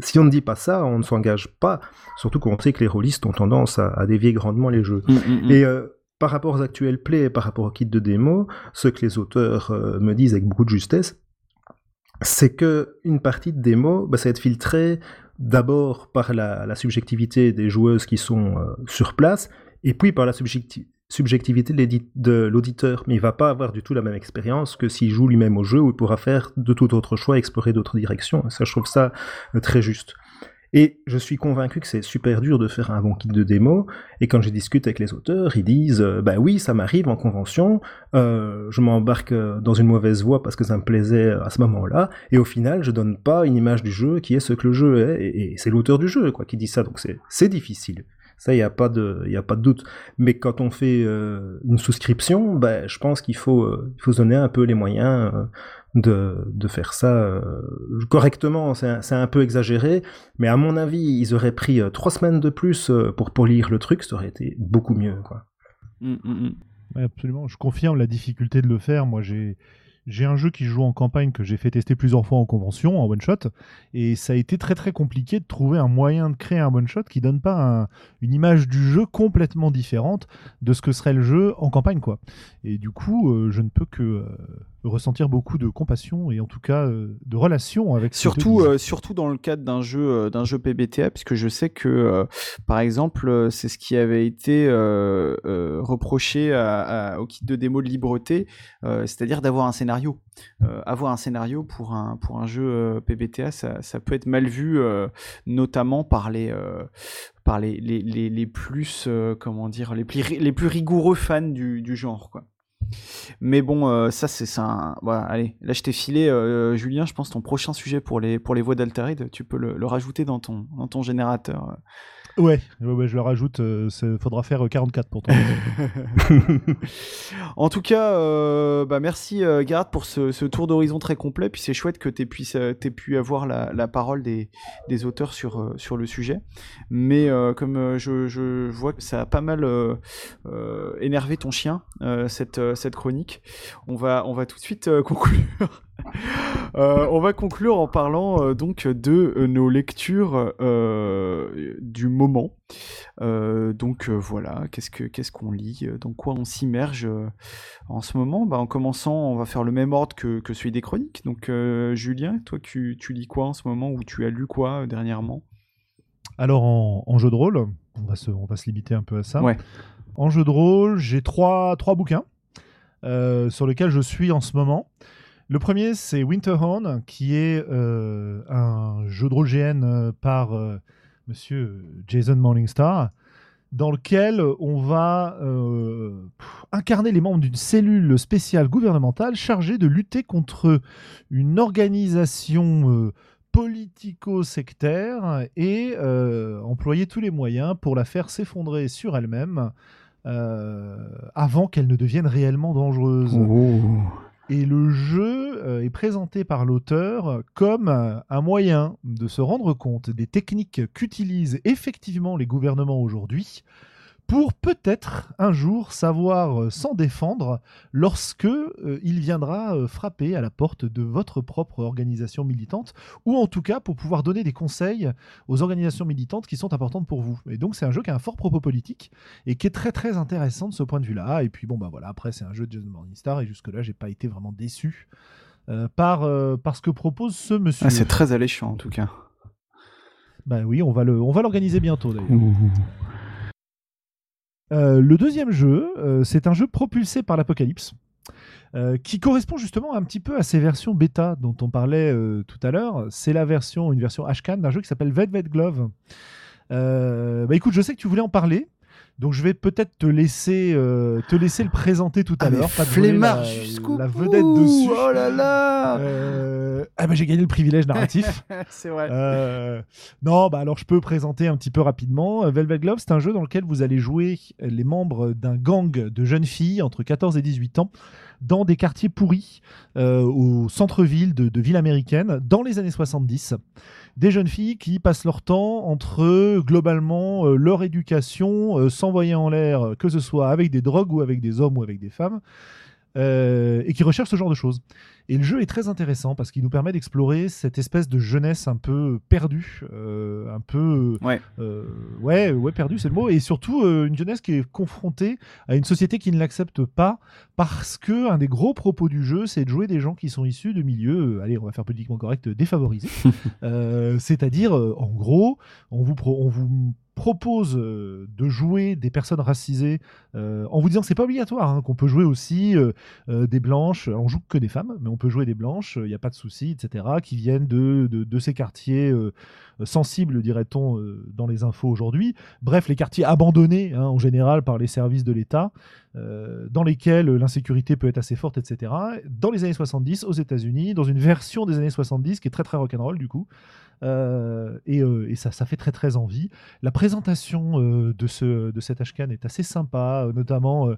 si on ne dit pas ça, on ne s'engage pas. Surtout qu'on sait que les rôlistes ont tendance à, à dévier grandement les jeux. Mm, mm, mm. Et euh, par rapport aux actuels plays et par rapport au kit de démo, ce que les auteurs euh, me disent avec beaucoup de justesse, c'est que une partie de démo, bah, ça va être filtré d'abord par la, subjectivité des joueuses qui sont euh, sur place, et puis par la subjecti- subjectivité de l'auditeur. Mais il va pas avoir du tout la même expérience que s'il joue lui-même au jeu, où il pourra faire de tout autre choix, explorer d'autres directions. Ça, je trouve ça euh, très juste. Et je suis convaincu que c'est super dur de faire un bon kit de démo. Et quand je discute avec les auteurs, ils disent euh, Bah oui, ça m'arrive en convention, euh, je m'embarque euh, dans une mauvaise voie parce que ça me plaisait à ce moment-là, et au final, je donne pas une image du jeu qui est ce que le jeu est, et, c'est l'auteur du jeu quoi qui dit ça, donc c'est difficile. Ça, il n'y a, pas de- a pas de doute. Mais quand on fait euh, une souscription, bah, je pense qu'il faut, euh, faut se donner un peu les moyens euh, de, de faire ça euh, correctement. C'est un, peu exagéré, mais à mon avis, ils auraient pris euh, trois semaines de plus euh, pour polir le truc, ça aurait été beaucoup mieux. Quoi. Mm, mm, mm. Ouais, absolument. Je confirme la difficulté de le faire. Moi, j'ai j'ai un jeu qui joue en campagne que j'ai fait tester plusieurs fois en convention, en one shot, et ça a été très très compliqué de trouver un moyen de créer un one shot qui donne pas une image du jeu complètement différente de ce que serait le jeu en campagne, quoi. Et du coup, euh, je ne peux que euh, ressentir beaucoup de compassion et en tout cas euh, de relation avec. Surtout, surtout dans le cadre d'un jeu, d'un jeu PBTA, puisque je sais que, par exemple, c'est ce qui avait été reproché au kit de démo de Libreté, c'est-à-dire d'avoir un scénario euh, avoir un scénario pour un, pour un jeu euh, PBTA, ça, ça, peut être mal vu, euh, notamment par les, par les, les, les, plus, comment dire, les plus, les plus rigoureux fans du, du genre, quoi. Mais bon, ça c'est ça. Voilà, allez, là je t'ai filé, Julien. Je pense ton prochain sujet pour les pour les voix d'Altarid, tu peux le, le, rajouter dans ton dans ton générateur. Ouais, ouais, je le rajoute. Il euh, faudra faire 44 euh, pour toi. en tout cas, euh, bah merci euh, Garde pour ce, tour d'horizon très complet. Puis c'est chouette que tu aies, pu avoir la, parole des, des, auteurs sur, sur le sujet. Mais comme je, je, vois que ça a pas mal énervé ton chien, cette, cette chronique, on va, on va tout de suite conclure. Euh, on va conclure en parlant euh, donc de euh, nos lectures du moment. donc voilà, qu'est-ce que qu'est-ce qu'on lit, dans quoi on s'immerge en ce moment? Bah, En commençant, on va faire le même ordre que, celui des chroniques. Donc Julien, toi tu, lis quoi en ce moment ou tu as lu quoi dernièrement? Alors en, jeu de rôle, on va, se, on va se limiter un peu à ça. En jeu de rôle, j'ai trois, trois bouquins sur lesquels je suis en ce moment. Le premier, c'est Winterhorn, qui est euh, un jeu de rôle GN euh, par euh, monsieur Jason Morningstar, dans lequel on va incarner les membres d'une cellule spéciale gouvernementale chargée de lutter contre une organisation politico-sectaire et employer tous les moyens pour la faire s'effondrer sur elle-même avant qu'elle ne devienne réellement dangereuse. Et le jeu euh, est présenté par l'auteur comme un moyen de se rendre compte des techniques qu'utilisent effectivement les gouvernements aujourd'hui pour peut-être un jour savoir euh, s'en défendre lorsque euh, il viendra euh, frapper à la porte de votre propre organisation militante ou en tout cas pour pouvoir donner des conseils aux organisations militantes qui sont importantes pour vous. Et donc c'est un jeu qui a un fort propos politique et qui est très très intéressant de ce point de vue-là. Et puis bon bah voilà, après c'est un jeu de Jason Morningstar et jusque là j'ai pas été vraiment déçu par, par ce que propose ce monsieur. Ah, c'est très alléchant en tout cas. Bah oui, on va le, on va l'organiser bientôt d'ailleurs. Euh, le deuxième jeu, euh, c'est un jeu propulsé par l'Apocalypse. Euh, qui correspond justement un petit peu à ces versions bêta dont on parlait tout à l'heure. C'est la version, une version HCAN d'un jeu qui s'appelle Velvet Glove. bah écoute, je sais que tu voulais en parler. Donc je vais peut-être te laisser euh, te laisser le présenter tout à ah, l'heure. Flemmard jusqu'au la vedette dessus. Oh là là. Euh, ah bah j'ai gagné le privilège narratif. c'est vrai. Euh, non bah alors je peux présenter un petit peu rapidement. Velvet Glove c'est un jeu dans lequel vous allez jouer les membres d'un gang de jeunes filles entre 14 et 18 ans dans des quartiers pourris au centre-ville de, de villes américaines dans les années 70 des jeunes filles qui passent leur temps entre globalement euh, leur éducation, euh, s'envoyer en l'air, que ce soit avec des drogues ou avec des hommes ou avec des femmes, euh, et qui recherchent ce genre de choses. Et le jeu est très intéressant parce qu'il nous permet d'explorer cette espèce de jeunesse un peu perdue, euh, un peu ouais, euh, ouais, ouais, perdue, c'est le mot, et surtout une jeunesse qui est confrontée à une société qui ne l'accepte pas parce que un des gros propos du jeu, c'est de jouer des gens qui sont issus de milieux, allez, on va faire politiquement correct, défavorisés. C'est-à-dire, en gros, on vous, on vous propose euh, de jouer des personnes racisées euh, en vous disant que c'est pas obligatoire, hein, qu'on peut jouer aussi euh, des blanches, on joue que des femmes, mais on peut jouer des blanches, il n'y a pas de souci, etc., qui viennent de, ces quartiers sensibles, dirait-on, dans les infos aujourd'hui. Bref, les quartiers abandonnés hein, en général par les services de l'État, dans lesquels l'insécurité peut être assez forte, etc. Dans les années 70, aux États-Unis, dans une version des années 70 qui est très très rock'n'roll du coup. Euh, euh, et, ça, ça fait très très envie. La présentation euh, de, ce, de cet Ashcan est assez sympa, notamment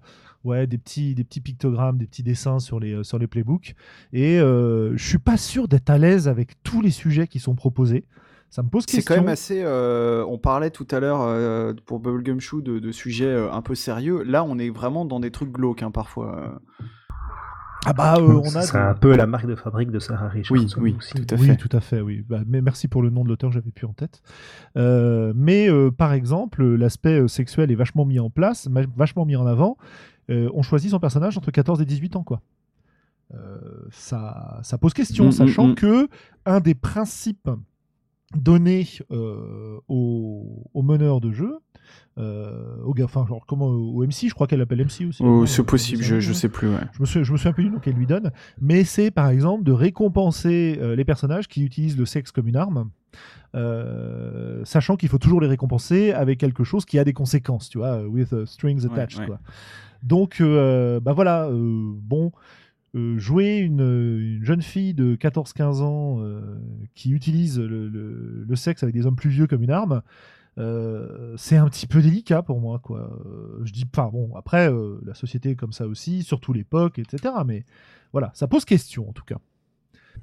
ouais, des, petits, des petits pictogrammes, des petits dessins sur les, sur les playbooks. Et je suis pas sûr d'être à l'aise avec tous les sujets qui sont proposés. Ça me pose question. C'est quand même assez. on parlait tout à l'heure pour Bubblegum Shoe de, de sujets un peu sérieux. Là, on est vraiment dans des trucs glauques hein, parfois. Ah bah, euh, on a. C'est un peu la marque de fabrique de Sarah Richardson. Oui, oui, aussi. tout à oui, fait. tout à fait, oui. Bah, mais merci pour le nom de l'auteur, j'avais plus en tête. Euh, mais euh, par exemple, l'aspect euh, sexuel est vachement mis en place, vachement mis en avant. Euh, on choisit son personnage entre 14 et 18 ans, quoi. Euh, ça, ça pose question, Mm, sachant mm, mm. que un des principes donnés euh, aux meneurs de jeu, euh, au gars, enfin, genre, comment, au MC, je crois qu'elle l'appelle MC aussi. Oh, c'est possible, je, je sais plus. Ouais. je me souviens, je me souviens plus du nom qu'elle lui donne, mais c'est par exemple de récompenser euh, les personnages qui utilisent le sexe comme une arme, euh, sachant qu'il faut toujours les récompenser avec quelque chose qui a des conséquences, tu vois, with uh, strings attached. ouais. Quoi. Donc, bah voilà, bon, euh, jouer une, une jeune fille de 14-15 ans euh, qui utilise le, sexe avec des hommes plus vieux comme une arme, euh, c'est un petit peu délicat pour moi, quoi. Euh, je dis pas, bon, après, euh, la société est comme ça aussi, surtout l'époque, etc. Mais voilà, ça pose question en tout cas.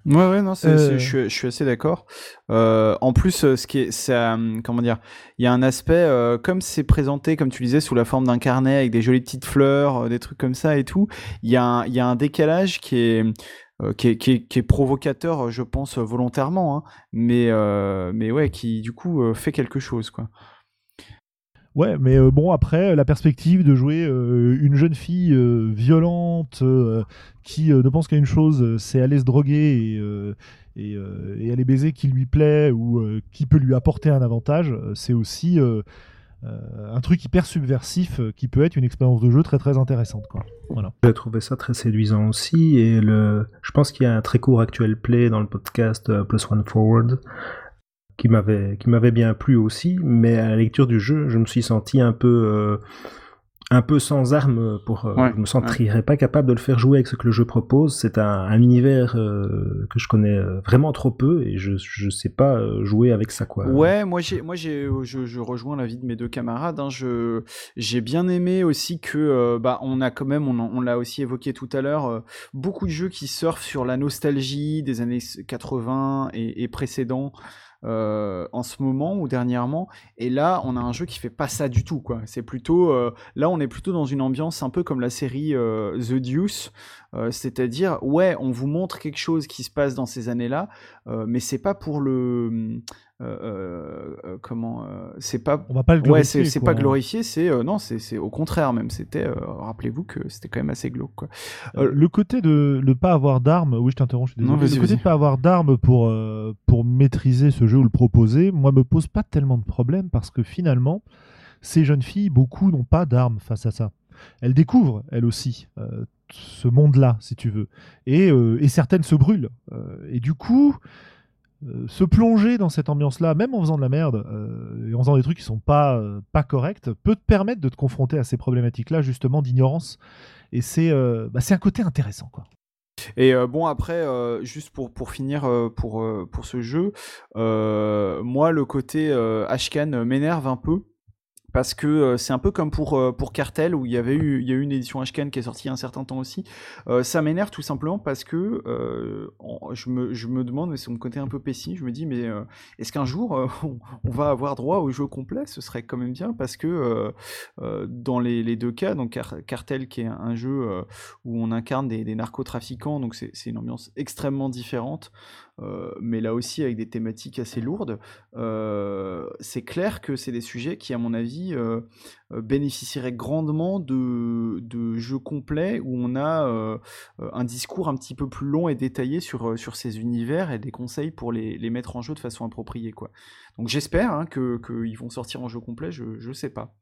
Ouais, ouais, non, Euh. je, suis, je suis assez d'accord. Euh, en plus, euh, ce qui est, euh, comment dire, il y a un aspect, comme c'est présenté, comme tu disais, sous la forme d'un carnet avec des jolies petites fleurs, des trucs comme ça et tout, il y a un, il y a un décalage qui est, euh, qui est, qui est, qui est provocateur, je pense, volontairement, hein, mais, euh, mais ouais, qui du coup euh, fait quelque chose, quoi. Ouais, mais euh, bon, après, la perspective de jouer euh, une jeune fille euh, violente qui ne pense qu'à une chose, c'est aller se droguer et, et, et aller baiser qui lui plaît ou qui peut lui apporter un avantage, c'est aussi un truc hyper subversif qui peut être une expérience de jeu très très intéressante. Quoi. Voilà. J'ai trouvé ça très séduisant aussi et le, je pense qu'il y a un très court actuel play dans le podcast Plus One Forward qui m'avait qui m'avait bien plu aussi, mais à la lecture du jeu, je me suis senti un peu euh, un peu sans armes pour euh, Ouais, je me sentirais pas capable de le faire jouer avec ce que le jeu propose. C'est un, un univers euh, que je connais euh, vraiment trop peu et je je sais pas jouer avec ça quoi. Ouais, moi j'ai, moi j'ai, je, je rejoins l'avis de mes deux camarades. Hein, je, j'ai bien aimé aussi que, bah, on a quand même, on, on l'a aussi évoqué tout à l'heure, beaucoup de jeux qui surfent sur la nostalgie des années 80 et, et précédents. Euh, en ce moment ou dernièrement. Et là on a un jeu qui fait pas ça du tout quoi. C'est plutôt euh, là on est plutôt dans une ambiance un peu comme la série euh, The Deuce. C'est-à-dire ouais on vous montre quelque chose qui se passe dans ces années là euh, mais c'est pas pour le comment euh, c'est pas On va pas le ouais glorifier. c'est c'est pas glorifié c'est euh, non c'est au contraire même c'était euh, rappelez-vous que c'était quand même assez glauque quoi Euh, le côté de ne pas avoir d'armes, oui, je t'interromps, je suis désolé. le côté de pas avoir d'armes pour, euh, pour maîtriser ce jeu ou le proposer, moi, me pose pas tellement de problèmes parce que finalement, ces jeunes filles, beaucoup n'ont pas d'armes face à ça. Elles découvrent, elles aussi, euh, ce monde-là, si tu veux. Et, euh, et certaines se brûlent. Euh, et du coup, euh, se plonger dans cette ambiance-là, même en faisant de la merde, euh, et en faisant des trucs qui sont pas, euh, pas corrects, peut te permettre de te confronter à ces problématiques-là, justement, d'ignorance. Et c'est bah, un côté intéressant, quoi. Et bon après, juste pour pour finir pour pour ce jeu, moi le côté Ashcan m'énerve un peu parce que euh, c'est un peu comme pour euh, pour Cartel où il y avait eu il y a eu une édition Ashcan qui est sortie il y a un certain temps aussi. Euh, ça m'énerve tout simplement parce que je me je me demande mais c'est mon côté un peu pessimiste, je me dis mais est-ce qu'un jour on, va avoir droit au jeu complet? Ce serait quand même bien parce que dans les, les deux cas, donc Car- Cartel qui est un, jeu où on incarne des, des narcotrafiquants, donc c'est une ambiance extrêmement différente, mais là aussi avec des thématiques assez lourdes. Euh, c'est clair que c'est des sujets qui, à mon avis, euh, euh, bénéficieraient grandement de, de jeux complets où on a euh, euh, un discours un petit peu plus long et détaillé sur, euh, sur ces univers et des conseils pour les, les mettre en jeu de façon appropriée. Quoi. Donc j'espère hein, que qu'ils vont sortir en jeu complet, je, je sais pas.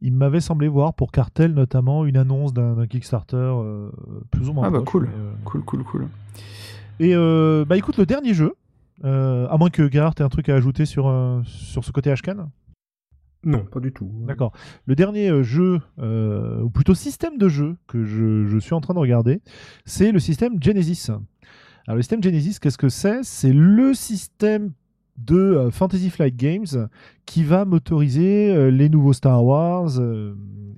Il m'avait semblé voir pour Cartel notamment une annonce d'un Kickstarter euh, plus ou moins Ah bah proche, cool. euh, Cool, cool, cool. Et euh, bah écoute, le dernier jeu, euh, à moins que Gerhard ait un truc à ajouter sur, euh, sur ce côté Ashcan. Non, pas du tout. D'accord. Le dernier jeu, ou plutôt système de jeu que je, je suis en train de regarder, c'est le système Genesis. Alors le système Genesis, qu'est-ce que c'est? C'est le système de Fantasy Flight Games qui va motoriser les nouveaux Star Wars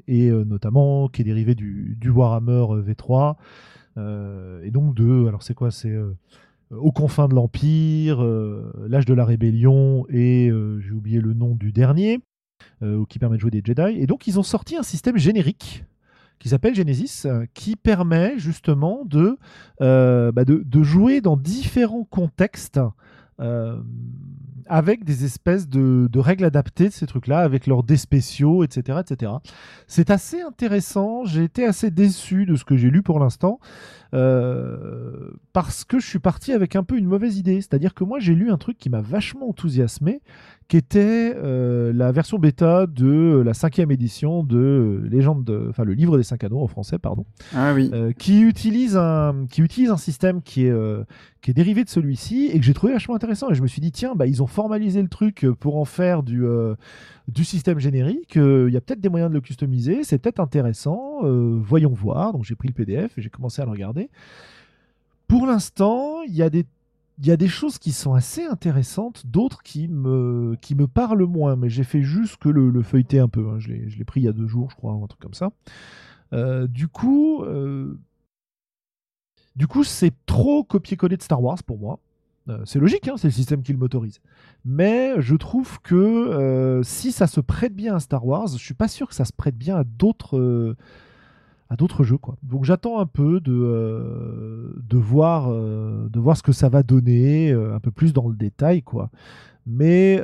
et notamment qui est dérivé du, du Warhammer euh, V3 euh, et donc de alors c'est quoi c'est euh, aux confins de l'Empire, euh, l'âge de la rébellion et euh, j'ai oublié le nom du dernier euh, qui permet de jouer des Jedi. Et donc ils ont sorti un système générique qui s'appelle Genesis, qui permet justement de, bah, de, de, jouer dans différents contextes euh, avec des espèces de, règles adaptées de ces trucs-là, avec leurs dés spéciaux, etc. etc. C'est assez intéressant. J'ai été assez déçu de ce que j'ai lu pour l'instant, euh, parce que je suis parti avec un peu une mauvaise idée. C'est-à-dire que moi, j'ai lu un truc qui m'a vachement enthousiasmé, qui était euh, la version bêta de la cinquième édition de Légende, de, enfin le livre des cinq anneaux en français, pardon, ah, oui. Euh, qui utilise un qui utilise un système qui est qui est dérivé de celui-ci et que j'ai trouvé vachement intéressant. Et je me suis dit tiens, bah ils ont formalisé le truc pour en faire du du système générique. Il y a peut-être des moyens de le customiser, c'est peut-être intéressant. voyons voir. Donc j'ai pris le PDF et j'ai commencé à le regarder. Pour l'instant, il y a des y a des choses qui sont assez intéressantes, d'autres qui me, qui me parlent moins, mais j'ai fait juste que le, feuilleter un peu. Hein. Je l'ai pris il y a deux jours, je crois, un truc comme ça. Euh, du coup, euh, du coup, c'est trop copier-coller de Star Wars pour moi. Euh, c'est logique, hein, c'est le système qui le motorise. Mais je trouve que si ça se prête bien à Star Wars, je suis pas sûr que ça se prête bien à d'autres d'autres jeux quoi. Donc j'attends un peu de, euh, voir, euh, ce que ça va donner euh, un peu plus dans le détail quoi. Mais,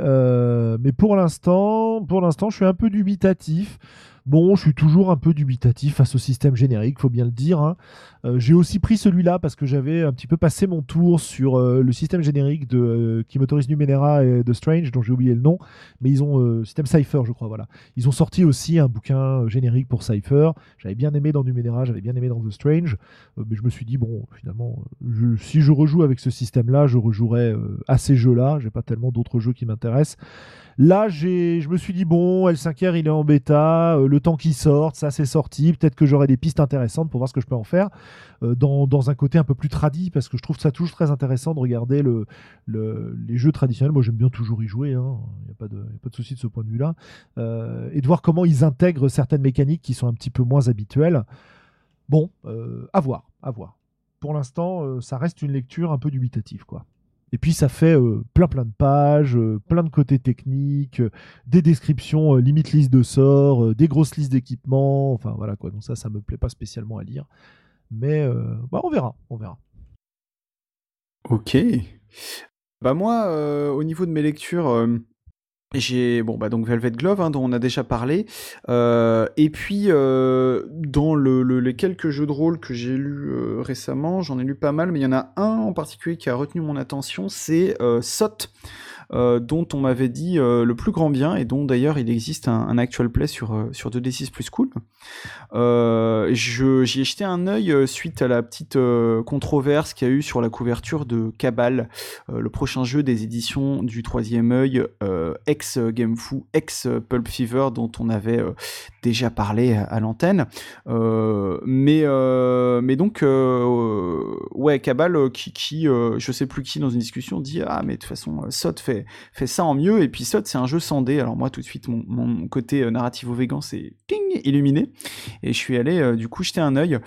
pour l'instant, je suis un peu dubitatif. Bon, je suis toujours un peu dubitatif face au système générique, faut bien le dire. Hein. Euh, j'ai aussi pris celui-là parce que j'avais un petit peu passé mon tour sur euh, le système générique de, euh, qui motorise Numenera et de Strange, dont j'ai oublié le nom, mais ils ont système Cypher, je crois. Voilà, ils ont sorti aussi un bouquin générique pour Cypher. J'avais bien aimé dans Numenera, j'avais bien aimé dans The Strange, mais je me suis dit bon, finalement, si je rejoue avec ce système-là, je rejouerai à ces jeux-là. J'ai pas tellement d'autres jeux qui m'intéressent. Là, je me suis dit, bon, L5R, il est en bêta, euh, le temps qu'il sorte, ça c'est sorti, peut-être que j'aurai des pistes intéressantes pour voir ce que je peux en faire euh, dans, un côté un peu plus tradi, parce que je trouve ça toujours très intéressant de regarder le, les jeux traditionnels. Moi, j'aime bien toujours y jouer, il hein. n'y a, pas de, pas de souci de ce point de vue-là. Euh, et de voir comment ils intègrent certaines mécaniques qui sont un petit peu moins habituelles. Bon, à voir, à voir. Pour l'instant, ça reste une lecture un peu dubitative, quoi. Et puis ça fait euh, plein plein de pages, euh, plein de côtés techniques, euh, des descriptions limite liste de sorts, des grosses listes d'équipements, enfin voilà quoi. Donc ça, ça me plaît pas spécialement à lire. Mais bah, on verra, on verra. Ok. Bah moi, au niveau de mes lectures, j'ai bon bah donc Velvet Glove hein, dont on a déjà parlé. Euh, et puis euh, dans le, les quelques jeux de rôle que j'ai lus euh, récemment j'en ai lu pas mal mais il y en a un en particulier qui a retenu mon attention c'est Sot euh, dont on m'avait dit euh, le plus grand bien et dont d'ailleurs il existe un, actual play sur, euh, sur 2D6 plus cool. J'y ai jeté un œil suite à la petite controverse qu'il y a eu sur la couverture de Cabal, le prochain jeu des éditions du troisième œil, ex Game Foo, ex Pulp Fever, dont on avait déjà parlé à, l'antenne. mais, mais donc, ouais, Cabal, qui, qui je sais plus qui dans une discussion dit Ah, mais de toute façon, Sot fait fait, ça en mieux. Et puis SOT, c'est un jeu sans dés. Alors moi, tout de suite, mon, côté euh, narrativo-végan, c'est illuminé. Et je suis allé, euh, du coup, jeter un œil.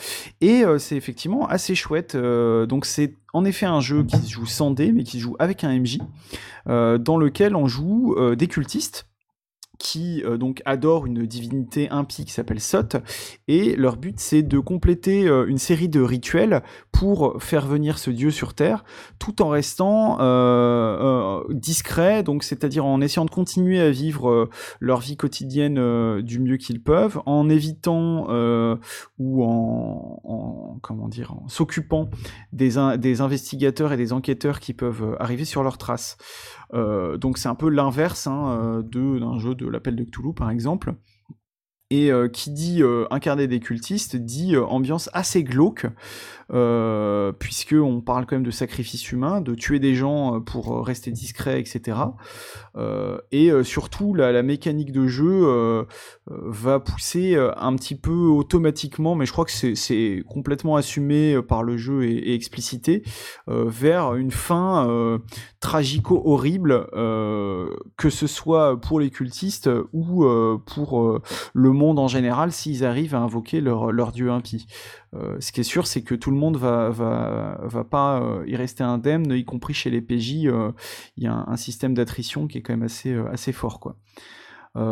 Et euh, c'est effectivement assez chouette. donc c'est en effet un jeu qui se joue sans dés, mais qui se joue avec un MJ, dans lequel on joue des cultistes qui euh, donc adorent une divinité impie qui s'appelle Sot, et leur but c'est de compléter euh, une série de rituels pour faire venir ce dieu sur Terre, tout en restant euh, discret, donc c'est-à-dire en essayant de continuer à vivre leur vie quotidienne du mieux qu'ils peuvent, en évitant ou en, comment dire, en s'occupant des, des investigateurs et des enquêteurs qui peuvent arriver sur leurs traces. Euh, donc c'est un peu l'inverse hein, euh, d'un jeu de l'appel de Cthulhu par exemple. Et euh, qui dit incarner des cultistes dit ambiance assez glauque, euh, puisqu'on parle quand même de sacrifice humain, de tuer des gens pour rester discret, etc. et surtout, la, mécanique de jeu va pousser un petit peu automatiquement, mais je crois que c'est complètement assumé par le jeu et, et explicité, vers une fin tragico-horrible, euh, que ce soit pour les cultistes ou euh, pour euh, le monde en général, s'ils arrivent à invoquer leur, leur dieu impie. ce qui est sûr, c'est que tout le monde va, va, va pas y rester indemne, y compris chez les PJ. Il y a un, système d'attrition qui est quand même assez, assez fort, quoi.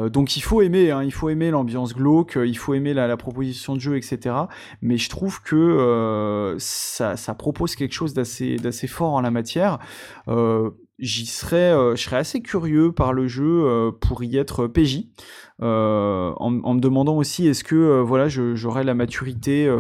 donc il faut aimer, hein, il faut aimer l'ambiance glauque, il faut aimer la, proposition de jeu, etc. Mais je trouve que ça, propose quelque chose d'assez fort en la matière j'y serais, euh, je serais assez curieux par le jeu euh, pour y être PJ, euh, en, me demandant aussi est-ce que voilà, j'aurais la maturité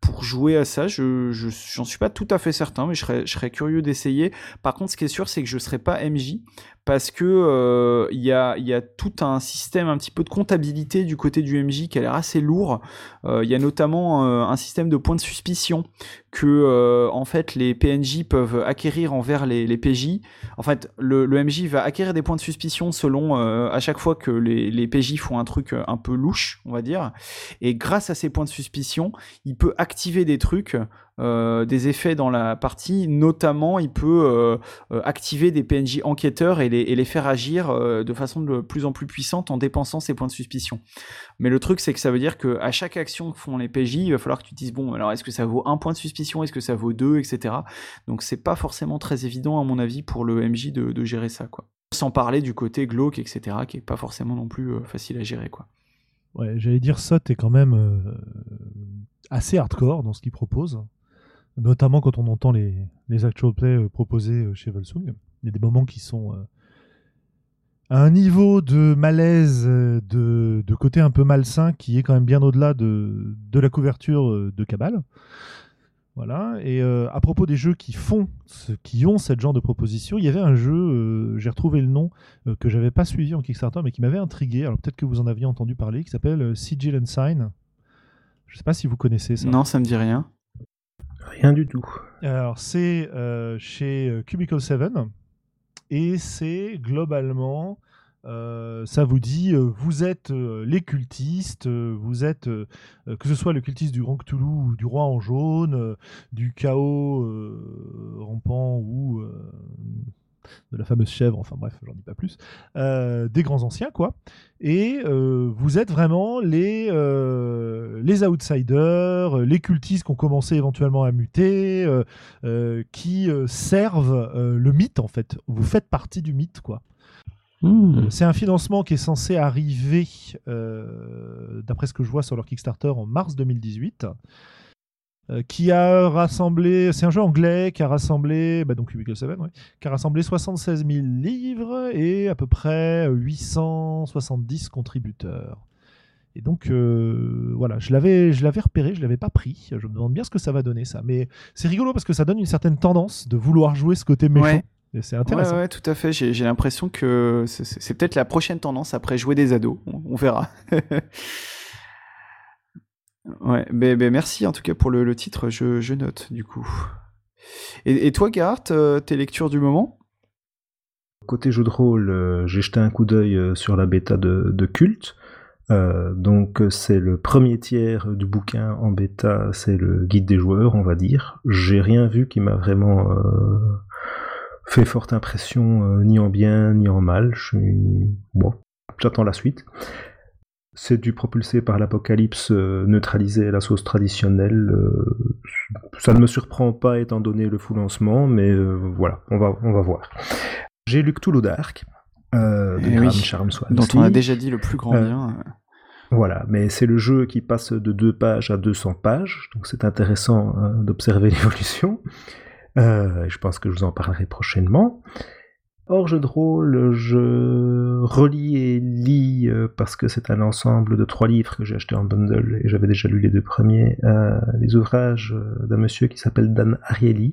pour jouer à ça. Je j'en suis pas tout à fait certain, mais je serais, curieux d'essayer. Par contre, ce qui est sûr, c'est que je serais pas MJ parce que il y, a, y, a, tout un système un petit peu de comptabilité du côté du MJ qui a l'air assez lourd. Il y a notamment un système de points de suspicion que euh, en fait les PNJ peuvent acquérir envers les, PJ. En fait, le, MJ va acquérir des points de suspicion selon euh, à chaque fois que les, les, PJ font un truc euh, un peu louche, on va dire. Et grâce à ces points de suspicion, il peut activer des trucs euh, des effets dans la partie. Notamment, il peut euh, activer des PNJ enquêteurs et les, faire agir de façon de plus en plus puissante en dépensant ses points de suspicion. Mais le truc, c'est que ça veut dire que à chaque action que font les PJ, il va falloir que tu te dises bon, alors est-ce que ça vaut un point de suspicion, est-ce que ça vaut deux, etc. Donc c'est pas forcément très évident à mon avis pour le MJ de, gérer ça, quoi. Sans parler du côté glauque, etc., qui est pas forcément non plus facile à gérer, quoi. Ouais, j'allais dire ça, est quand même assez hardcore dans ce qu'il propose notamment quand on entend les, les actual play euh, proposés euh, chez Volsung. Il y a des moments qui sont euh, à un niveau de malaise, de, de, côté un peu malsain, qui est quand même bien au-delà de, de, la couverture de Cabal. Voilà. Et à propos des jeux qui font, qui ont cette genre de proposition, il y avait un jeu, j'ai retrouvé le nom, que j'avais pas suivi en Kickstarter, mais qui m'avait intrigué. Alors peut-être que vous en aviez entendu parler, qui s'appelle Sigil and Sign. Je sais pas si vous connaissez ça. Non, ça me dit rien. Rien du tout. Alors, c'est euh, chez euh, Cubicle 7 et c'est globalement. Euh, ça vous dit, vous êtes les cultistes, vous êtes, que ce soit le cultiste du Grand Cthulhu ou du Roi en jaune, du chaos rampant ou de la fameuse chèvre, enfin bref, j'en dis pas plus, euh, des grands anciens, quoi. Et euh, vous êtes vraiment les, euh, les outsiders, les cultistes qui ont commencé éventuellement à muter, qui servent le mythe, en fait. Vous faites partie du mythe, quoi. Mmh. C'est un financement qui est censé arriver, d'après ce que je vois sur leur Kickstarter, en mars 2018. Euh, qui a rassemblé, c'est un jeu anglais qui a rassemblé, bah donc Cubicle 7, qui a rassemblé 76 000 livres et à peu près 870 contributeurs. Et donc euh, voilà, je l'avais, je l'avais repéré, je l'avais pas pris. Je me demande bien ce que ça va donner ça, mais c'est rigolo parce que ça donne une certaine tendance de vouloir jouer ce côté méchant. C'est intéressant. Ouais, tout à fait. J'ai, l'impression que c'est, peut-être la prochaine tendance après jouer des ados. on verra. Ouais, ben, ben, merci en tout cas pour le, titre, je, note du coup. Et, toi, Gart, euh, tes lectures du moment? Côté jeu de rôle, euh, j'ai jeté un coup d'œil euh, sur la bêta de, de Culte. donc c'est le premier tiers du bouquin en bêta, c'est le guide des joueurs, on va dire. J'ai rien vu qui m'a vraiment fait forte impression, ni en bien ni en mal. Je suis bon, j'attends la suite c'est du propulsé par l'apocalypse euh, neutralisé à la sauce traditionnelle. Euh, ça ne me surprend pas étant donné le fou lancement, mais euh, voilà, on va, on va voir. J'ai lu Cthulhu Dark de eh Graham Charm dont on a déjà dit le plus grand bien. Voilà, mais c'est le jeu qui passe de 2 pages à 200 pages, donc c'est intéressant d'observer l'évolution. Je pense que je vous en parlerai prochainement. Hors jeu de rôle, je relis et lis euh, parce que c'est un ensemble de trois livres que j'ai acheté en bundle et j'avais déjà lu les deux premiers, euh, les ouvrages euh, d'un monsieur qui s'appelle Dan Ariely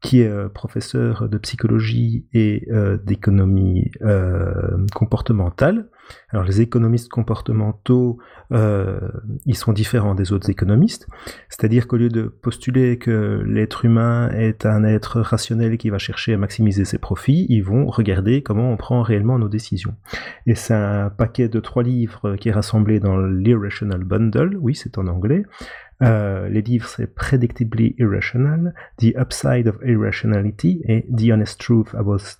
qui est euh, professeur de psychologie et euh, d'économie euh, comportementale. Alors les économistes comportementaux, ils sont différents des autres économistes, c'est-à-dire qu'au lieu de postuler que l'être humain est un être rationnel qui va chercher à maximiser ses profits, ils vont regarder comment on prend réellement nos décisions. Et c'est un paquet de trois livres qui est rassemblé dans l'Irrational Bundle, oui c'est en anglais, euh, les livres, c'est Predictably Irrational, The Upside of Irrationality et The Honest Truth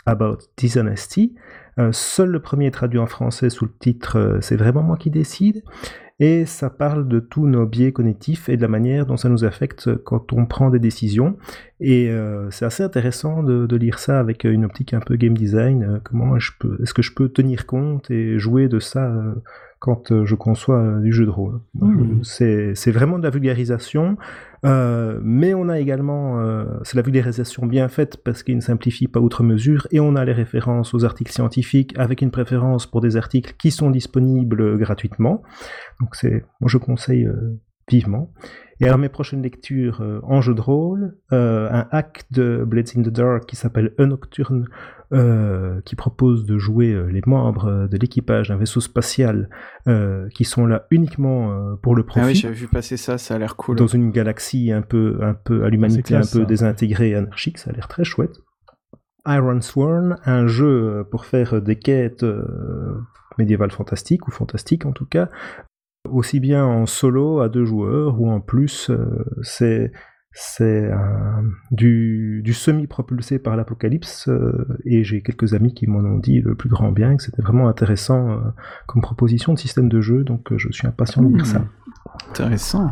About, Dishonesty. Euh, seul le premier est traduit en français sous le titre euh, C'est vraiment moi qui décide. et ça parle de tous nos biais cognitifs et de la manière dont ça nous affecte quand on prend des décisions. Et c'est assez intéressant de, lire ça avec une optique un peu game design. Comment est-ce que je peux tenir compte et jouer de ça quand je conçois du jeu de rôle mmh. C'est vraiment de la vulgarisation. Euh, mais on a également, euh, c'est la vulgarisation bien faite parce qu'il ne simplifie pas outre mesure, et on a les références aux articles scientifiques avec une préférence pour des articles qui sont disponibles gratuitement. Donc c'est, moi je conseille euh, vivement. Et alors mes prochaines lectures en jeu de rôle, un hack de Blades in the Dark qui s'appelle Un Nocturne euh, qui propose de jouer euh, les membres euh, de l'équipage d'un vaisseau spatial qui sont là uniquement pour le profit. Ah oui, j'avais vu passer ça, ça a l'air cool. Dans une galaxie un peu, un peu à l'humanité un peu désintégrée, anarchique, ça a l'air très chouette. Iron Sworn, un jeu pour faire des quêtes médiévales fantastiques ou fantastiques en tout cas, aussi bien en solo à deux joueurs ou en plus, c'est c'est du, semi-propulsé par l'apocalypse euh, et j'ai quelques amis qui m'en ont dit le plus grand bien, que c'était vraiment intéressant euh, comme proposition de système de jeu, donc euh, je suis impatient de lire ça. Intéressant.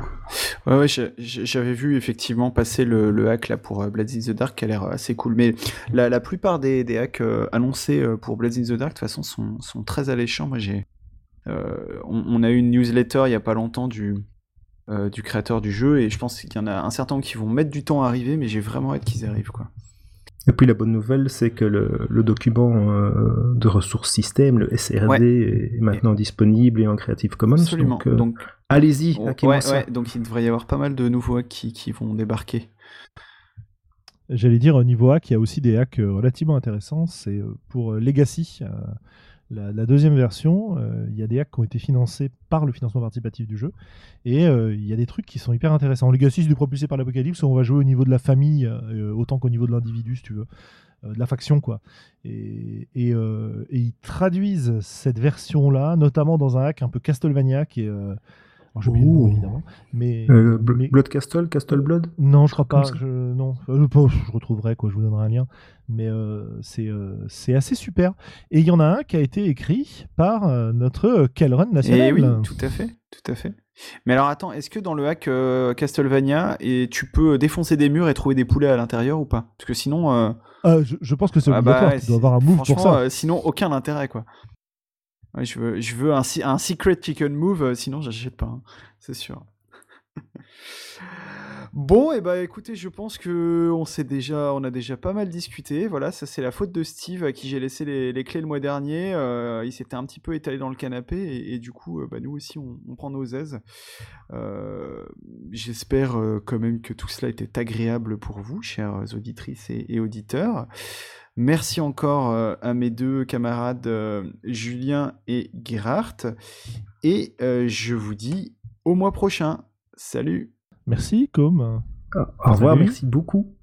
Ouais, ouais j'avais vu effectivement passer le, hack là pour Blades in the Dark qui a l'air assez cool, mais la, plupart des, hacks annoncés pour Blades in the Dark de toute façon sont, très alléchants. Moi j'ai, on, on, a eu une newsletter il y a pas longtemps du euh, du créateur du jeu, et je pense qu'il y en a un certain nombre qui vont mettre du temps à arriver, mais j'ai vraiment hâte qu'ils arrivent, quoi. Et puis la bonne nouvelle, c'est que le, document euh, de ressources système, le SRD, est maintenant disponible et en Creative Commons. Absolument. Donc, euh, allez-y, ouais, ouais, donc il devrait y avoir pas mal de nouveaux hacks qui, qui vont débarquer. J'allais dire, au niveau hack, il y a aussi des hacks relativement intéressants. C'est pour Legacy la, deuxième version, euh, il y a des hacks qui ont été financés par le financement participatif du jeu. Et euh, il y a des trucs qui sont hyper intéressants. Legacy, c'est du propulsé par l'apocalypse, on va jouer au niveau de la famille euh, autant qu'au niveau de l'individu, si tu veux. de la faction, quoi. Et, ils traduisent cette version-là, notamment dans un hack un peu Castlevania qui est j'ai oublié le nom, évidemment. Mais, euh, Blood Castle, Castle Blood Non, je crois pas. Je, non, euh, je retrouverai, quoi, je vous donnerai un lien. Mais euh, c'est assez super. Et il y en a un qui a été écrit par notre Kelrun national. Et eh oui, tout à fait, tout à fait. Mais alors attends, est-ce que dans le hack Castlevania, et tu peux défoncer des murs et trouver des poulets à l'intérieur ou pas? Parce que sinon. je, pense que c'est ah obligatoire, bah, tu dois avoir un move pour ça. sinon, aucun intérêt, quoi je veux, un, secret chicken move, euh, sinon j'achète pas, hein, c'est sûr. Bon, et eh bah écoutez, je pense que on s'est déjà, on a déjà pas mal discuté. Voilà, ça c'est la faute de Steve à qui j'ai laissé les, clés le mois dernier. Euh, il s'était un petit peu étalé dans le canapé et, du coup, euh, bah, nous aussi, on, prend nos aises. J'espère quand même que tout cela était agréable pour vous, chères auditrices et auditeurs. Merci encore euh, à mes deux camarades euh, Julien et Gerhardt. Et euh, je vous dis au mois prochain. Salut. Merci, comme. Au revoir, merci beaucoup.